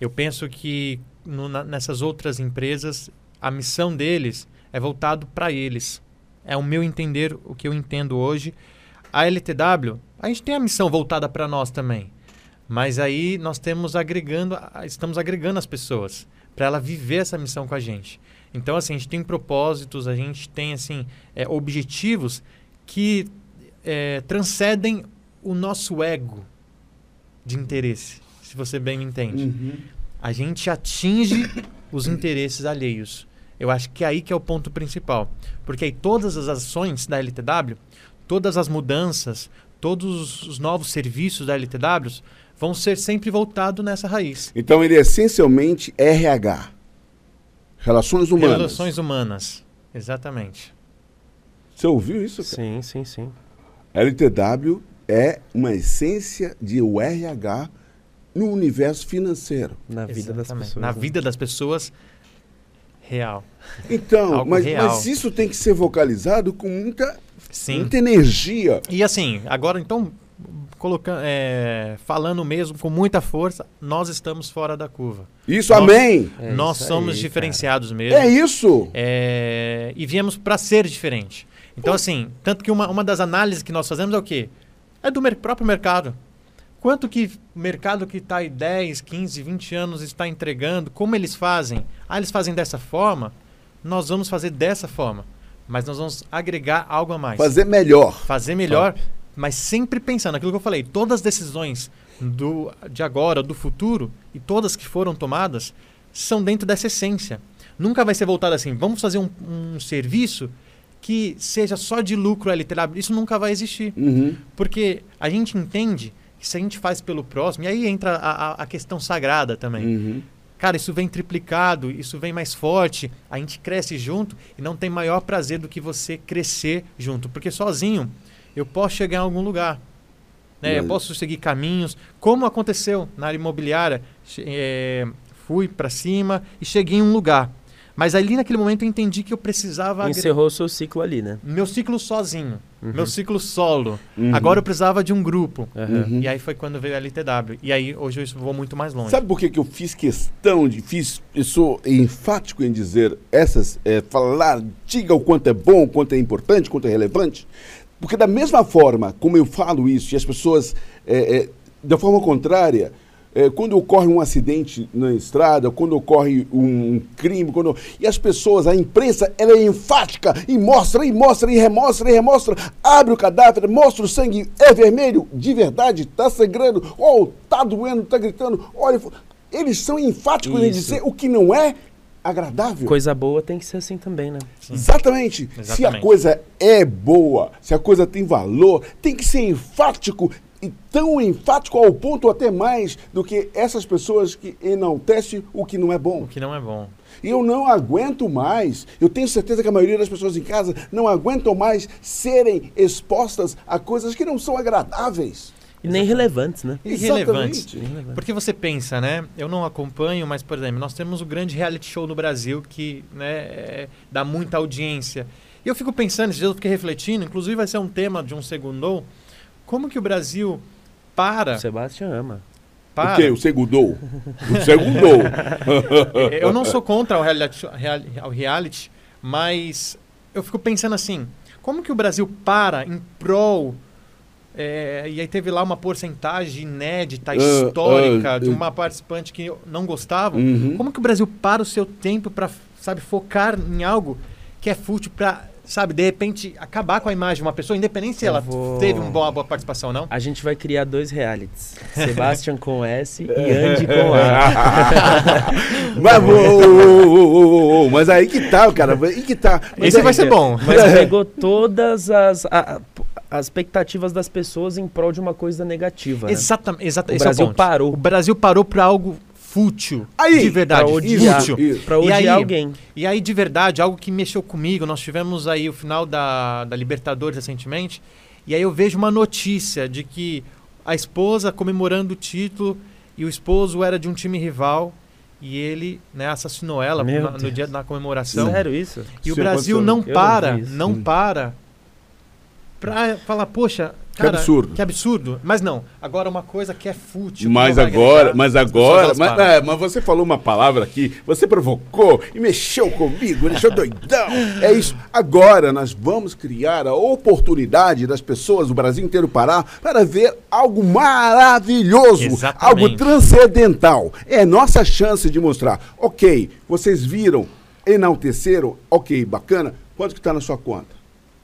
Eu penso que no- na- nessas outras empresas a missão deles é voltado para eles. É o meu entender, o que eu entendo hoje. A LTW, a gente tem a missão voltada para nós também. Mas aí nós temos agregando, estamos agregando as pessoas para ela viver essa missão com a gente. Então assim, a gente tem propósitos, a gente tem assim é, objetivos que é, transcendem o nosso ego de interesse, se você bem me entende. Uhum. A gente atinge os interesses alheios. Eu acho que é aí que é o ponto principal. Porque aí todas as ações da LTW, todas as mudanças, todos os novos serviços da LTW vão ser sempre voltados nessa raiz. Então, ele é essencialmente RH. Relações Humanas. Relações humanas. Exatamente. Você ouviu isso? cara? Sim, sim, sim. LTW é uma essência de o RH no universo financeiro. Na vida das Exatamente. pessoas. Na né? vida das pessoas, real. Então, Algo mas, real. mas isso tem que ser vocalizado com muita, Sim. muita energia. E assim, agora então, colocando, é, falando mesmo com muita força, nós estamos fora da curva. Isso, Nós- amém. É nós isso somos aí, diferenciados mesmo. É isso. É, e viemos para ser diferente. Então, assim, tanto que uma, uma das análises que nós fazemos é o quê? É do mer- próprio mercado. Quanto que o mercado que está aí 10, 15, 20 anos está entregando, como eles fazem? Ah, eles fazem dessa forma? Nós vamos fazer dessa forma. Mas nós vamos agregar algo a mais. Fazer melhor. Fazer melhor, mas sempre pensando aquilo que eu falei. Todas as decisões do, de agora, do futuro, e todas que foram tomadas, são dentro dessa essência. Nunca vai ser voltado assim, vamos fazer um, um serviço que seja só de lucro LTW. Isso nunca vai existir. Uhum. Porque a gente entende se a gente faz pelo próximo, e aí entra a, a- a questão sagrada também. Uhum. Cara, isso vem triplicado, isso vem mais forte, a gente cresce junto e não tem maior prazer do que você crescer junto. Porque sozinho eu posso chegar em algum lugar. Né? Eu Mas- posso seguir caminhos, como aconteceu na área imobiliária. Eh, fui para cima e cheguei em um lugar. Mas ali naquele momento eu entendi que eu precisava Encerrou o seu ciclo ali, né? meu ciclo sozinho, Uhum. meu ciclo solo. Uhum. Agora eu precisava de um grupo. Uhum. E aí foi quando veio a LTW. E aí hoje eu vou muito mais longe. Sabe por que, que eu fiz questão de. Fiz, eu sou enfático em dizer essas. é, falar, diga o quanto é bom, o quanto é importante, o quanto é relevante. Porque, da mesma forma como eu falo isso, e as pessoas, é, é, da forma contrária, é, quando ocorre um acidente na estrada, quando ocorre um crime, quando, e as pessoas, a imprensa, ela é enfática e mostra, e mostra, e remostra, e remostra, abre o cadáver, mostra o sangue, é vermelho, de verdade, está sangrando, ou está doendo, está gritando, olha, eles são enfáticos em dizer o que não é agradável. Coisa boa tem que ser assim também, né? Exatamente. Se a Exatamente. coisa é boa, se a coisa tem valor, tem que ser enfático e tão enfático ao ponto até mais do que essas pessoas que enaltecem o que não é bom. O que não é bom. E eu não aguento mais, eu tenho certeza que a maioria das pessoas em casa não aguentam mais serem expostas a coisas que não são agradáveis. E nem relevantes, né? Irrelevantes. Exatamente. Irrelevantes. Porque você pensa, né? Eu não acompanho, mas, por exemplo, nós temos o grande reality show no Brasil que né, é, dá muita audiência. E eu fico pensando, esses dias eu fiquei refletindo, inclusive vai ser um tema de um segundo, como que o Brasil para... O Sebastião ama. para O quê? O segundou? O segundou. <laughs> eu não sou contra o reality, ao reality, mas eu fico pensando assim, como que o Brasil para em prol... é, e aí teve lá uma porcentagem inédita, Ah, histórica, ah, de uma participante que não gostava. Uhum. Como que o Brasil para o seu tempo para, sabe, focar em algo que é fútil para, sabe, de repente acabar com a imagem de uma pessoa, independente se Eu ela vou- teve um uma boa participação ou não? A gente vai criar dois realities. Sebastian com S e Andy com A. mas, ô, ô, ô, mas aí que tá, cara. Aí que tá. Mas Esse aí- vai ser bom. Mas pegou todas as, a- as expectativas das pessoas em prol de uma coisa negativa. né? Exatamente, exata, O esse é Brasil ponto. parou. O Brasil parou para algo fútil, Aí, de verdade, pra odiar. fútil. Isso. Pra E odiar aí- alguém. E aí, de verdade, algo que mexeu comigo, nós tivemos aí o final da, da Libertadores recentemente, e aí eu vejo uma notícia de que a esposa comemorando o título e o esposo era de um time rival e ele né, assassinou ela na- no dia da comemoração. Sério isso? E o Brasil aconteceu. não Eu não para, não para pra falar, poxa, Que cara, absurdo. Que absurdo. Mas não, agora uma coisa que é fútil. que Mas agora, mas agora, mas, é, mas você falou uma palavra aqui, você provocou e mexeu comigo, me deixou doidão. É isso. Agora nós vamos criar a oportunidade das pessoas do Brasil inteiro parar para ver algo maravilhoso, Exatamente. algo transcendental. É nossa chance de mostrar. Ok, vocês viram, enalteceram, ok, bacana. Quanto que está na sua conta?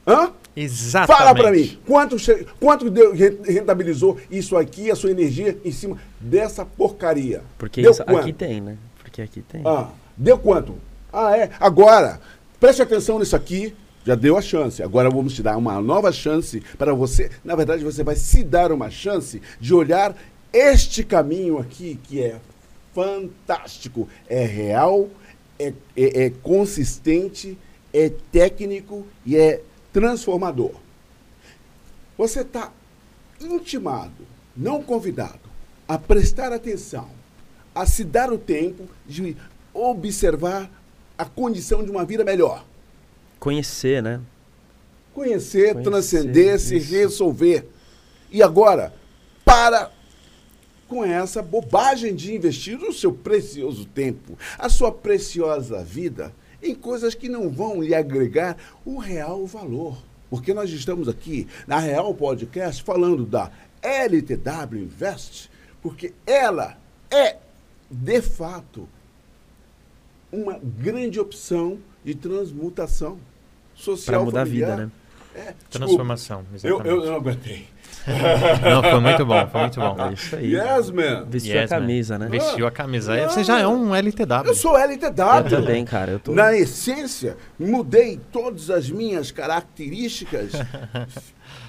Hã? Exatamente. Fala pra mim, quanto, quanto deu- re- rentabilizou isso aqui, a sua energia em cima dessa porcaria? Porque deu isso quanto? aqui tem, né? Porque aqui tem. Ah, deu quanto? Ah, é. Agora, preste atenção nisso aqui. Já deu a chance. Agora vamos te dar uma nova chance para você. Na verdade, você vai se dar uma chance de olhar este caminho aqui, que é fantástico. É real, é, é- é consistente, é técnico e é transformador. Você está intimado, não convidado, a prestar atenção, a se dar o tempo de observar a condição de uma vida melhor. Conhecer, né? Conhecer, Conhecer, transcender, se isso. resolver. E agora, para com essa bobagem de investir o seu precioso tempo, a sua preciosa vida em coisas que não vão lhe agregar o real valor. Porque nós estamos aqui na Real Podcast falando da LTW Invest, porque ela é, de fato, uma grande opção de transmutação social. Para mudar familiar. a vida, né? É, Transformação, eu, exatamente. eu não aguentei. <laughs> Não, foi muito bom, foi muito bom. É isso aí. Yes, man. Vestiu Yes, a man. camisa, né? Vestiu a camisa. Não. Você já é um LTW. Eu sou LTW. Eu também, cara. Eu tô... Na essência, mudei todas as minhas características. <laughs>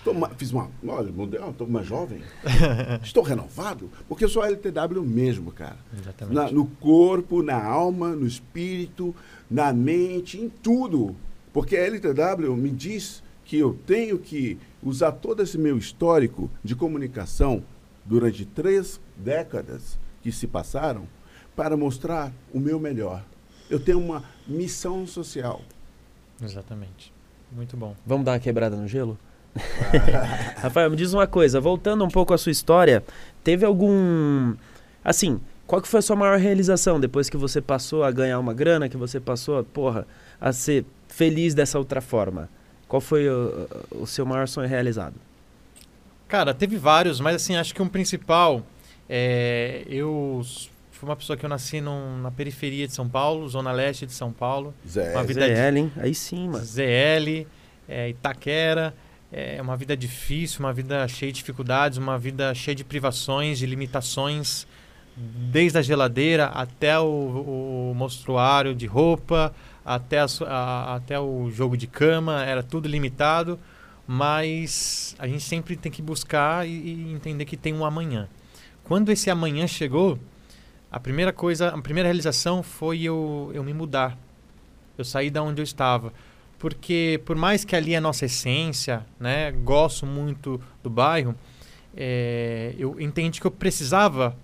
Tô ma- fiz uma. Olha, mudei, estou mais jovem. <laughs> Estou renovado, porque eu sou LTW mesmo, cara. Exatamente. Na- no corpo, na alma, no espírito, na mente, em tudo. Porque a LTW me diz que eu tenho que usar todo esse meu histórico de comunicação durante três décadas que se passaram para mostrar o meu melhor. Eu tenho uma missão social. Exatamente. Muito bom. Vamos dar uma quebrada no gelo? <laughs> Rafael, me diz uma coisa, voltando um pouco à sua história, teve algum. Assim, qual que foi a sua maior realização depois que você passou a ganhar uma grana, que você passou, a, porra, a ser feliz dessa outra forma? Qual foi o, o seu maior sonho realizado? Cara, teve vários, mas assim, acho que um principal é. Eu fui uma pessoa que eu nasci num- na periferia de São Paulo, zona leste de São Paulo. Zé, Uma vida de- ZL, hein? Aí sim, mano. ZL, é, Itaquera. É uma vida difícil, uma vida cheia de dificuldades, uma vida cheia de privações, de limitações, desde a geladeira até o, o monstruário de roupa, até, a a- até o jogo de cama, era tudo limitado, mas a gente sempre tem que buscar e, e entender que tem um amanhã. Quando esse amanhã chegou, a primeira coisa, a primeira realização foi eu, eu me mudar. Eu saí da onde eu estava. Porque por mais que ali é a nossa essência, né, gosto muito do bairro, é, eu entendi que eu precisava,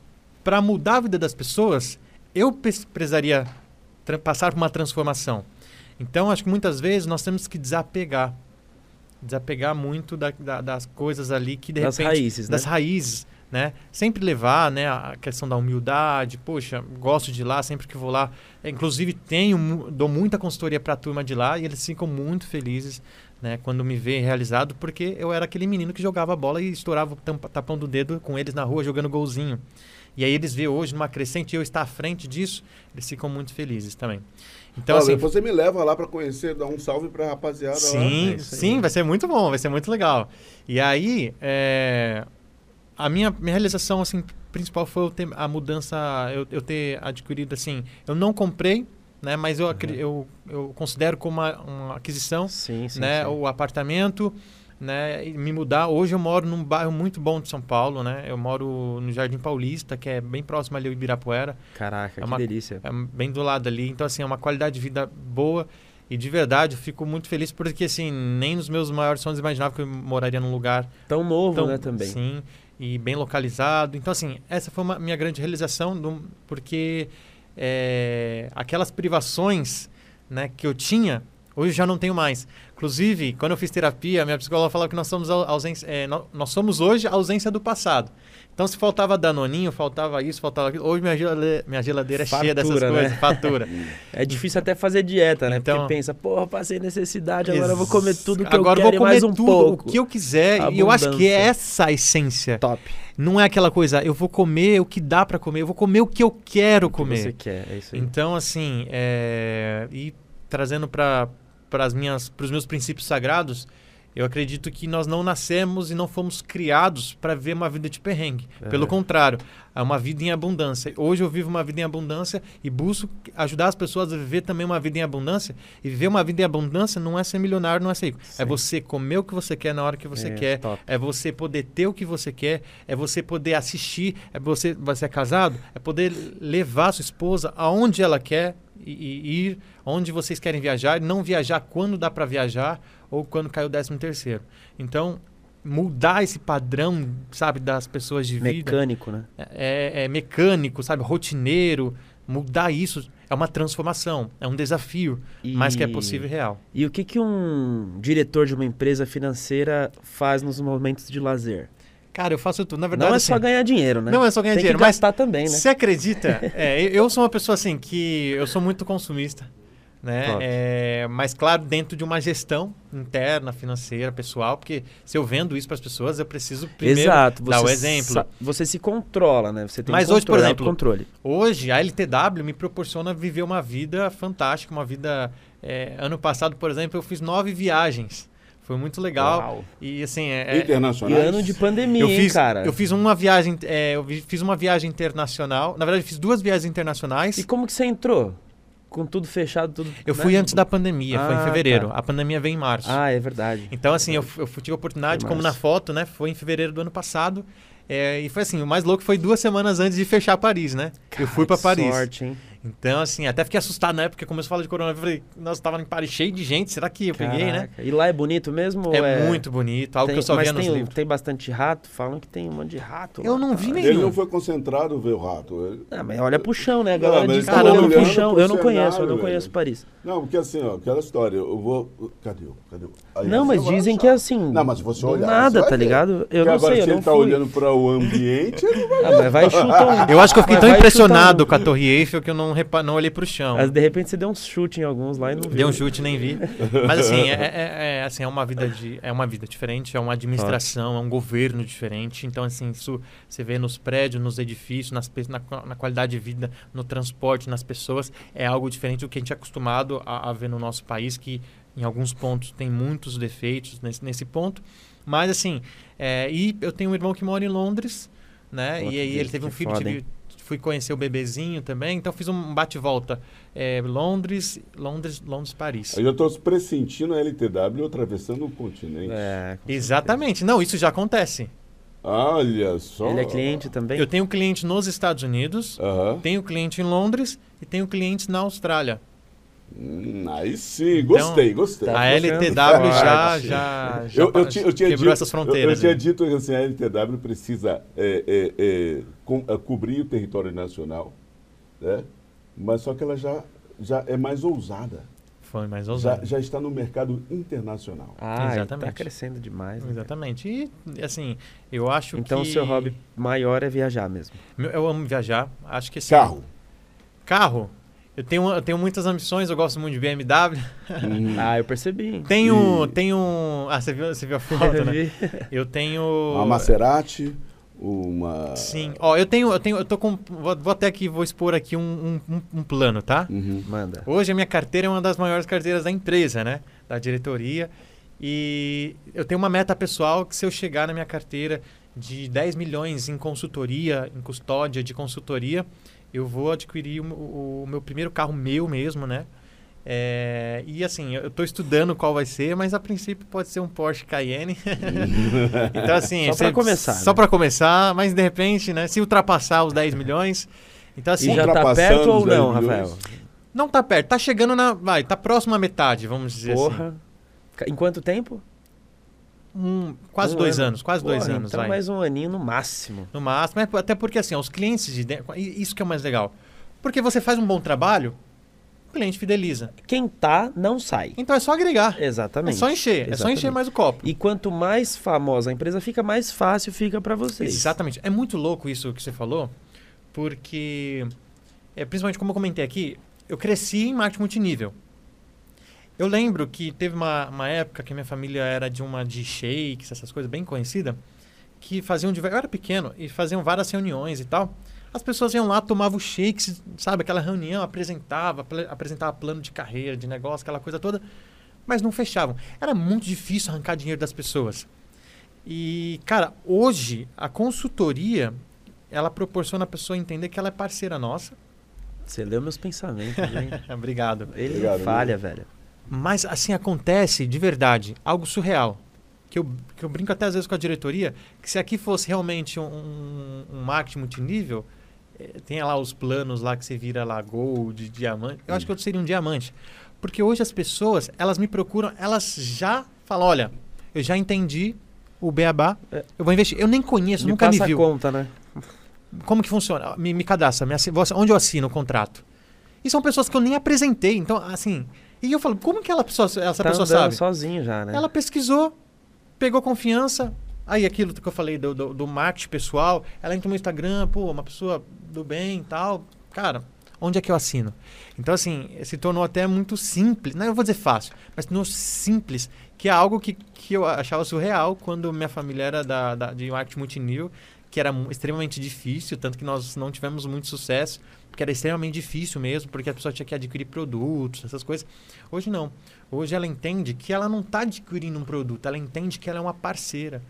para mudar a vida das pessoas, eu precisaria passar por uma transformação. Então, acho que muitas vezes nós temos que desapegar. Desapegar muito da- da- das coisas ali que de Das repente raízes, né? das raízes, né? Sempre levar, né, a questão da humildade. Poxa, gosto de lá sempre que vou lá. É, Inclusive tenho, dou muita consultoria para a turma de lá e eles ficam muito felizes, né, quando me vê realizado, porque eu era aquele menino que jogava bola e estourava o tapão do dedo com eles na rua jogando golzinho. E aí eles vê hoje numa crescente e eu estar à frente disso, eles ficam muito felizes também. Então Olha, assim, você me leva lá para conhecer, dar um salve para rapaziada lá. Sim, É isso aí. sim, vai ser muito bom, vai ser muito legal. E aí, é, a minha, minha realização assim, principal foi eu ter a mudança, eu, eu ter adquirido assim, eu não comprei, né, mas eu, acre- eu, eu considero como uma, uma aquisição, Sim, sim. né, sim. o apartamento, né, me mudar. Hoje eu moro num bairro muito bom de São Paulo, né, eu moro no Jardim Paulista, que é bem próximo ali ao Ibirapuera. Caraca, é que uma- delícia. É bem do lado ali. Então, assim, é uma qualidade de vida boa. E de verdade, eu fico muito feliz porque, assim, nem nos meus maiores sonhos imaginava que eu moraria num lugar Tão novo, tão, né, também. Sim, e bem localizado. Então, assim, essa foi uma minha grande realização, do- porque é, aquelas privações né, que eu tinha, hoje eu já não tenho mais. Inclusive, quando eu fiz terapia, minha psicóloga falava que nós somos, ausência, é, nó- nós somos hoje a ausência do passado. Então, se faltava danoninho, faltava isso, faltava aquilo. Hoje minha geladeira, minha geladeira é cheia dessas né? coisas, <laughs> fatura. É difícil até fazer dieta, né? Então- Porque pensa, porra, passei necessidade, agora eu vou comer tudo que Agora eu quero vou e mais comer um tudo, pouco. o que eu quiser. E eu acho que é essa a essência. Top. Não é aquela coisa, eu vou comer o que dá pra comer, eu vou comer o que eu quero O que comer. você quer, é isso aí. Então, assim, é, e trazendo para os meus princípios sagrados, eu acredito que nós não nascemos e não fomos criados para ver uma vida de perrengue. É. Pelo contrário, é uma vida em abundância. Hoje eu vivo uma vida em abundância e busco ajudar as pessoas a viver também uma vida em abundância. E viver uma vida em abundância não é ser milionário, não é ser rico. É Sim. você comer o que você quer na hora que você É, quer. top. É você poder ter o que você quer, é você poder assistir, é você, você é casado, é poder levar sua esposa aonde ela quer e, e ir, onde vocês querem viajar, não viajar quando dá para viajar ou quando cai o 13 terceiro. Então, mudar esse padrão, sabe, das pessoas de vida Mecânico, né? é, é mecânico, sabe, rotineiro, mudar isso é uma transformação, é um desafio, E... mas que é possível e real. E o que, que um diretor de uma empresa financeira faz nos momentos de lazer? Cara, eu faço tudo. Na verdade, Não é assim, só ganhar dinheiro, né? Não é só ganhar Tem dinheiro, que mas gastar também, né? Você acredita? <laughs> É, eu- sou uma pessoa assim que eu sou muito consumista, né? É, mas claro, dentro de uma gestão interna, financeira, pessoal, porque se eu vendo isso para as pessoas, eu preciso primeiro Exato. dar o exemplo. Você se controla, né? Você tem Mas um hoje, por controle, exemplo, controle. Hoje, a LTW me proporciona viver uma vida fantástica, uma vida. é, ano passado, por exemplo, eu fiz nove viagens. Foi muito legal. Uau. E assim, é, é- Internacionais. ano de pandemia, eu hein, fiz, cara? eu fiz uma viagem, é, eu fiz uma viagem internacional. Na verdade, eu fiz duas viagens internacionais. E como que você entrou? Com tudo fechado, tudo... Eu né? fui antes da pandemia, foi em Ah, fevereiro. tá. A pandemia veio em março. Ah, é verdade. Então, assim, eu, eu tive a oportunidade, como na foto, né? Foi em fevereiro do ano passado. É, e foi assim, o mais louco foi duas semanas antes de fechar Paris, né? eu fui pra Que Paris. sorte, hein? Então, assim, até fiquei assustado na época, porque começou a falar de coronavírus. Eu falei, nossa, tava em Paris cheio de gente, será que eu peguei, né? Caraca. E lá é bonito mesmo? ou É, muito bonito, algo tem, que eu só via nos tem, livros. tem bastante rato? Falam que tem um monte de rato. Eu lá, não cara. vi Ele nenhum. não foi concentrado ver o rato. Ele- Ah, mas olha pro chão, né? A Não, galera mas diz que tá olhando olhando pro chão. Eu não conheço, eu não velho. conheço Paris. Não, porque assim, ó, aquela história, eu vou. Cadê? eu? Cadê? eu? Aí Não, você mas vai dizem achar. que é assim. Não, mas se você olhar. Nada, tá ver. ligado? Eu não agora, sei, eu se não ele tá olhando para o ambiente, ele vai. Ah, mas vai chutar um. Eu acho que eu fiquei tão impressionado com a Torre Eiffel que eu não, repa... não olhei pro chão. Mas de repente você deu um chute em alguns lá e não viu. Deu um chute, nem vi. Mas assim, <laughs> é, é- é- assim, é uma vida de, é uma vida diferente, é uma administração, é um governo diferente. Então, assim, isso você vê nos prédios, nos edifícios, nas, na, na qualidade de vida, no transporte, nas pessoas, é algo diferente do que a gente é acostumado a, a ver no nosso país, que em alguns pontos tem muitos defeitos nesse, nesse ponto. Mas assim, é, e eu tenho um irmão que mora em Londres, né? Pô, e aí ele teve um filho, foda, tive-? Fui conhecer o bebezinho também, então fiz um bate-volta. É, Londres, Londres, Londres, Paris. Eu já estou pressentindo a LTW atravessando o continente. É, Exatamente. Não, isso já acontece. Olha só. Ele é cliente também? Eu tenho cliente nos Estados Unidos, Aham. tenho cliente em Londres e tenho clientes na Austrália. Hum, aí sim, gostei, gostei. Tá a ficando LTW já, já, já Eu, eu, pa- ti- eu tinha quebrou dito, essas fronteiras. Eu, eu tinha dito que assim, a LTW precisa é, é, é, é, cobrir o território nacional, né? mas só que ela já, já é mais ousada. Foi mais Já, ousado. já está no mercado internacional. Ah, tá Exatamente. crescendo demais. né? Exatamente. E, assim, eu acho Então o que... seu hobby maior é viajar mesmo. Eu amo viajar. Acho que assim, Carro. Carro. Eu tenho, eu tenho muitas ambições, eu gosto muito de BMW. Hum. Ah, eu percebi. Tenho, E- tenho... Ah, você viu, você viu a foto, <laughs> Eu né? vi. Eu tenho... Uma Maserati, uma... Sim. Ó, eu tenho, eu tenho, eu tô com... Vou, vou até aqui, vou expor aqui um, um, um- plano, tá? Uhum. Manda. Hoje a minha carteira é uma das maiores carteiras da empresa, né? Da diretoria. E eu tenho uma meta pessoal que se eu chegar na minha carteira de 10 milhões em consultoria, em custódia de consultoria, eu vou adquirir o, o- o meu primeiro carro meu mesmo, né? É, e assim, eu estou estudando qual vai ser, mas a princípio pode ser um Porsche Cayenne. <laughs> então assim, Só pra você- começar, Só né? para começar, mas de repente, né, se ultrapassar os 10 milhões, então assim, E já tá ultrapassando perto ou os 10 não. Rafael? não tá perto, tá chegando na, vai, tá próximo à metade, vamos dizer assim. Porra. Ca- Em quanto tempo? Um, quase Um dois ano. anos, quase dois Porra, anos, Então vai. mais um aninho no máximo. No máximo, é, até porque assim, os clientes de dentro, isso que é o mais legal. Porque você faz um bom trabalho, o cliente fideliza. Quem tá, não sai. Então é só agregar. É Exatamente. só encher, é só encher Exatamente. mais o copo. E quanto mais famosa a empresa fica, mais fácil fica pra vocês. Exatamente. É muito louco isso que você falou, porque, é, principalmente como eu comentei aqui, eu cresci em marketing multinível. Eu lembro que teve uma, uma época que minha família era de uma de shakes, essas coisas bem conhecida, que faziam, eu era pequeno, e faziam várias reuniões e tal. As pessoas iam lá, tomavam shakes, sabe, aquela reunião, apresentava, apresentava plano de carreira, de negócio, aquela coisa toda, mas não fechavam. Era muito difícil arrancar dinheiro das pessoas. E, cara, hoje a consultoria ela proporciona a pessoa entender que ela é parceira nossa. Você leu meus pensamentos, gente. <laughs> Obrigado. Ele Obrigado, falha, velho. Mas assim acontece de verdade, algo surreal. Que eu, que eu brinco até às vezes com a diretoria, que se aqui fosse realmente um, um marketing multinível, tem lá os planos lá que você vira lá gold, diamante. Eu acho que eu seria um diamante. Porque hoje as pessoas, elas me procuram, elas já falam, olha, eu já entendi o beabá, É. eu vou investir. Eu nem conheço, me nunca me viu. a conta, né? Como que funciona? Me, me cadastra, me assi- vou assi- onde eu assino o contrato? E são pessoas que eu nem apresentei. Então, assim. E eu falo, como que ela, pessoa, essa tá pessoa sabe? sozinho já, né? Ela pesquisou, pegou confiança, Aí aquilo que eu falei do, do, do marketing pessoal, ela entra no Instagram, pô, uma pessoa do bem e tal. Cara, onde é que eu assino? Então, assim, se tornou até muito simples. Não eu vou dizer fácil, mas tornou simples, que é algo que, que eu achava surreal quando minha família era da, da, de marketing multinível, que era extremamente difícil, tanto que nós não tivemos muito sucesso, porque era extremamente difícil mesmo, porque a pessoa tinha que adquirir produtos, essas coisas. Hoje não. Hoje ela entende que ela não está adquirindo um produto, ela entende que ela é uma parceira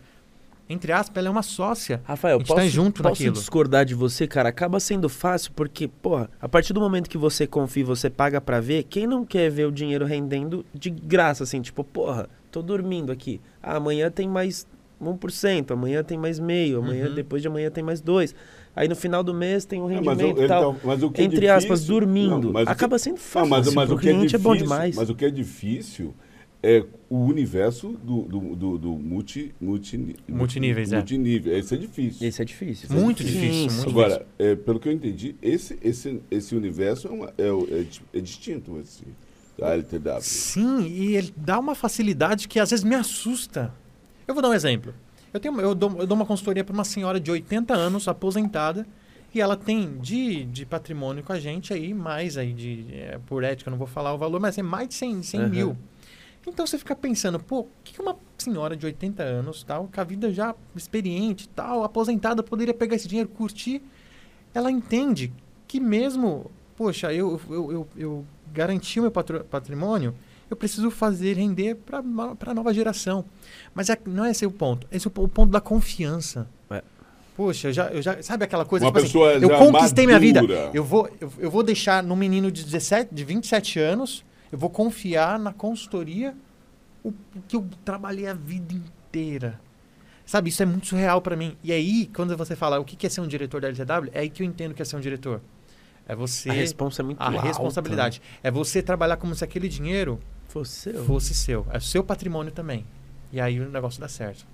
entre aspas, ela é uma sócia. Rafael, a gente posso, tá junto posso naquilo. discordar de você, cara? Acaba sendo fácil porque, porra, a partir do momento que você confia e você paga pra ver, quem não quer ver o dinheiro rendendo de graça, assim, tipo, porra, tô dormindo aqui. Ah, amanhã tem mais 1%, amanhã tem mais meio, amanhã, Uhum. depois de amanhã tem mais 2%. Aí no final do mês tem um É, mas o- rendimento e ele tal. tá- mas o que é entre aspas, difícil- dormindo. Não, mas o que- Acaba sendo Não, fácil. mas, mas pro o que é cliente difícil, é bom demais. Mas o que é difícil é o universo do, do, do, do multi, multi, Multiníveis, é. multinível. Esse é difícil. Esse é difícil. Muito difícil, Sim, muito Agora, é, pelo que eu entendi, esse, esse, esse universo é, uma- é é é distinto esse, da LTW. Sim, e ele dá uma facilidade que às vezes me assusta. Eu vou dar um exemplo. Eu, tenho, eu, dou, eu dou uma consultoria para uma senhora de 80 anos, aposentada, e ela tem de, de patrimônio com a gente aí, mais aí, de, é, por ética, eu não vou falar o valor, mas é mais de 100, 100 Aham. mil. Então você fica pensando, pô, o que uma senhora de 80 anos, tal, com a vida já experiente, tal, aposentada, poderia pegar esse dinheiro, curtir? Ela entende que mesmo, poxa, eu, eu, eu, eu garanti o meu patrimônio, eu preciso fazer render para a nova geração. Mas é- não é esse o ponto. Esse é o po- o ponto da confiança. É. Poxa, eu já, eu já. Sabe aquela coisa? Uma tipo assim, pessoa eu já conquistei minha vida. madura. Eu vou, eu, eu vou deixar no menino de 17, de 27 anos, eu vou confiar na consultoria o, que eu trabalhei a vida inteira. Sabe, isso é muito surreal para mim. E aí, quando você fala o que é ser um diretor da LTW, é aí que eu entendo que é ser um diretor. É você. A responsa é muito a alta. responsabilidade. É você trabalhar como se aquele dinheiro Você, fosse seu. É seu patrimônio também. E aí o negócio dá certo.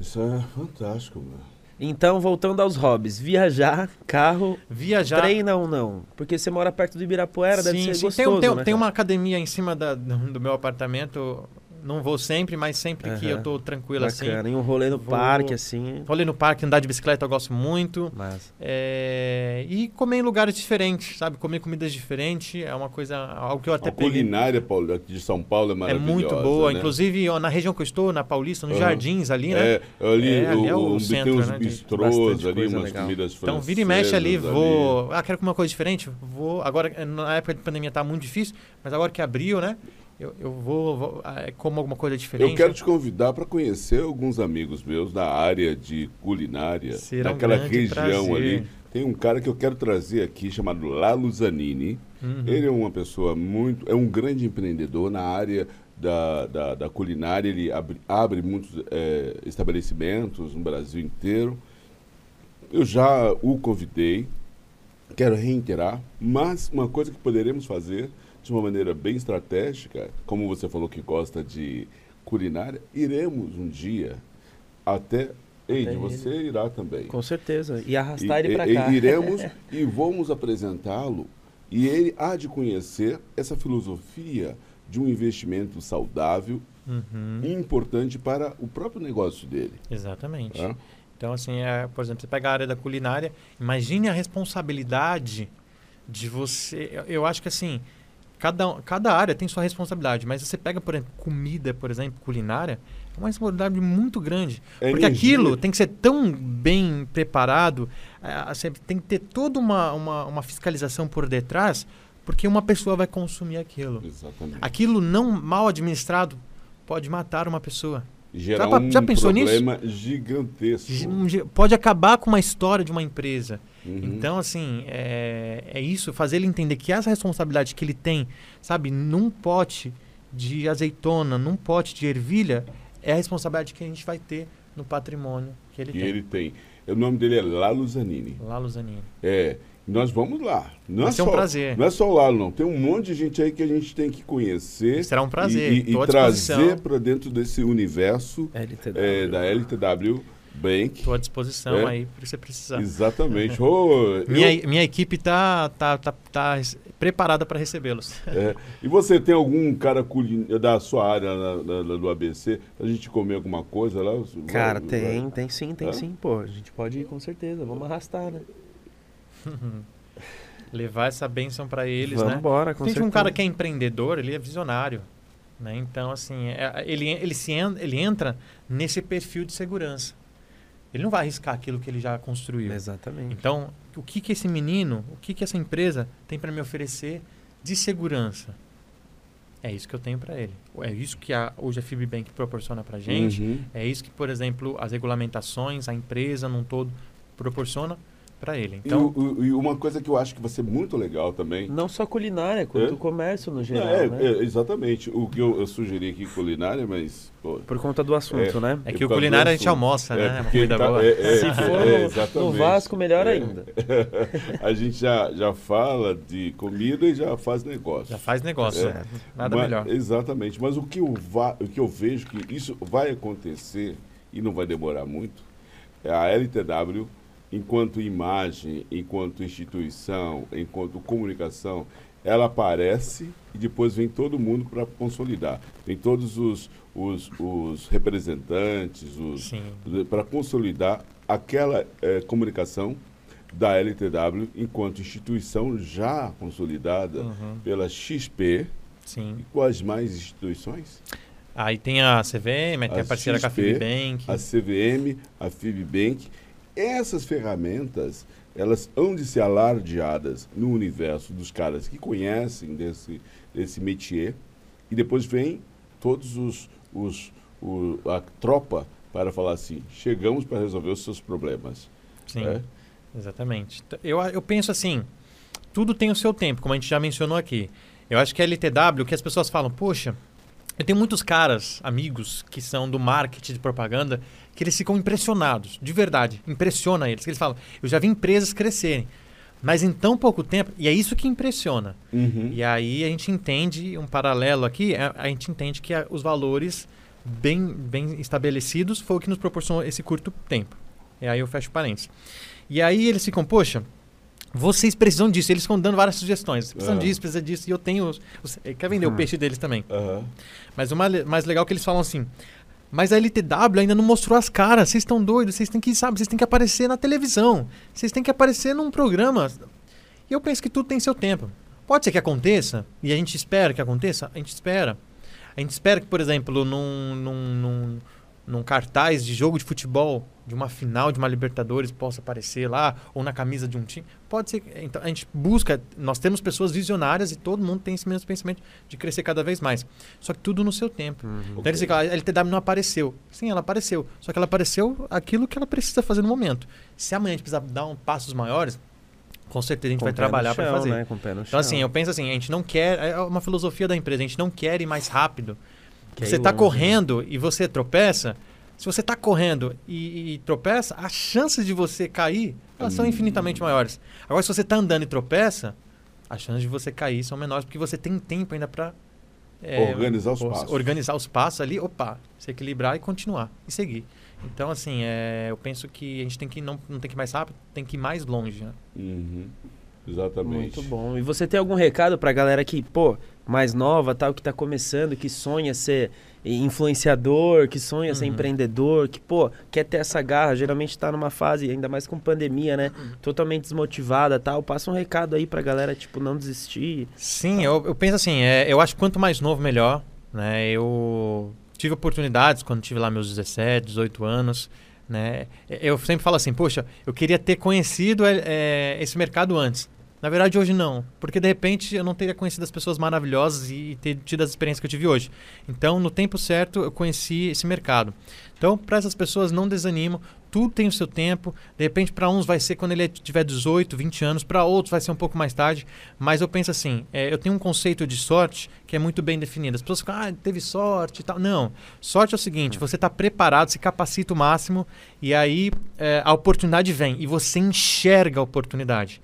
Isso é fantástico, meu. Então, voltando aos hobbies, viajar, carro, Viajar. treina ou não? Porque você mora perto do Ibirapuera, deve sim, ser sim. gostoso, Tem, tem, né, tem uma academia em cima da- do meu apartamento. Não vou sempre, mas sempre que Aham. eu tô tranquilo assim. Bacana, e um rolê no Vou- parque, assim, Rolê no parque, andar de bicicleta eu gosto muito. mas... É, E comer em lugares diferentes, sabe? Comer comidas diferentes é uma coisa, algo que eu até A peguei. culinária Paulo, aqui de São Paulo é É maravilhosa. muito boa. né? Inclusive, ó, na região que eu estou, na Paulista, nos Aham. jardins ali, né? É, ali, É, ali é o, centro, tem uns né, bistrôs ali, umas legal. comidas francesas. Então, vira e mexe ali, ali. vou. Ah, quero comer uma coisa diferente? Vou. Agora, na época de pandemia tá muito difícil, mas agora que abriu, né? Eu, eu vou, vou ah, como alguma coisa diferente. Eu quero te convidar para conhecer alguns amigos meus da área de culinária, Será um daquela grande região prazer. ali. Tem um cara que eu quero trazer aqui chamado Lalo Zanini. Uhum. Ele é uma pessoa muito. É um grande empreendedor na área da, da, da culinária. Ele abre, abre muitos eh, estabelecimentos no Brasil inteiro. Eu já o convidei, quero reiterar, mas uma coisa que poderemos fazer de uma maneira bem estratégica, como você falou que gosta de culinária, iremos um dia até. Eide, você irá também. Com certeza. E arrastar E- ele pra e- cá. Iremos <laughs> e vamos apresentá-lo e ele há de conhecer essa filosofia de um investimento saudável Uhum. e importante para o próprio negócio dele. Exatamente. tá? Então, assim, é, por exemplo, você pega a área da culinária, imagine a responsabilidade de você. eu- Eu acho que assim, cada, um- cada área tem sua responsabilidade, mas você pega, por exemplo, comida, por exemplo, culinária, é uma responsabilidade muito grande. É Porque energia. aquilo tem que ser tão bem preparado, você tem que ter toda uma, uma, uma fiscalização por detrás, porque uma pessoa vai consumir aquilo. Exatamente. Aquilo não mal administrado pode matar uma pessoa. Gerar já- um já pensou nisso? problema gigantesco. Pode acabar com uma história de uma empresa. Uhum. Então, assim, é, é isso, fazer ele entender que essa responsabilidade que ele tem, sabe, num pote de azeitona, num pote de ervilha, é a responsabilidade que a gente vai ter no patrimônio que ele E tem. ele tem. O nome dele é Lalo Zanini. Lá, Luzanini. É. Nós vamos lá. Não Vai é ser um só, prazer. Não é só o Lalo, não. Tem um monte de gente aí que a gente tem que conhecer. Será um prazer. E, e- e trazer para dentro desse universo LTW. é, da LTW Bank. Estou à disposição É. aí, para você precisar. Exatamente. <laughs> Ô, eu- Minha, minha equipe tá, tá, tá, tá preparada para recebê-los. É. E você tem algum cara culin- da sua área na- na- na- do ABC? A gente comer alguma coisa lá? Cara, Vai- tem, vai- tem sim, tem Hã? sim. Pô, a gente pode ir com certeza. Vamos arrastar, né? <laughs> Levar essa bênção para eles, Vamos né? embora, com Tem certeza. um cara que é empreendedor, ele é visionário. Né? Então, assim, é- ele, ele, se ele entra nesse perfil de segurança. Ele não vai arriscar aquilo que ele já construiu. Exatamente. Então, o que, que esse menino, o que, que essa empresa tem para me oferecer de segurança? É isso que eu tenho para ele. É isso que a, hoje a Fibbank proporciona para gente. Uhum. É isso que, por exemplo, as regulamentações, a empresa num todo proporciona para ele. E, Então, o- e uma coisa que eu acho que vai ser muito legal também. Não só culinária, quanto É? o comércio no geral, é, né? é, exatamente. O que eu, eu sugeri aqui culinária, mas. pô, Por conta do assunto, né? é por que o culinário a gente almoça, né? É, Uma comida tá- boa. é, é, <laughs> Se for é, no- no Vasco, melhor É. ainda. <laughs> a gente já, já fala de comida e já faz negócio. Já faz negócio. É. né? Nada Mas- melhor. Exatamente. Mas o que, eu va- o que eu vejo que isso vai acontecer e não vai demorar muito é a LTW, enquanto imagem, enquanto instituição, enquanto comunicação, ela aparece e depois vem todo mundo para consolidar. Vem todos os, os, os representantes, os, para consolidar aquela eh, comunicação da LTW enquanto instituição já consolidada Uhum. pela XP Sim. e quais mais instituições? Aí tem a CVM, aí tem a A parceira com a XP, Fibbank. A CVM, a Fibbank. Essas ferramentas, elas hão de ser alardeadas no universo dos caras que conhecem desse, desse métier e depois vem todos os, os o- a tropa para falar assim, chegamos para resolver os seus problemas. Sim, É? exatamente. Eu, eu penso assim, tudo tem o seu tempo, como a gente já mencionou aqui. Eu acho que a LTW, que as pessoas falam, poxa, eu tenho muitos caras, amigos, que são do marketing de propaganda, que eles ficam impressionados, de verdade, impressiona eles. que Eles falam, eu já vi empresas crescerem, mas em tão pouco tempo, e é isso que impressiona. Uhum. E aí a gente entende um paralelo aqui, a, a gente entende que a- os valores bem, bem estabelecidos foi o que nos proporcionou esse curto tempo. E aí eu fecho parênteses. E aí eles ficam, poxa, vocês precisam disso. Eles ficam dando várias sugestões. Vocês precisam Ah. disso, precisa disso. E eu tenho. os- os- eh, quer vender o Uhum. peixe deles também. Aham. Mas o mais, mais legal é que eles falam assim. Mas a LTW ainda não mostrou as caras. Vocês estão doidos. Vocês têm que, sabe, vocês têm que aparecer na televisão. Vocês têm que aparecer num programa. E eu penso que tudo tem seu tempo. Pode ser que aconteça. E a gente espera que aconteça. A gente espera. A gente espera que, por exemplo, num, num, num, num cartaz de jogo de futebol, de uma final de uma Libertadores, possa aparecer lá, ou na camisa de um time. Pode ser. Então, a gente busca. Nós temos pessoas visionárias e todo mundo tem esse mesmo pensamento de crescer cada vez mais. Só que tudo no seu tempo. Uhum. Então ficam, a LTW não apareceu. Sim, ela apareceu. Só que ela apareceu aquilo que ela precisa fazer no momento. Se amanhã a gente precisar dar um passos maiores, com certeza a gente Com vai trabalhar para fazer. Né? Então chão. assim, eu penso assim, a gente não quer, é uma filosofia da empresa, a gente não quer ir mais rápido. Quer você está correndo e você tropeça, se você está correndo e, e tropeça, as chances de você cair elas são Hum. infinitamente maiores. Agora, se você está andando e tropeça, as chances de você cair são menores, porque você tem tempo ainda para Organizar os os- passos. Organizar os passos ali, opa, se equilibrar e continuar e seguir. Então, assim, é, eu penso que a gente tem que não, não tem que ir mais rápido, tem que ir mais longe. Né? Uhum. Exatamente. Muito bom. E você tem algum recado pra galera que, pô, mais nova, tal, que tá começando, que sonha ser influenciador, que sonha ser Uhum. empreendedor, que, pô, quer ter essa garra, geralmente tá numa fase, ainda mais com pandemia, né? Uhum. Totalmente desmotivada, tal. Passa um recado aí pra galera, tipo, não desistir. Sim, eu, eu penso assim, é, eu acho que quanto mais novo, melhor. Né? Eu tive oportunidades quando tive lá meus 17, 18 anos. Né? Eu sempre falo assim, poxa, eu queria ter conhecido é, esse mercado antes. Na verdade, hoje não. Porque de repente eu não teria conhecido as pessoas maravilhosas e ter tido as experiências que eu tive hoje. Então, no tempo certo, eu conheci esse mercado. Então, para essas pessoas, não desanimam. Tudo tem o seu tempo. De repente, para uns vai ser quando ele tiver 18, 20 anos. Para outros vai ser um pouco mais tarde. Mas eu penso assim, é, eu tenho um conceito de sorte que é muito bem definido. As pessoas ficam, ah, teve sorte e tal. Não. Sorte é o seguinte, você está preparado, se capacita o máximo. E aí é, a oportunidade vem. E você enxerga a oportunidade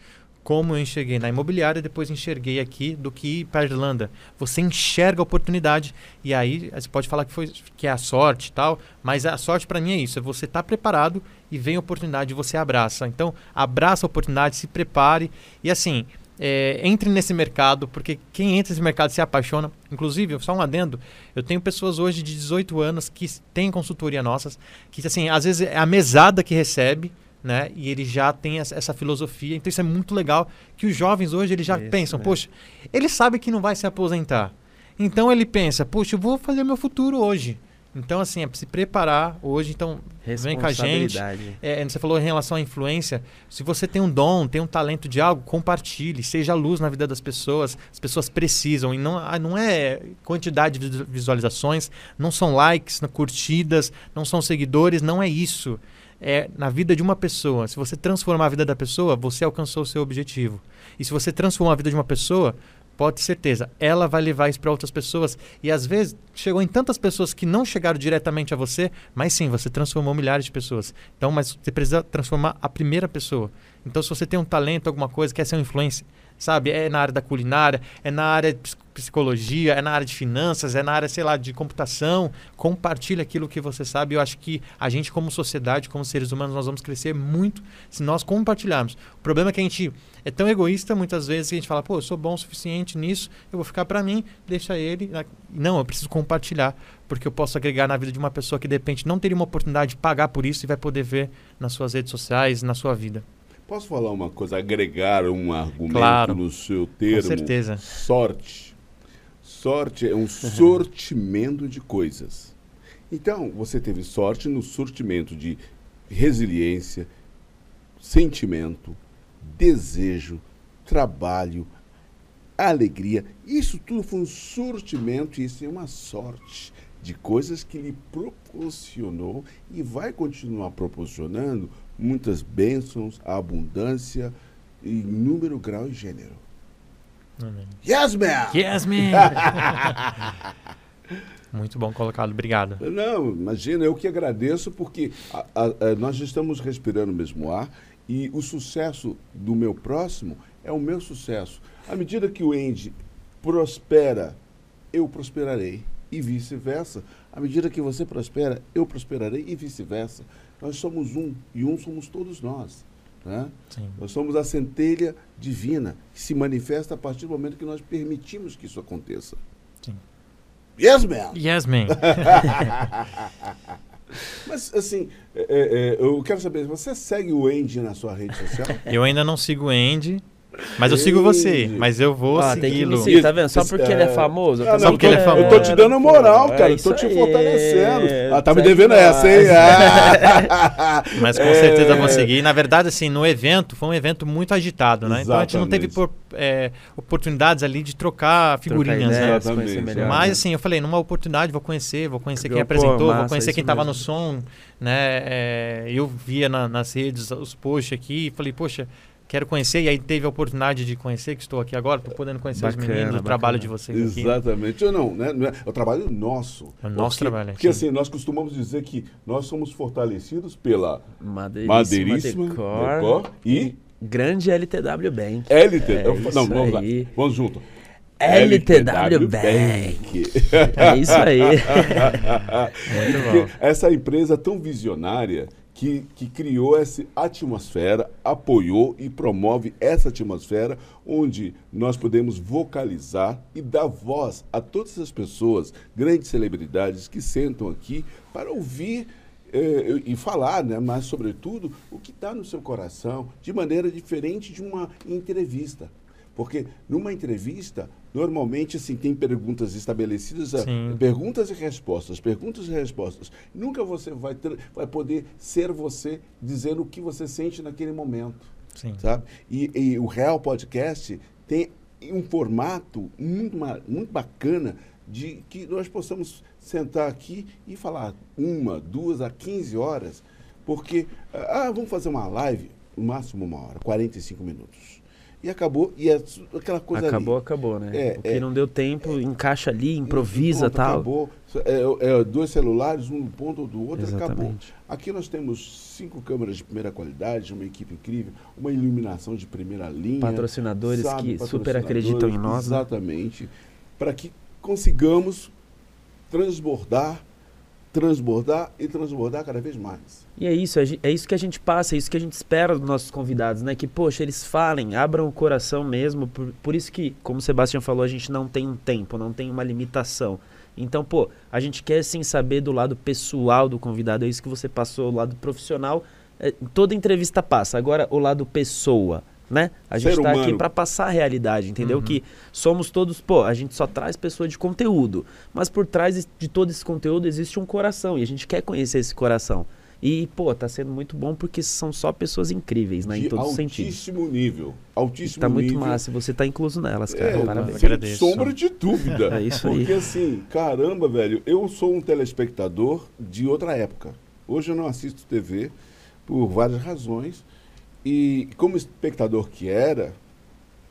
como eu enxerguei na imobiliária, depois enxerguei aqui do que ir para a Irlanda. Você enxerga a oportunidade e aí você pode falar que foi que é a sorte e tal, mas a sorte para mim é isso, é você estar preparado e vem a oportunidade e você abraça. Então, abraça a oportunidade, se prepare e assim, é, entre nesse mercado, porque quem entra nesse mercado se apaixona. Inclusive, só um adendo, eu tenho pessoas hoje de 18 anos que têm consultoria nossas, que assim, às vezes é a mesada que recebe, né? E ele já tem essa filosofia. Então isso é muito legal que os jovens hoje eles já isso, pensam, né? poxa, ele sabe que não vai se aposentar. Então ele pensa, poxa, eu vou fazer meu futuro hoje. Então, assim, é se preparar hoje. Então, vem com a gente. É, você falou em relação à influência. Se você tem um dom, tem um talento de algo, compartilhe. Seja luz na vida das pessoas. As pessoas precisam. E não, ah, não é quantidade de visualizações, não são likes, não curtidas, não são seguidores. Não é isso. É na vida de uma pessoa. Se você transformar a vida da pessoa, você alcançou o seu objetivo. E se você transformar a vida de uma pessoa, Pode ter certeza, ela vai levar isso para outras pessoas. E às vezes chegou em tantas pessoas que não chegaram diretamente a você, mas sim, você transformou milhares de pessoas. Então, mas você precisa transformar a primeira pessoa. Então, se você tem um talento, alguma coisa, quer ser um influencer, sabe? É na área da culinária, é na área de psicologia, é na área de finanças, é na área, sei lá, de computação. Compartilha aquilo que você sabe. Eu acho que a gente, como sociedade, como seres humanos, nós vamos crescer muito se nós compartilharmos. O problema é que a gente é tão egoísta muitas vezes que a gente fala, pô, eu sou bom o suficiente nisso, eu vou ficar para mim, deixa ele. Não, eu preciso compartilhar, porque eu posso agregar na vida de uma pessoa que de repente não teria uma oportunidade de pagar por isso e vai poder ver nas suas redes sociais, na sua vida. Posso falar uma coisa, agregar um argumento claro, no seu termo? Com certeza. Sorte. Sorte é um sortimento de coisas. Então, você teve sorte no sortimento de resiliência, sentimento, desejo, trabalho, alegria. Isso tudo foi um sortimento e isso é uma sorte de coisas que lhe proporcionou e vai continuar proporcionando muitas bênçãos, abundância em número, grau e gênero. Amém. Yes, man! Yes, man! Muito bom colocado, obrigado. Não, imagina, eu que agradeço porque a, a, a, nós estamos respirando o mesmo ar e o sucesso do meu próximo é o meu sucesso. À medida que o Andy prospera, eu prosperarei e vice-versa. À medida que você prospera, eu prosperarei e vice-versa. Nós somos um e um somos todos nós. Né? Nós somos a centelha divina que se manifesta a partir do momento que nós permitimos que isso aconteça. Sim. Yes, man! Yes, man! <laughs> Mas, assim, é, é, é, eu quero saber, você segue o Andy na sua rede social? Eu ainda não sigo o Andy. Mas eu sigo você, mas eu vou ah, segui-lo. Tá vendo? Só porque ele é famoso. Ah, só porque ele é famoso. Eu tô te dando moral, cara. É eu tô te fortalecendo. Ah, tá me devendo essa, hein? <laughs> mas com certeza vou seguir. Na verdade, assim, no evento, foi um evento muito agitado, né? Exatamente. Então a gente não teve por, é, oportunidades ali de trocar figurinhas, trocar ideias, né? Mas assim, eu falei, numa oportunidade, vou conhecer, vou conhecer quem apresentou, vou conhecer quem tava no som, né? É, eu via na, nas redes os posts aqui e falei, poxa, quero conhecer, e aí teve a oportunidade de conhecer, que estou aqui agora, estou podendo conhecer bacana, os meninos, o trabalho de vocês Exatamente. Aqui. Não, né? não é, é o trabalho nosso. É o nosso porque, trabalho. Porque assim, nós costumamos dizer que nós somos fortalecidos pela Madeiríssima, Madeiríssima Decor, Decor e... Grande LTW Bank. LTW, é não, vamos lá, vamos junto. LTW Bank. É isso aí. <laughs> Muito bom. Essa empresa tão visionária que, que criou essa atmosfera, apoiou e promove essa atmosfera onde nós podemos vocalizar e dar voz a todas as pessoas, grandes celebridades que sentam aqui para ouvir eh, e falar, né, mas sobretudo o que está no seu coração, de maneira diferente de uma entrevista. Porque numa entrevista, normalmente assim, tem perguntas estabelecidas, eh, Sim. perguntas e respostas, perguntas e respostas. Nunca você vai, ter, vai poder ser você dizendo o que você sente naquele momento. Sim. Sabe? E, e o Real Podcast tem um formato muito, muito bacana de que nós possamos sentar aqui e falar uma, duas a 15 horas, porque, ah, vamos fazer uma live, no máximo uma hora, 45 minutos e acabou. E é aquela coisa Acabou, ali. acabou, né? É, o que é, não deu tempo, encaixa ali, improvisa e tal. Acabou. É, é, dois celulares, um ponto do outro, Exatamente. acabou. Aqui nós temos cinco câmeras de primeira qualidade, uma equipe incrível, uma iluminação de primeira linha. Patrocinadores sabe, que patrocinadores, super acreditam em nós. Exatamente. Né? Para que consigamos transbordar transbordar e transbordar cada vez mais. E é isso, é isso que a gente passa, é isso que a gente espera dos nossos convidados, né? Que, poxa, eles falem, abram o coração mesmo. Por, por isso que, como o Sebastião falou, a gente não tem um tempo, não tem uma limitação. Então, pô, a gente quer sim saber do lado pessoal do convidado, é isso que você passou, o lado profissional. É, toda entrevista passa. Agora, o lado pessoa né? A gente está aqui para passar a realidade, entendeu? Uhum. Que somos todos, pô, a gente só traz pessoa de conteúdo, mas por trás de todo esse conteúdo existe um coração e a gente quer conhecer esse coração. E, pô, tá sendo muito bom porque são só pessoas incríveis, né? De em todos os sentidos. Altíssimo nível. Altíssimo tá nível. muito massa. Você tá incluso nelas, cara. É, Parabéns. Sem sombra de dúvida. <laughs> é isso porque, aí. Porque, assim, caramba, velho, eu sou um telespectador de outra época. Hoje eu não assisto TV por várias razões. E como espectador que era,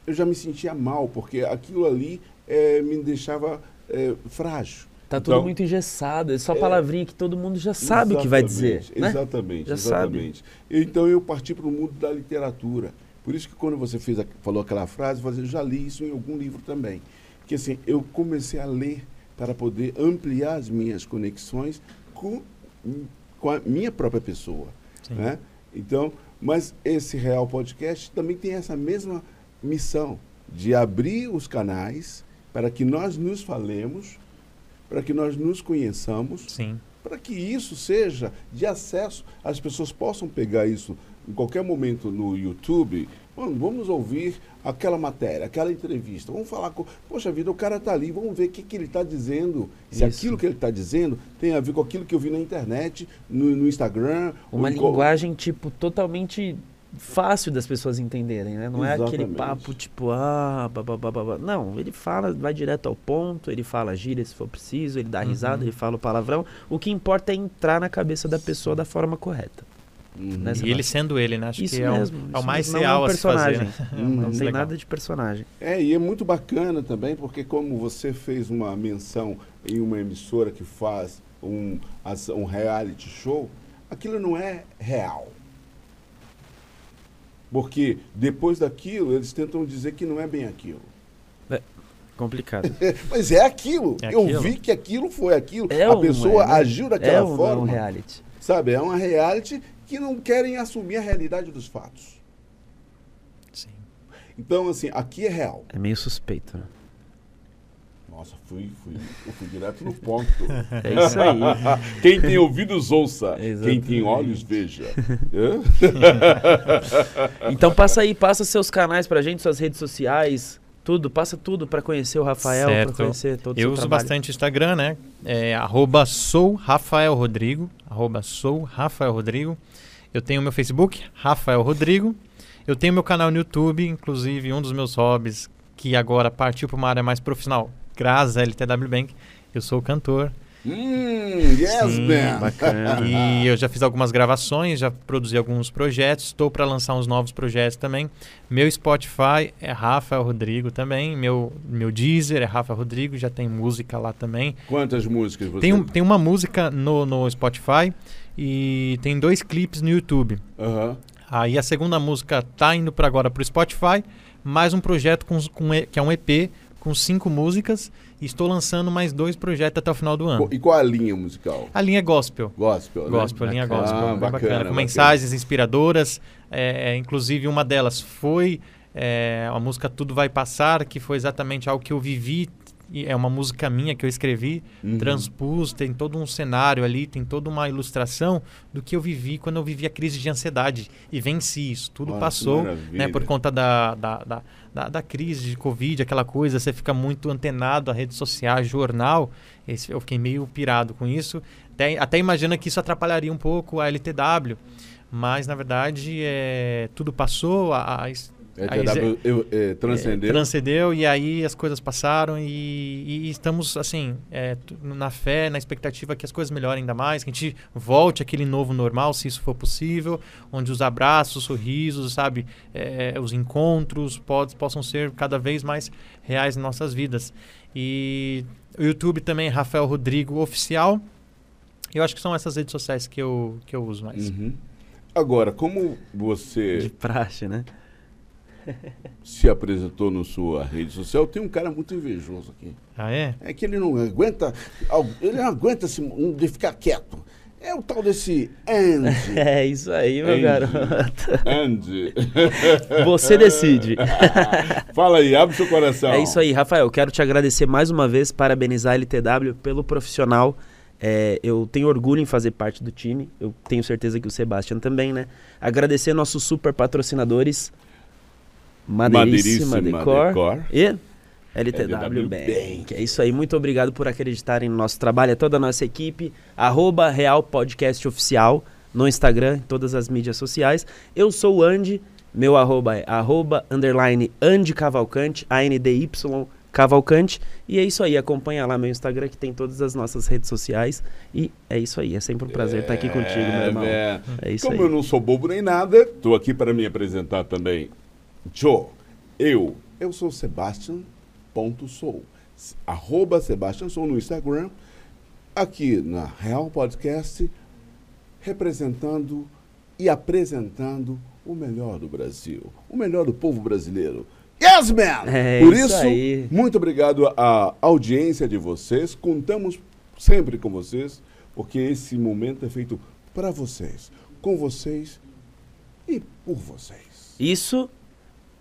eu já me sentia mal, porque aquilo ali é, me deixava é, frágil. Tá tudo então, muito engessado, é só é, palavrinha que todo mundo já sabe o que vai dizer. Né? Exatamente, já exatamente. Sabe. Então eu parti para o mundo da literatura. Por isso que quando você fez a, falou aquela frase, eu já li isso em algum livro também. Que assim, eu comecei a ler para poder ampliar as minhas conexões com, com a minha própria pessoa. Né? Então, mas esse Real Podcast também tem essa mesma missão de abrir os canais para que nós nos falemos, para que nós nos conheçamos, Sim. para que isso seja de acesso, as pessoas possam pegar isso em qualquer momento no YouTube vamos ouvir aquela matéria, aquela entrevista. Vamos falar com. Poxa vida, o cara está ali, vamos ver o que, que ele está dizendo. Se Isso. aquilo que ele está dizendo tem a ver com aquilo que eu vi na internet, no, no Instagram. Uma linguagem, tipo, totalmente fácil das pessoas entenderem, né? Não Exatamente. é aquele papo tipo, ah, babá. Não, ele fala, vai direto ao ponto, ele fala gíria se for preciso, ele dá uhum. risada, ele fala o palavrão. O que importa é entrar na cabeça da pessoa da forma correta. Uhum. Né, e ele sendo ele, né? Acho isso que mesmo, é, o, é o mais não real é um personagem. a se fazer. Né? Uhum. <laughs> Não tem legal. nada de personagem. É, e é muito bacana também, porque como você fez uma menção em uma emissora que faz um, um reality show, aquilo não é real. Porque depois daquilo, eles tentam dizer que não é bem aquilo. É complicado. <laughs> Mas é aquilo. É Eu vi que aquilo foi aquilo. É a pessoa é, agiu daquela é um, forma. É um reality. Sabe? É uma reality que não querem assumir a realidade dos fatos. Sim. Então, assim, aqui é real. É meio suspeito, né? Nossa, fui, fui, eu fui direto no ponto. <laughs> É isso aí. <laughs> Quem tem ouvidos, ouça. Exatamente. Quem tem olhos, veja. <laughs> então passa aí, passa seus canais pra gente, suas redes sociais, tudo, passa tudo para conhecer o Rafael, para conhecer todo Eu uso trabalho. bastante Instagram, né? É, arroba sou Rafael Rodrigo, arroba sou Rafael Rodrigo. Eu tenho meu Facebook, Rafael Rodrigo. Eu tenho meu canal no YouTube, inclusive um dos meus hobbies, que agora partiu para uma área mais profissional, graças à LTW Bank. Eu sou cantor. Hum, yes, Sim, man. Bacana. <laughs> E eu já fiz algumas gravações, já produzi alguns projetos, estou para lançar uns novos projetos também. Meu Spotify é Rafael Rodrigo também, meu, meu Deezer é Rafael Rodrigo, já tem música lá também. Quantas músicas você tem? Um, tem uma música no, no Spotify e tem dois clipes no YouTube. Uhum. Aí a segunda música tá indo para agora para o Spotify, mais um projeto com, com, que é um EP com cinco músicas e estou lançando mais dois projetos até o final do ano. E qual a linha musical? A linha gospel. Gospel, né? Gospel, a linha gospel. Ah, bacana, bacana, com bacana. mensagens inspiradoras. É, inclusive, uma delas foi é, a música Tudo Vai Passar, que foi exatamente algo que eu vivi é uma música minha que eu escrevi, uhum. transpus, tem todo um cenário ali, tem toda uma ilustração do que eu vivi quando eu vivi a crise de ansiedade e venci isso. Tudo Nossa, passou, né, por conta da, da, da, da, da crise de Covid, aquela coisa, você fica muito antenado a redes sociais, jornal. Esse, eu fiquei meio pirado com isso. Até, até imagina que isso atrapalharia um pouco a LTW. Mas, na verdade, é, tudo passou, a, a LTW eu, é, transcendeu. É, transcendeu e aí as coisas passaram e, e estamos, assim, é, na fé, na expectativa que as coisas melhorem ainda mais, que a gente volte aquele novo normal, se isso for possível, onde os abraços, os sorrisos, sabe, é, os encontros pode, possam ser cada vez mais reais em nossas vidas. E o YouTube também, Rafael Rodrigo Oficial. Eu acho que são essas redes sociais que eu, que eu uso mais. Uhum. Agora, como você. De praxe, né? Se apresentou na sua rede social. Tem um cara muito invejoso aqui. Ah, é? É que ele não aguenta, ele não aguenta se, de ficar quieto. É o tal desse Andy. <laughs> É isso aí, meu Andy. garoto. Andy. <laughs> Você decide. <laughs> Fala aí, abre seu coração. É isso aí, Rafael. Quero te agradecer mais uma vez, parabenizar a LTW pelo profissional. É, eu tenho orgulho em fazer parte do time. Eu tenho certeza que o Sebastian também, né? Agradecer nossos super patrocinadores. Madeiríssima, Madeiríssima Decor, Decor. e LTW, LTW Bank. É isso aí. Muito obrigado por acreditarem no nosso trabalho. É toda a nossa equipe. Arroba Real Podcast Oficial no Instagram, em todas as mídias sociais. Eu sou o Andy. Meu arroba é arroba underline Andy Cavalcante, A-N-D-Y Cavalcante. E é isso aí. Acompanha lá meu Instagram que tem todas as nossas redes sociais. E é isso aí. É sempre um prazer estar aqui contigo, meu irmão. É, É isso Como aí. eu não sou bobo nem nada, estou aqui para me apresentar também. Joe, eu, eu sou Sebastian.sou. Arroba Sebastian Sou no Instagram. Aqui na Real Podcast, representando e apresentando o melhor do Brasil, o melhor do povo brasileiro. Yes, man! É Por isso isso, muito obrigado à audiência de vocês. Contamos sempre com vocês, porque esse momento é feito para vocês, com vocês e por vocês. Isso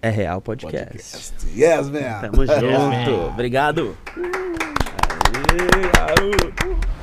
é Real Podcast. Podcast. Yes, man! Tamo man. junto. Obrigado. Aê, garoto.